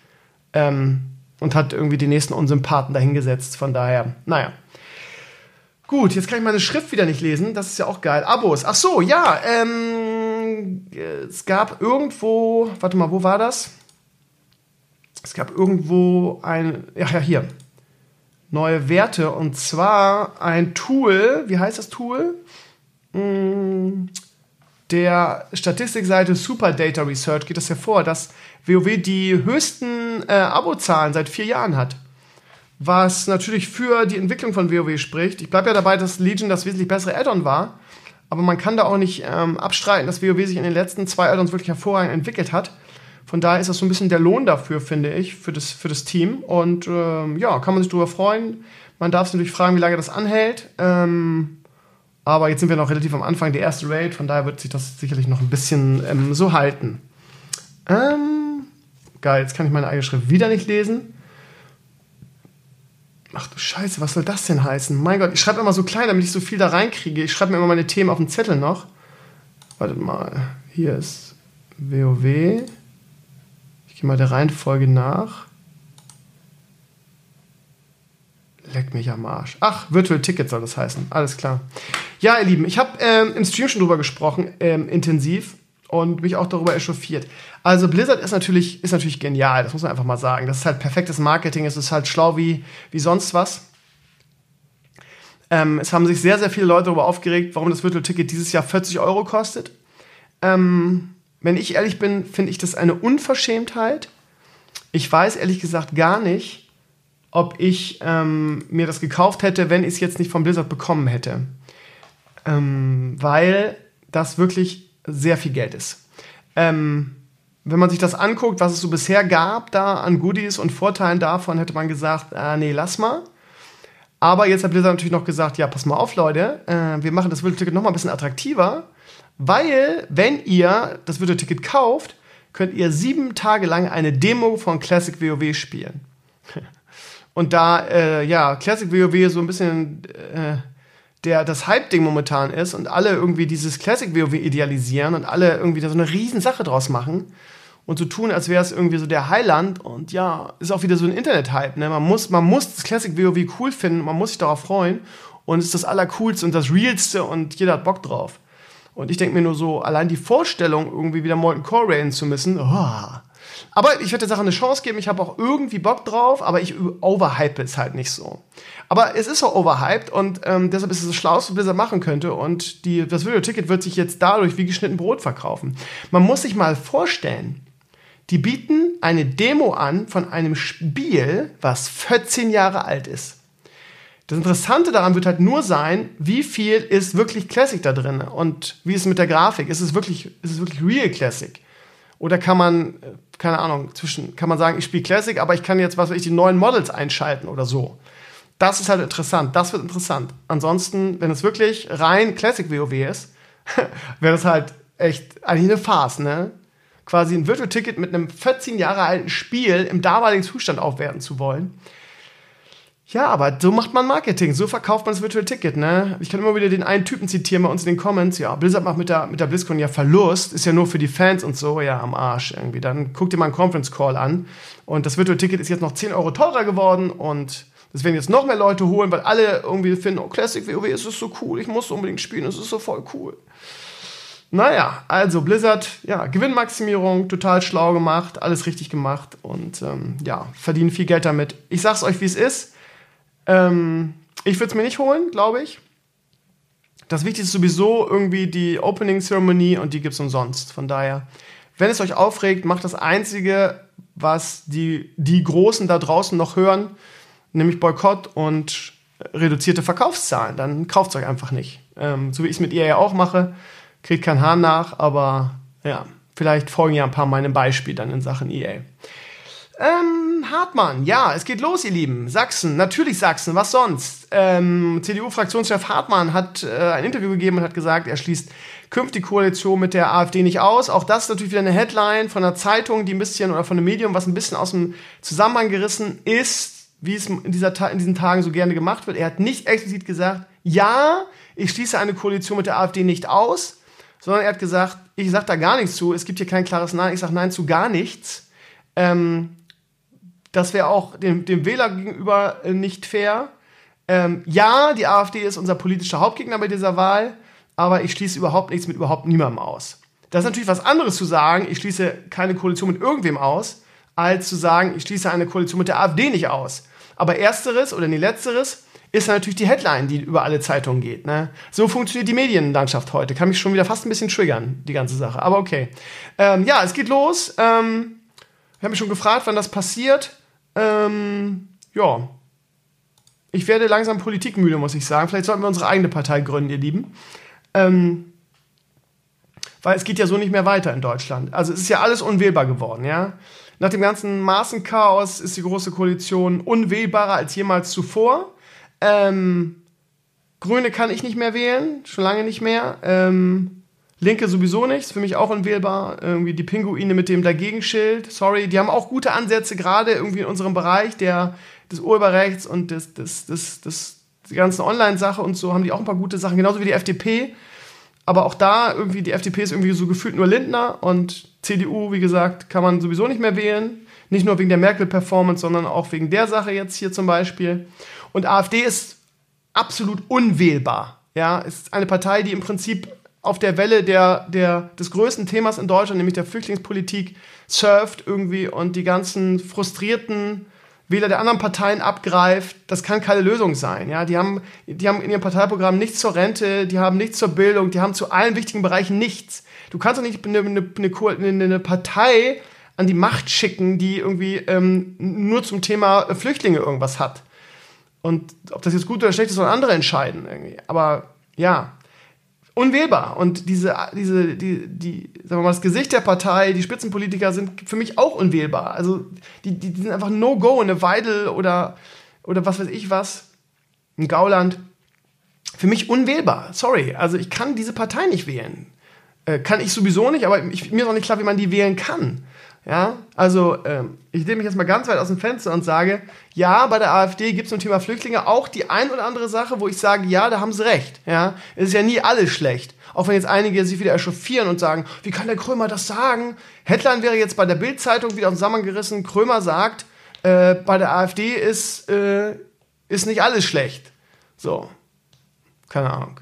ähm, und hat irgendwie die nächsten Unsympathen dahingesetzt. Von daher, naja. Gut, jetzt kann ich meine Schrift wieder nicht lesen. Das ist ja auch geil. Abos. Ach so, ja. Ähm, es gab irgendwo, warte mal, wo war das? Es gab irgendwo ein, ja, ja, hier. neue Werte und zwar ein Tool, wie heißt das Tool? Hm, der Statistikseite Super Data Research geht das hervor, dass WoW die höchsten äh, Abozahlen seit vier Jahren hat. Was natürlich für die Entwicklung von WoW spricht. Ich bleibe ja dabei, dass Legion das wesentlich bessere Add-on war. Aber man kann da auch nicht ähm, abstreiten, dass WoW sich in den letzten zwei Add-ons wirklich hervorragend entwickelt hat. Von daher ist das so ein bisschen der Lohn dafür, finde ich, für das, für das Team. Und ähm, ja, kann man sich darüber freuen. Man darf sich natürlich fragen, wie lange das anhält. Ähm, aber jetzt sind wir noch relativ am Anfang der erste Raid, von daher wird sich das sicherlich noch ein bisschen ähm, so halten. Ähm, geil, jetzt kann ich meine eigene Schrift wieder nicht lesen. Ach du Scheiße, was soll das denn heißen? Mein Gott, ich schreibe immer so klein, damit ich so viel da reinkriege. Ich schreibe mir immer meine Themen auf den Zettel noch. Wartet mal, hier ist WoW. Ich gehe mal der Reihenfolge nach. Leck mich am Arsch. Ach, Virtual Ticket soll das heißen. Alles klar. Ja, ihr Lieben, ich habe ähm, im Stream schon drüber gesprochen, ähm, intensiv, und mich auch darüber echauffiert. Also Blizzard ist natürlich, ist natürlich genial, das muss man einfach mal sagen. Das ist halt perfektes Marketing, es ist halt schlau wie, wie sonst was. Ähm, es haben sich sehr, sehr viele Leute darüber aufgeregt, warum das Virtual Ticket dieses Jahr 40 Euro kostet. Ähm, wenn ich ehrlich bin, finde ich das eine Unverschämtheit. Ich weiß ehrlich gesagt gar nicht, ob ich ähm, mir das gekauft hätte, wenn ich es jetzt nicht von Blizzard bekommen hätte. Ähm, weil das wirklich sehr viel Geld ist. Ähm, wenn man sich das anguckt, was es so bisher gab, da an Goodies und Vorteilen davon, hätte man gesagt, äh, nee, lass mal. Aber jetzt hat Blizzard natürlich noch gesagt, ja, pass mal auf, Leute, äh, wir machen das Video-Ticket noch mal ein bisschen attraktiver, weil, wenn ihr das Video-Ticket kauft, könnt ihr sieben Tage lang eine Demo von Classic WoW spielen. Und da, äh, ja, Classic WoW so ein bisschen äh, der das Hype-Ding momentan ist und alle irgendwie dieses Classic WoW idealisieren und alle irgendwie da so eine Riesensache draus machen und so tun, als wäre es irgendwie so der Heiland und ja, ist auch wieder so ein Internet-Hype, ne? Man muss, man muss das Classic WoW cool finden, man muss sich darauf freuen und es ist das Allercoolste und das Realste und jeder hat Bock drauf. Und ich denke mir nur so, allein die Vorstellung, irgendwie wieder Molten Core raiden zu müssen, oh, aber ich werde der Sache eine Chance geben. Ich habe auch irgendwie Bock drauf, aber ich overhype es halt nicht so. Aber es ist auch overhyped und ähm, deshalb ist es das Schlauste, was Blizzard machen könnte. Und die, das Video-Ticket wird sich jetzt dadurch wie geschnitten Brot verkaufen. Man muss sich mal vorstellen, die bieten eine Demo an von einem Spiel, was 14 Jahre alt ist. Das Interessante daran wird halt nur sein, wie viel ist wirklich Classic da drin und wie ist es mit der Grafik? Ist es wirklich, ist es wirklich Real Classic? Oder kann man, äh, keine Ahnung, zwischen, kann man sagen, ich spiele Classic, aber ich kann jetzt, was weiß ich, die neuen Models einschalten oder so. Das ist halt interessant. Das wird interessant. Ansonsten, wenn es wirklich rein Classic WoW ist, wäre das halt echt eigentlich eine Farce, ne? Quasi ein Virtual Ticket mit einem 14 Jahre alten Spiel im damaligen Zustand aufwerten zu wollen. Ja, aber so macht man Marketing, so verkauft man das Virtual Ticket, ne? Ich kann immer wieder den einen Typen zitieren bei uns in den Comments, ja, Blizzard macht mit der, mit der BlizzCon ja Verlust, ist ja nur für die Fans und so, ja, am Arsch irgendwie. Dann guck dir mal einen Conference Call an und das Virtual Ticket ist jetzt noch 10 Euro teurer geworden und das werden jetzt noch mehr Leute holen, weil alle irgendwie finden, oh, Classic WoW, es ist so cool, ich muss unbedingt spielen, es ist so voll cool. Naja, also Blizzard, ja, Gewinnmaximierung, total schlau gemacht, alles richtig gemacht und ähm, ja, verdienen viel Geld damit. Ich sag's euch, wie es ist ähm, ich würde es mir nicht holen, glaube ich. Das Wichtigste ist sowieso irgendwie die Opening-Zeremonie und die gibt es umsonst. Von daher, wenn es euch aufregt, macht das Einzige, was die, die Großen da draußen noch hören, nämlich Boykott und reduzierte Verkaufszahlen. Dann kauft es euch einfach nicht. Ähm, so wie ich es mit ihr ja auch mache, kriegt kein Hahn nach, aber ja, vielleicht folgen ja ein paar meinem Beispiel dann in Sachen EA. Ähm, Hartmann, ja, es geht los, ihr Lieben. Sachsen, natürlich Sachsen, was sonst? Ähm, CDU-Fraktionschef Hartmann hat äh, ein Interview gegeben und hat gesagt, er schließt künftig Koalition mit der AfD nicht aus. Auch das ist natürlich wieder eine Headline von einer Zeitung, die ein bisschen, oder von einem Medium, was ein bisschen aus dem Zusammenhang gerissen ist, wie es in, dieser, in diesen Tagen so gerne gemacht wird. Er hat nicht explizit gesagt, ja, ich schließe eine Koalition mit der AfD nicht aus, sondern er hat gesagt, ich sage da gar nichts zu, es gibt hier kein klares Nein, ich sage Nein zu gar nichts. Ähm, das wäre auch dem, dem Wähler gegenüber äh, nicht fair. Ähm, ja, die AfD ist unser politischer Hauptgegner bei dieser Wahl, aber ich schließe überhaupt nichts mit überhaupt niemandem aus. Das ist natürlich was anderes zu sagen, ich schließe keine Koalition mit irgendwem aus, als zu sagen, ich schließe eine Koalition mit der AfD nicht aus. Aber ersteres oder nee, letzteres ist natürlich die Headline, die über alle Zeitungen geht. Ne? So funktioniert die Medienlandschaft heute. Kann mich schon wieder fast ein bisschen triggern, die ganze Sache. Aber okay. Ähm, ja, es geht los. Ähm, ich habe mich schon gefragt, wann das passiert. Ähm, ja. Ich werde langsam politikmüde, muss ich sagen. Vielleicht sollten wir unsere eigene Partei gründen, ihr Lieben. Ähm, weil es geht ja so nicht mehr weiter in Deutschland. Also es ist ja alles unwählbar geworden, ja. Nach dem ganzen Maßenchaos ist die Große Koalition unwählbarer als jemals zuvor. Ähm, Grüne kann ich nicht mehr wählen, schon lange nicht mehr. Ähm, Linke sowieso nicht, ist für mich auch unwählbar. Irgendwie die Pinguine mit dem Dagegenschild, sorry, die haben auch gute Ansätze, gerade irgendwie in unserem Bereich der, des Urheberrechts und des, des, des, des, die ganzen Online-Sache und so haben die auch ein paar gute Sachen, genauso wie die FDP. Aber auch da irgendwie, die FDP ist irgendwie so gefühlt nur Lindner und CDU, wie gesagt, kann man sowieso nicht mehr wählen. Nicht nur wegen der Merkel-Performance, sondern auch wegen der Sache jetzt hier zum Beispiel. Und AfD ist absolut unwählbar. Ja, ist eine Partei, die im Prinzip auf der Welle der, der, des größten Themas in Deutschland, nämlich der Flüchtlingspolitik, surft irgendwie und die ganzen frustrierten Wähler der anderen Parteien abgreift, das kann keine Lösung sein. Ja, die haben, die haben in ihrem Parteiprogramm nichts zur Rente, die haben nichts zur Bildung, die haben zu allen wichtigen Bereichen nichts. Du kannst doch nicht eine, eine, eine, Partei an die Macht schicken, die irgendwie ähm, nur zum Thema Flüchtlinge irgendwas hat. Und ob das jetzt gut oder schlecht ist, sollen andere entscheiden. Irgendwie. Aber ja, unwählbar. Und diese, diese, die, die, sagen wir mal, das Gesicht der Partei, die Spitzenpolitiker sind für mich auch unwählbar. Also die, die, die sind einfach No-Go, eine Weidel oder, oder was weiß ich was, ein Gauland. Für mich unwählbar. Sorry. Also ich kann diese Partei nicht wählen. Äh, kann ich sowieso nicht, aber ich, mir ist auch nicht klar, wie man die wählen kann. Ja, also ähm, ich nehme mich jetzt mal ganz weit aus dem Fenster und sage, ja, bei der AfD gibt es zum Thema Flüchtlinge auch die ein oder andere Sache, wo ich sage, ja, da haben sie recht. Ja, es ist ja nie alles schlecht. Auch wenn jetzt einige sich wieder echauffieren und sagen, wie kann der Krömer das sagen? Headline wäre jetzt bei der Bild-Zeitung wieder zusammengerissen, Krömer sagt, äh, bei der AfD ist, äh, ist nicht alles schlecht. So, keine Ahnung.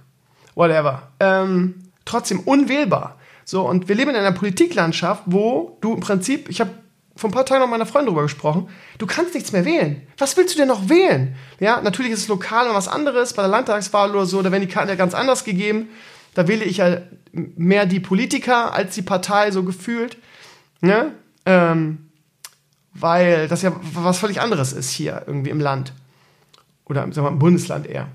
Whatever. Ähm, trotzdem unwählbar. So, und wir leben in einer Politiklandschaft, wo du im Prinzip, ich habe vor ein paar Tagen noch mit meiner Freundin darüber gesprochen, du kannst nichts mehr wählen. Was willst du denn noch wählen? Ja, natürlich ist es lokal und was anderes, bei der Landtagswahl oder so, da werden die Karten ja ganz anders gegeben. Da wähle ich ja mehr die Politiker als die Partei, so gefühlt. Ne? Ähm, weil das ja was völlig anderes ist hier irgendwie im Land. Oder sagen wir, im Bundesland eher.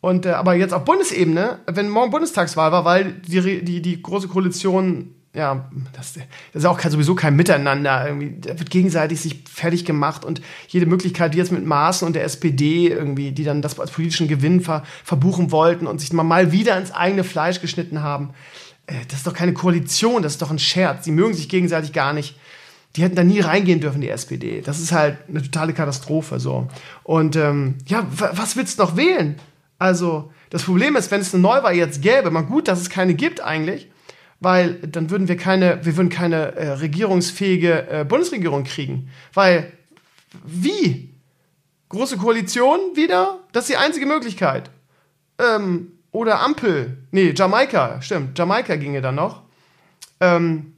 Und äh, aber jetzt auf Bundesebene, wenn morgen Bundestagswahl war, weil die, die, die große Koalition, ja, das, das ist auch kein, sowieso kein Miteinander, irgendwie, da wird gegenseitig sich fertig gemacht und jede Möglichkeit, die jetzt mit Maaßen und der SPD irgendwie, die dann das als politischen Gewinn ver, verbuchen wollten und sich mal wieder ins eigene Fleisch geschnitten haben, äh, das ist doch keine Koalition, das ist doch ein Scherz. Die mögen sich gegenseitig gar nicht die hätten da nie reingehen dürfen, die SPD. Das ist halt eine totale Katastrophe so. Und ähm, ja, was willst du noch wählen? Also, das Problem ist, wenn es eine Neuwahl jetzt gäbe, mal gut, dass es keine gibt eigentlich, weil dann würden wir keine, wir würden keine äh, regierungsfähige äh, Bundesregierung kriegen. Weil, wie? Große Koalition wieder? Das ist die einzige Möglichkeit. Ähm, oder Ampel. Nee, Jamaika, stimmt. Jamaika ginge dann noch. Ähm,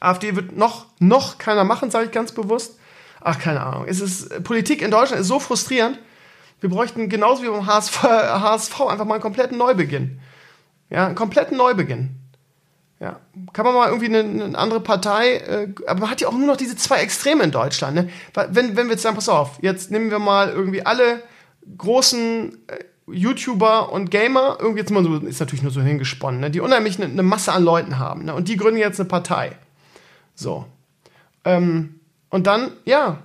AfD wird noch, noch keiner machen, sage ich ganz bewusst. Ach, keine Ahnung. Es ist, Politik in Deutschland ist so frustrierend. Wir bräuchten genauso wie beim HSV, HSV einfach mal einen kompletten Neubeginn. Ja, einen kompletten Neubeginn. Ja, kann man mal irgendwie eine, eine andere Partei, äh, aber man hat ja auch nur noch diese zwei Extreme in Deutschland. Ne? Wenn, wenn wir jetzt sagen, pass auf, jetzt nehmen wir mal irgendwie alle großen äh, YouTuber und Gamer, irgendwie jetzt mal so, ist natürlich nur so hingesponnen, ne? die unheimlich eine, eine Masse an Leuten haben. Ne? Und die gründen jetzt eine Partei. So. Ähm, und dann, ja,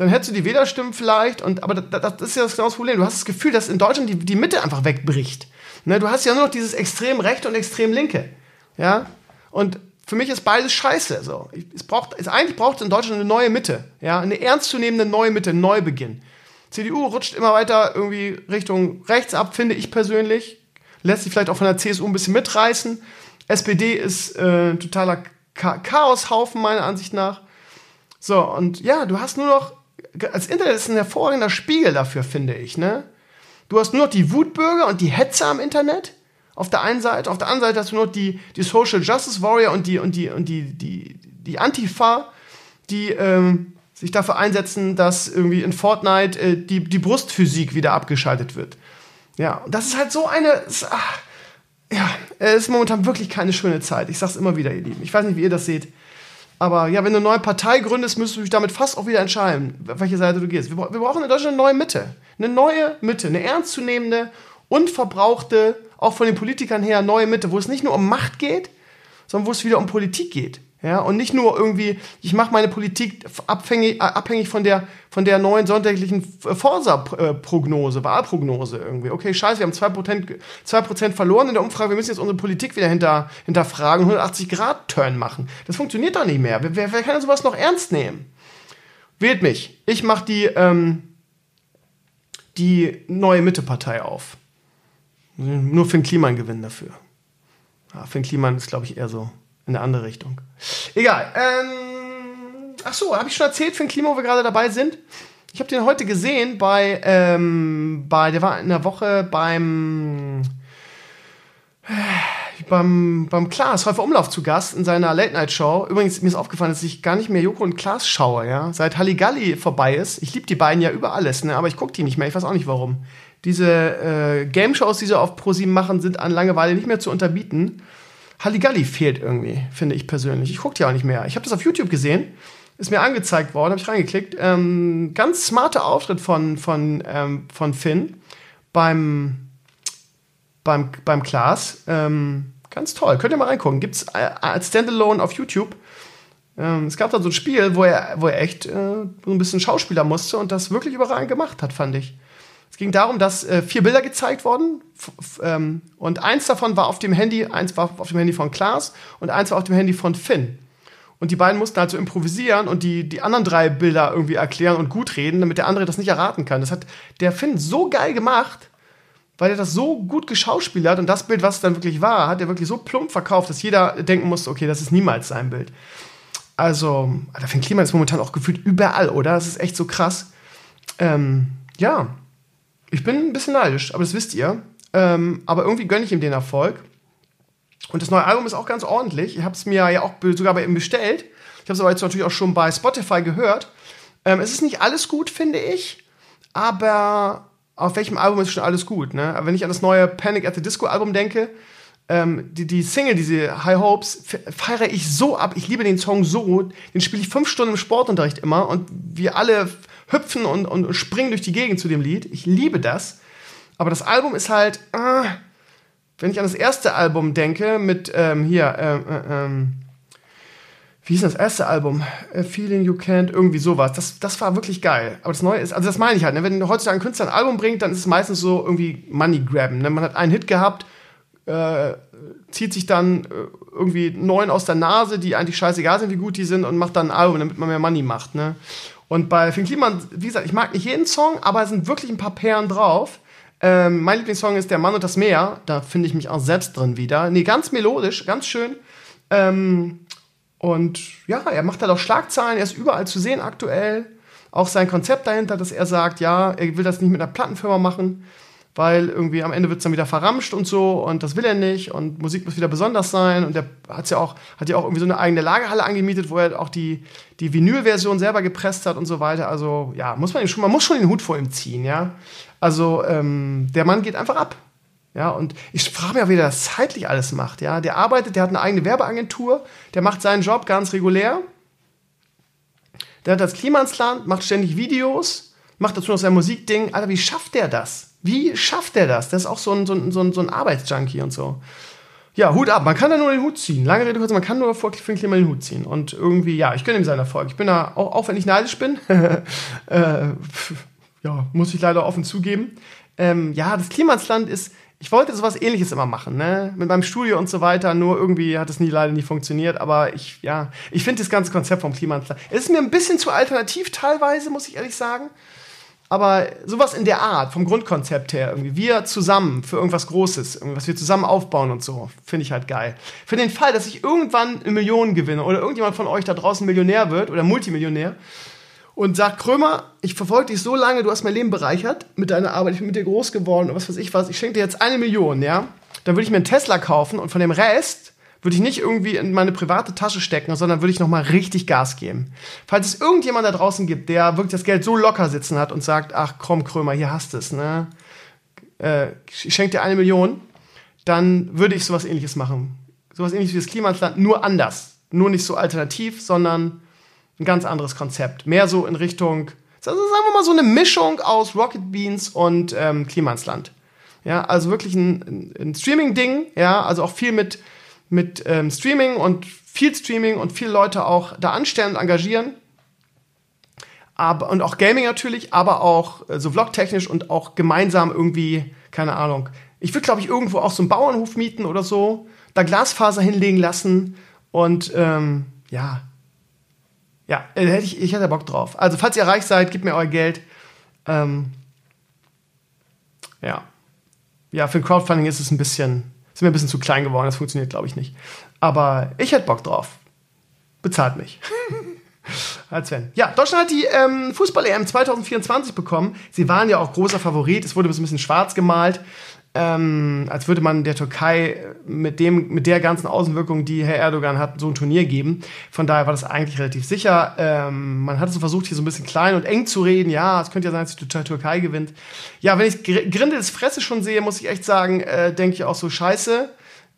dann hättest du die Wählerstimmen vielleicht, und, aber das, das ist ja das, genau Problem. Du hast das Gefühl, dass in Deutschland die, die Mitte einfach wegbricht. Ne, du hast ja nur noch dieses extrem rechte und extrem linke. Ja? Und für mich ist beides scheiße. So. Es braucht, es eigentlich braucht es in Deutschland eine neue Mitte. Ja? Eine ernstzunehmende neue Mitte, ein Neubeginn. CDU rutscht immer weiter irgendwie Richtung rechts ab, finde ich persönlich. Lässt sich vielleicht auch von der CSU ein bisschen mitreißen. SPD ist äh, totaler Chaoshaufen, meiner Ansicht nach. So, und ja, du hast nur noch das Internet ist ein hervorragender Spiegel dafür, finde ich. Ne? Du hast nur noch die Wutbürger und die Hetzer am Internet. Auf der einen Seite, auf der anderen Seite hast du nur noch die, die Social Justice Warrior und die, und die, und die, die, die Antifa, die ähm, sich dafür einsetzen, dass irgendwie in Fortnite äh, die, die Brustphysik wieder abgeschaltet wird. Ja, und das ist halt so eine. Ach, ja, es ist momentan wirklich keine schöne Zeit. Ich sag's immer wieder, ihr Lieben. Ich weiß nicht, wie ihr das seht. Aber ja, wenn du eine neue Partei gründest, müsstest du dich damit fast auch wieder entscheiden, welche Seite du gehst. Wir, wir brauchen in Deutschland eine neue Mitte. Eine neue Mitte, eine ernstzunehmende, unverbrauchte, auch von den Politikern her, neue Mitte, wo es nicht nur um Macht geht, sondern wo es wieder um Politik geht. Ja, und nicht nur irgendwie, ich mache meine Politik abhängig, äh, abhängig von der, von der neuen sonntaglichen Forsa-Prognose, Wahlprognose irgendwie. Okay, scheiße, wir haben 2%, 2 verloren in der Umfrage, wir müssen jetzt unsere Politik wieder hinter, hinterfragen, 180-Grad-Turn machen. Das funktioniert doch nicht mehr. Wer, wer kann sowas noch ernst nehmen? Wählt mich. Ich mache die, ähm, die neue Mitte-Partei auf. Nur Finn Kliman gewinnen dafür. Ja, Finn Kliman ist, glaube ich, eher so in eine andere Richtung. Egal. Ähm, ach so, habe ich schon erzählt, Finn Kliman, wo wir gerade dabei sind? Ich habe den heute gesehen bei, ähm, bei, der war in der Woche beim, äh, beim, beim Klaas, Häufer Umlauf zu Gast in seiner Late-Night-Show. Übrigens, mir ist aufgefallen, dass ich gar nicht mehr Joko und Klaas schaue, ja. Seit Halligalli vorbei ist. Ich liebe die beiden ja über alles, ne, aber ich gucke die nicht mehr. Ich weiß auch nicht warum. Diese äh, Game-Shows, die sie auf ProSieben machen, sind an Langeweile nicht mehr zu unterbieten. Halligalli fehlt irgendwie, finde ich persönlich. Ich gucke die auch nicht mehr. Ich habe das auf YouTube gesehen, ist mir angezeigt worden, habe ich reingeklickt. Ähm, ganz smarter Auftritt von, von, ähm, von Finn beim, beim, beim Klaas. Ähm, ganz toll. Könnt ihr mal reingucken. Gibt es äh, als Standalone auf YouTube. Ähm, es gab da so ein Spiel, wo er, wo er echt äh, so ein bisschen Schauspieler musste und das wirklich überragend gemacht hat, fand ich. Es ging darum, dass äh, vier Bilder gezeigt wurden ähm, und eins davon war auf dem Handy, eins war auf dem Handy von Klaas und eins war auf dem Handy von Finn. Und die beiden mussten halt so improvisieren und die, die anderen drei Bilder irgendwie erklären und gut reden, damit der andere das nicht erraten kann. Das hat der Finn so geil gemacht, weil er das so gut geschauspielert und das Bild, was es dann wirklich war, hat er wirklich so plump verkauft, dass jeder denken musste, okay, das ist niemals sein Bild. Also, der Finn Kliman ist momentan auch gefühlt überall, oder? Das ist echt so krass. Ähm, ja, ich bin ein bisschen neidisch, aber das wisst ihr. Ähm, aber irgendwie gönne ich ihm den Erfolg. Und das neue Album ist auch ganz ordentlich. Ich habe es mir ja auch sogar bei ihm bestellt. Ich habe es aber jetzt natürlich auch schon bei Spotify gehört. Ähm, es ist nicht alles gut, finde ich. Aber auf welchem Album ist schon alles gut? Ne? Wenn ich an das neue Panic at the Disco Album denke, ähm, die, die Single, diese High Hopes, feiere ich so ab. Ich liebe den Song so. Den spiele ich fünf Stunden im Sportunterricht immer. Und wir alle hüpfen und, und springen durch die Gegend zu dem Lied. Ich liebe das. Aber das Album ist halt, äh, wenn ich an das erste Album denke, mit ähm, hier, äh, äh, ähm, wie hieß das erste Album? A Feeling You Can't, irgendwie sowas. Das, das war wirklich geil. Aber das Neue ist, also das meine ich halt, ne? wenn heutzutage ein Künstler ein Album bringt, dann ist es meistens so irgendwie Money Grabben. Ne? Man hat einen Hit gehabt, äh, zieht sich dann äh, irgendwie neun aus der Nase, die eigentlich scheißegal sind, wie gut die sind, und macht dann ein Album, damit man mehr Money macht. Ne? Und bei Finn Kliman, wie gesagt, ich mag nicht jeden Song, aber es sind wirklich ein paar Perlen drauf. Ähm, mein Lieblingssong ist Der Mann und das Meer. Da finde ich mich auch selbst drin wieder. Nee, ganz melodisch, ganz schön. Ähm, und ja, er macht halt auch Schlagzeilen. Er ist überall zu sehen aktuell. Auch sein Konzept dahinter, dass er sagt, ja, er will das nicht mit einer Plattenfirma machen, weil irgendwie am Ende wird es dann wieder verramscht und so und das will er nicht und Musik muss wieder besonders sein und er hat ja auch, hat ja auch irgendwie so eine eigene Lagerhalle angemietet, wo er auch die, die Vinyl-Version selber gepresst hat und so weiter. Also ja, muss man schon, man muss schon den Hut vor ihm ziehen, ja. Also ähm, der Mann geht einfach ab. Ja, und ich frage mich auch, wie der das zeitlich alles macht. Ja, der arbeitet, der hat eine eigene Werbeagentur, der macht seinen Job ganz regulär. Der hat das Klima ins Land, macht ständig Videos, macht dazu noch sein Musikding. Alter, wie schafft der das? Wie schafft der das? Der ist auch so ein, so ein, so ein, so ein Arbeitsjunkie und so. Ja, Hut ab. Man kann da nur den Hut ziehen. Lange Rede kurz, man kann nur vor Finn Kliman den Hut ziehen. Und irgendwie, ja, ich gönne ihm seinen Erfolg. Ich bin da, auch, auch wenn ich neidisch bin, äh, ja, muss ich leider offen zugeben. Ähm, ja, das Klimansland ist, ich wollte sowas ähnliches immer machen, ne? Mit meinem Studio und so weiter, nur irgendwie hat es nie leider nie funktioniert. Aber ich, ja, ich finde das ganze Konzept vom Klimansland. Es ist mir ein bisschen zu alternativ teilweise, muss ich ehrlich sagen. Aber sowas in der Art, vom Grundkonzept her, irgendwie, wir zusammen für irgendwas Großes, was wir zusammen aufbauen und so, finde ich halt geil. Für den Fall, dass ich irgendwann eine Million gewinne oder irgendjemand von euch da draußen Millionär wird oder Multimillionär und sagt, Krömer, ich verfolge dich so lange, du hast mein Leben bereichert mit deiner Arbeit, ich bin mit dir groß geworden und was weiß ich was, ich schenke dir jetzt eine Million, ja? Dann würde ich mir einen Tesla kaufen und von dem Rest würde ich nicht irgendwie in meine private Tasche stecken, sondern würde ich nochmal richtig Gas geben. Falls es irgendjemand da draußen gibt, der wirklich das Geld so locker sitzen hat und sagt, ach komm, Krömer, hier hast es, ne? Äh, ich schenke dir eine Million, dann würde ich sowas ähnliches machen. Sowas ähnliches wie das Klimasland, nur anders. Nur nicht so alternativ, sondern ein ganz anderes Konzept. Mehr so in Richtung, also sagen wir mal so eine Mischung aus Rocket Beans und ähm, Klimansland. Ja, also wirklich ein, ein Streaming-Ding, ja, also auch viel mit mit ähm, Streaming und viel Streaming und viele Leute auch da anstellen und engagieren. Aber, und auch Gaming natürlich, aber auch äh, so vlogtechnisch und auch gemeinsam irgendwie, keine Ahnung. Ich würde, glaube ich, irgendwo auch so einen Bauernhof mieten oder so, da Glasfaser hinlegen lassen und ähm, ja. Ja, äh, hätte ich, ich hätte Bock drauf. Also, falls ihr reich seid, gebt mir euer Geld. Ähm, ja. Ja, für Crowdfunding ist es ein bisschen, ist mir ein bisschen zu klein geworden, das funktioniert, glaube ich, nicht. Aber ich hätte Bock drauf. Bezahlt mich. Als Sven. Ja, Deutschland hat die ähm, Fußball-EM 2024 bekommen. Sie waren ja auch großer Favorit. Es wurde ein bisschen schwarz gemalt ähm, als würde man der Türkei mit, dem, mit der ganzen Außenwirkung, die Herr Erdogan hat, so ein Turnier geben. Von daher war das eigentlich relativ sicher. Ähm, man hat so versucht, hier so ein bisschen klein und eng zu reden. Ja, es könnte ja sein, dass die Türkei gewinnt. Ja, wenn ich Grindels Fresse schon sehe, muss ich echt sagen, äh, denke ich auch so scheiße.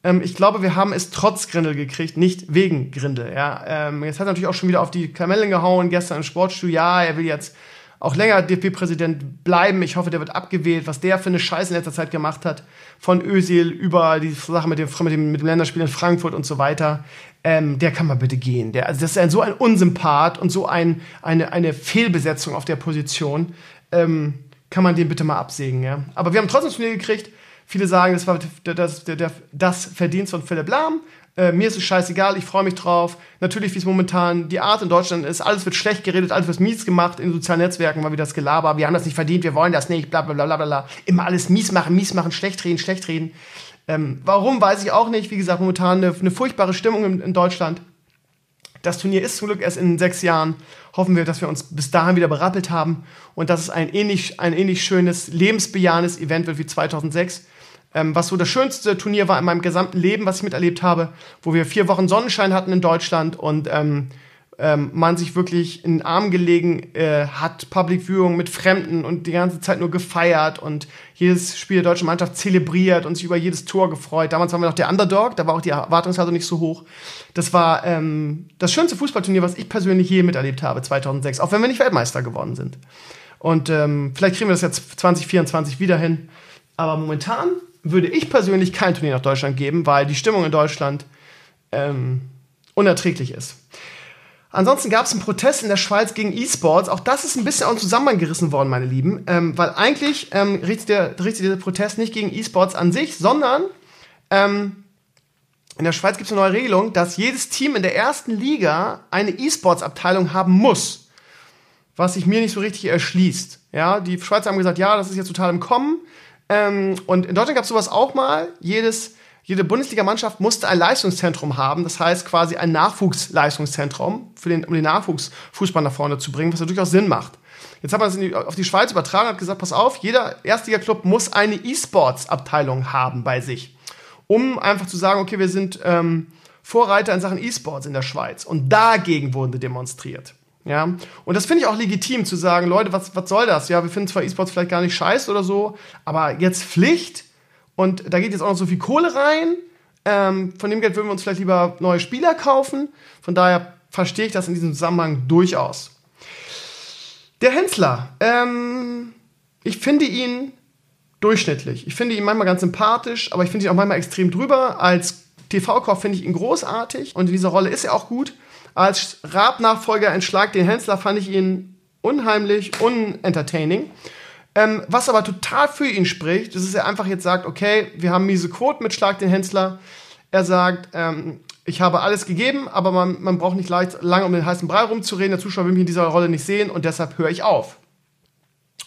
Ähm, ich glaube, wir haben es trotz Grindel gekriegt, nicht wegen Grindel. Ja, ähm, jetzt hat er natürlich auch schon wieder auf die Kamellen gehauen, gestern im Sportstudio. Ja, er will jetzt auch länger DFB-Präsident bleiben. Ich hoffe, der wird abgewählt. Was der für eine Scheiße in letzter Zeit gemacht hat, von Özil über die Sache mit dem, mit dem, mit dem Länderspiel in Frankfurt und so weiter, ähm, der kann mal bitte gehen. Der, also das ist ein, so ein Unsympath und so ein, eine, eine Fehlbesetzung auf der Position. Ähm, kann man den bitte mal absägen, ja. Aber wir haben trotzdem Turnier gekriegt. Viele sagen, das war das, das, das Verdienst von Philipp Lahm. Äh, mir ist es scheißegal, ich freue mich drauf. Natürlich, wie es momentan die Art in Deutschland ist, alles wird schlecht geredet, alles wird mies gemacht in sozialen Netzwerken, mal wieder das Gelaber. Wir haben das nicht verdient, wir wollen das nicht, bla bla bla bla bla. Immer alles mies machen, mies machen, schlecht reden, schlecht reden. Ähm, warum, weiß ich auch nicht. Wie gesagt, momentan eine, eine furchtbare Stimmung in, in, Deutschland. Das Turnier ist zum Glück erst in sechs Jahren. Hoffen wir, dass wir uns bis dahin wieder berappelt haben und dass es ein ähnlich, ein ähnlich schönes, lebensbejahendes Event wird wie 2006 ähm, was so das schönste Turnier war in meinem gesamten Leben, was ich miterlebt habe, wo wir vier Wochen Sonnenschein hatten in Deutschland und ähm, ähm, man sich wirklich in den Arm gelegen äh, hat, Public Viewing mit Fremden und die ganze Zeit nur gefeiert und jedes Spiel der deutschen Mannschaft zelebriert und sich über jedes Tor gefreut. Damals waren wir noch der Underdog, da war auch die Erwartungshaltung nicht so hoch. Das war ähm, das schönste Fußballturnier, was ich persönlich je miterlebt habe, 2006, auch wenn wir nicht Weltmeister geworden sind. Und ähm, vielleicht kriegen wir das jetzt 2024 wieder hin. Aber momentan würde ich persönlich kein Turnier nach Deutschland geben, weil die Stimmung in Deutschland ähm, unerträglich ist. Ansonsten gab es einen Protest in der Schweiz gegen E-Sports. Auch das ist ein bisschen aus dem worden, meine Lieben. Ähm, weil eigentlich ähm, richtet, der, richtet dieser Protest nicht gegen E-Sports an sich, sondern ähm, in der Schweiz gibt es eine neue Regelung, dass jedes Team in der ersten Liga eine E-Sports-Abteilung haben muss. Was sich mir nicht so richtig erschließt. Ja, die Schweizer haben gesagt, ja, das ist jetzt total im Kommen. Ähm, und in Deutschland gab es sowas auch mal. Jedes, jede Bundesligamannschaft musste ein Leistungszentrum haben. Das heißt quasi ein Nachwuchsleistungszentrum, für den, um den Nachwuchsfußball nach vorne zu bringen, was ja durchaus Sinn macht. Jetzt hat man es auf die Schweiz übertragen und hat gesagt, pass auf, jeder Erstliga-Club muss eine E-Sports-Abteilung haben bei sich. Um einfach zu sagen, okay, wir sind ähm, Vorreiter in Sachen E-Sports in der Schweiz. Und dagegen wurde demonstriert. Ja, und das finde ich auch legitim zu sagen, Leute, was, was soll das? Ja, wir finden zwar E-Sports vielleicht gar nicht scheiße oder so, aber jetzt Pflicht und da geht jetzt auch noch so viel Kohle rein. Ähm, von dem Geld würden wir uns vielleicht lieber neue Spieler kaufen. Von daher verstehe ich das in diesem Zusammenhang durchaus. Der Hensler, ähm, ich finde ihn durchschnittlich. Ich finde ihn manchmal ganz sympathisch, aber ich finde ihn auch manchmal extrem drüber. Als TV-Koch finde ich ihn großartig und in dieser Rolle ist er auch gut. Als Raab-Nachfolger in Schlag den Hensler fand ich ihn unheimlich, unentertaining. Ähm, was aber total für ihn spricht, ist, dass er einfach jetzt sagt, okay, wir haben miese Quote mit Schlag den Hensler. Er sagt, ähm, ich habe alles gegeben, aber man, man braucht nicht leicht, lange um den heißen Brei rumzureden. Der Zuschauer will mich in dieser Rolle nicht sehen und deshalb höre ich auf.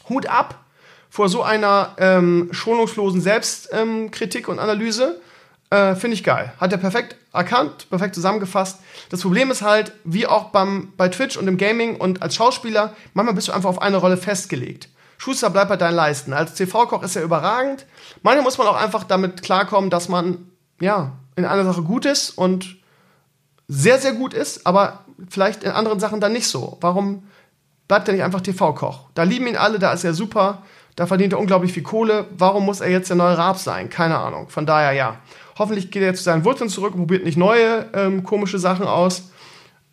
Hut ab vor so einer ähm, schonungslosen Selbstkritik und Analyse. Äh, Finde ich geil. Hat er perfekt erkannt, perfekt zusammengefasst. Das Problem ist halt, wie auch beim, bei Twitch und im Gaming und als Schauspieler, manchmal bist du einfach auf eine Rolle festgelegt. Schuster bleibt bei deinen Leisten. Als TV-Koch ist er überragend. Manchmal muss man auch einfach damit klarkommen, dass man, ja, in einer Sache gut ist und sehr, sehr gut ist, aber vielleicht in anderen Sachen dann nicht so. Warum bleibt er nicht einfach TV-Koch? Da lieben ihn alle, da ist er super, da verdient er unglaublich viel Kohle. Warum muss er jetzt der neue Raab sein? Keine Ahnung. Von daher ja. Hoffentlich geht er zu seinen Wurzeln zurück und probiert nicht neue ähm, komische Sachen aus.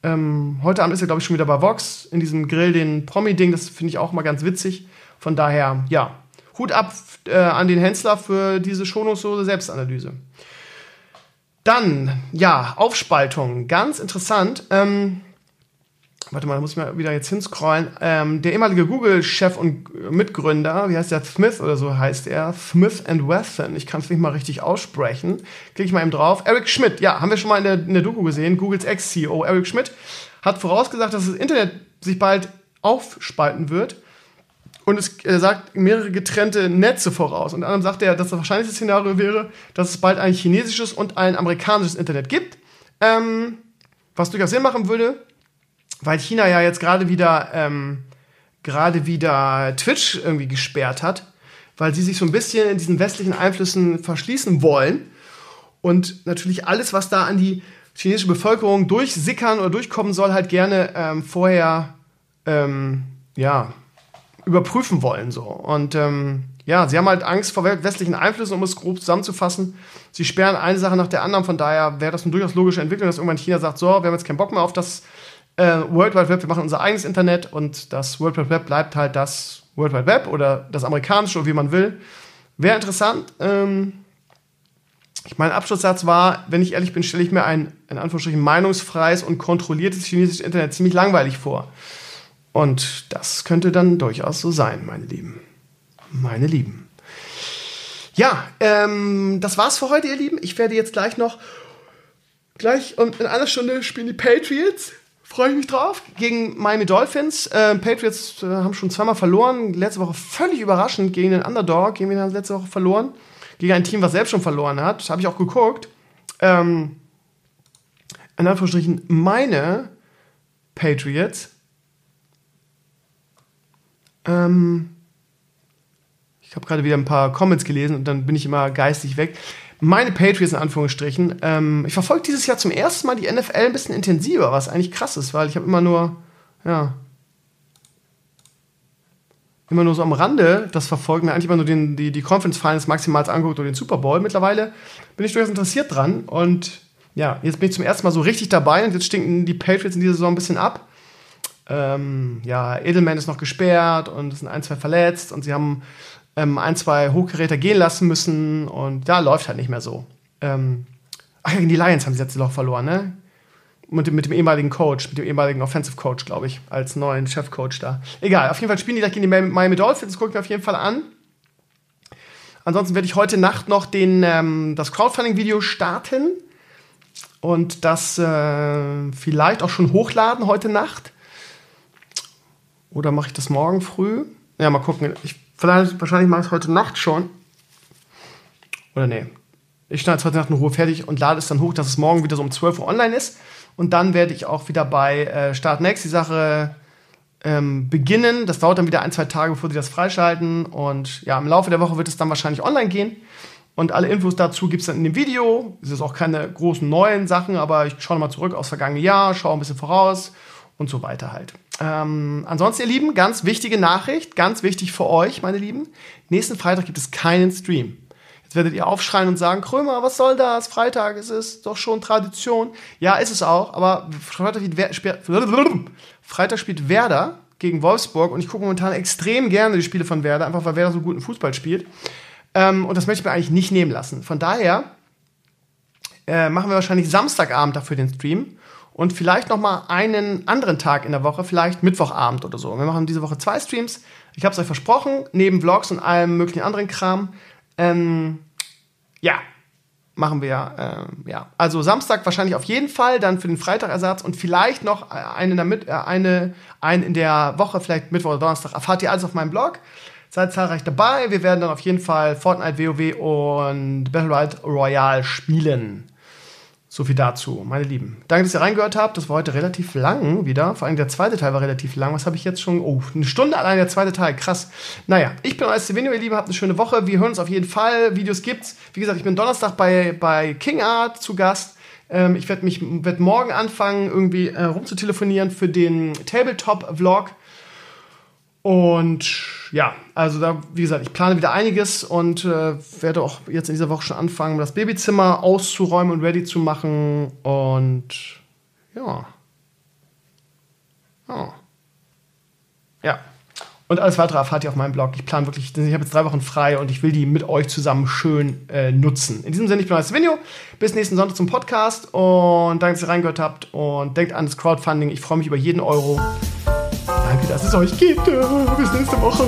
Ähm, heute Abend ist er, glaube ich, schon wieder bei Vox in diesem Grill, den Promi-Ding. Das finde ich auch mal ganz witzig. Von daher, ja, Hut ab äh, an den Hensler für diese schonungslose Selbstanalyse. Dann, ja, Aufspaltung. Ganz interessant. Ähm, warte mal, da muss ich mal wieder jetzt hinscrollen. Ähm, der ehemalige Google-Chef und Mitgründer, wie heißt der? Smith oder so heißt er. Smith and Wesson. Ich kann es nicht mal richtig aussprechen. Klicke ich mal eben drauf. Eric Schmidt, ja, haben wir schon mal in der, in der Doku gesehen. Googles Ex-CEO Eric Schmidt hat vorausgesagt, dass das Internet sich bald aufspalten wird und es er sagt mehrere getrennte Netze voraus. Unter anderem sagt er, dass das wahrscheinlichste Szenario wäre, dass es bald ein chinesisches und ein amerikanisches Internet gibt. Ähm, was durchaus Sinn machen würde, weil China ja jetzt gerade wieder ähm, gerade wieder Twitch irgendwie gesperrt hat, weil sie sich so ein bisschen in diesen westlichen Einflüssen verschließen wollen und natürlich alles, was da an die chinesische Bevölkerung durchsickern oder durchkommen soll, halt gerne ähm, vorher ähm, ja überprüfen wollen. So. Und ähm, ja, sie haben halt Angst vor westlichen Einflüssen, um es grob zusammenzufassen. Sie sperren eine Sache nach der anderen, von daher wäre das eine durchaus logische Entwicklung, dass irgendwann China sagt, so, wir haben jetzt keinen Bock mehr auf das äh, World Wide Web, wir machen unser eigenes Internet und das World Wide Web bleibt halt das World Wide Web oder das amerikanische oder wie man will. Wäre interessant. Ähm, mein Abschlusssatz war, wenn ich ehrlich bin, stelle ich mir ein, in Anführungsstrichen, meinungsfreies und kontrolliertes chinesisches Internet ziemlich langweilig vor. Und das könnte dann durchaus so sein, meine Lieben. Meine Lieben. Ja, ähm, das war's für heute, ihr Lieben. Ich werde jetzt gleich noch, gleich und in einer Stunde spielen die Patriots. Freue ich mich drauf. Gegen Miami Dolphins. Ähm, Patriots äh, haben schon zweimal verloren. Letzte Woche völlig überraschend gegen den Underdog. Gegen wen haben letzte Woche verloren? Gegen ein Team, was selbst schon verloren hat. Das habe ich auch geguckt. Ähm, in Anführungsstrichen, meine Patriots ähm, ich habe gerade wieder ein paar Comments gelesen und dann bin ich immer geistig weg. Meine Patriots in Anführungsstrichen. Ähm, ich verfolge dieses Jahr zum ersten Mal die NFL ein bisschen intensiver, was eigentlich krass ist, weil ich habe immer nur, ja, immer nur so am Rande das verfolgt, mir eigentlich immer nur den, die, die Conference Finals maximal angeguckt oder den Super Bowl. Mittlerweile bin ich durchaus interessiert dran und ja, jetzt bin ich zum ersten Mal so richtig dabei und jetzt stinken die Patriots in dieser Saison ein bisschen ab. Ähm, ja, Edelman ist noch gesperrt und es sind ein, zwei verletzt und sie haben ähm, ein, zwei Hochgeräte gehen lassen müssen und da läuft halt nicht mehr so. Ähm, ach ja, gegen die Lions haben sie letzte Woche verloren, ne? Mit dem, mit dem ehemaligen Coach, mit dem ehemaligen Offensive Coach, glaube ich, als neuen Chefcoach da. Egal, auf jeden Fall spielen die gleich gegen die Miami Dolphins, das gucke ich mir auf jeden Fall an. Ansonsten werde ich heute Nacht noch den, ähm, das Crowdfunding-Video starten und das äh, vielleicht auch schon hochladen heute Nacht. Oder mache ich das morgen früh? Ja, mal gucken. Ich, vielleicht, wahrscheinlich mache ich es heute Nacht schon. Oder nee. Ich schneide es heute Nacht in Ruhe fertig und lade es dann hoch, dass es morgen wieder so um 12 Uhr online ist. Und dann werde ich auch wieder bei äh, Start Next die Sache ähm, beginnen. Das dauert dann wieder ein, zwei Tage, bevor sie das freischalten. Und ja, im Laufe der Woche wird es dann wahrscheinlich online gehen. Und alle Infos dazu gibt es dann in dem Video. Es ist auch keine großen neuen Sachen, aber ich schaue mal zurück aufs vergangene Jahr, schaue ein bisschen voraus und so weiter halt. Ähm, ansonsten, ihr Lieben, ganz wichtige Nachricht, ganz wichtig für euch, meine Lieben. Nächsten Freitag gibt es keinen Stream. Jetzt werdet ihr aufschreien und sagen, Krömer, was soll das? Freitag, es ist doch schon Tradition. Ja, ist es auch, aber Freitag, Freitag spielt Werder gegen Wolfsburg und ich gucke momentan extrem gerne die Spiele von Werder, einfach weil Werder so guten Fußball spielt. Ähm, und das möchte ich mir eigentlich nicht nehmen lassen. Von daher äh, machen wir wahrscheinlich Samstagabend dafür den Stream und vielleicht noch mal einen anderen Tag in der Woche, vielleicht Mittwochabend oder so. Wir machen diese Woche zwei Streams. Ich habe es euch versprochen, neben Vlogs und allem möglichen anderen Kram. Ähm, ja, machen wir. Äh, ja, also Samstag wahrscheinlich auf jeden Fall, dann für den Freitagersatz und vielleicht noch eine in der, Mit äh, eine, einen in der Woche, vielleicht Mittwoch oder Donnerstag. Erfahrt ihr alles auf meinem Blog. Seid zahlreich dabei. Wir werden dann auf jeden Fall Fortnite, WoW und Battle Royale spielen. So viel dazu, meine Lieben. Danke, dass ihr reingehört habt. Das war heute relativ lang wieder. Vor allem der zweite Teil war relativ lang. Was habe ich jetzt schon? Oh, eine Stunde allein der zweite Teil. Krass. Naja, ich bin euer Stevenio, ihr Lieben. Habt eine schöne Woche. Wir hören uns auf jeden Fall. Videos gibt's. Wie gesagt, ich bin Donnerstag bei, bei King Art zu Gast. Ähm, ich werde mich werd morgen anfangen, irgendwie äh, rumzutelefonieren für den Tabletop-Vlog. Und ja, also da, wie gesagt, ich plane wieder einiges und äh, werde auch jetzt in dieser Woche schon anfangen, das Babyzimmer auszuräumen und ready zu machen. Und ja. Ja. Ja. Und alles weitere erfahrt ihr auf meinem Blog. Ich plane wirklich, ich habe jetzt drei Wochen frei und ich will die mit euch zusammen schön äh, nutzen. In diesem Sinne, ich bin euer Video. Bis nächsten Sonntag zum Podcast und danke, dass ihr reingehört habt und denkt an das Crowdfunding. Ich freue mich über jeden Euro. Danke, dass es euch gibt. Bis nächste Woche.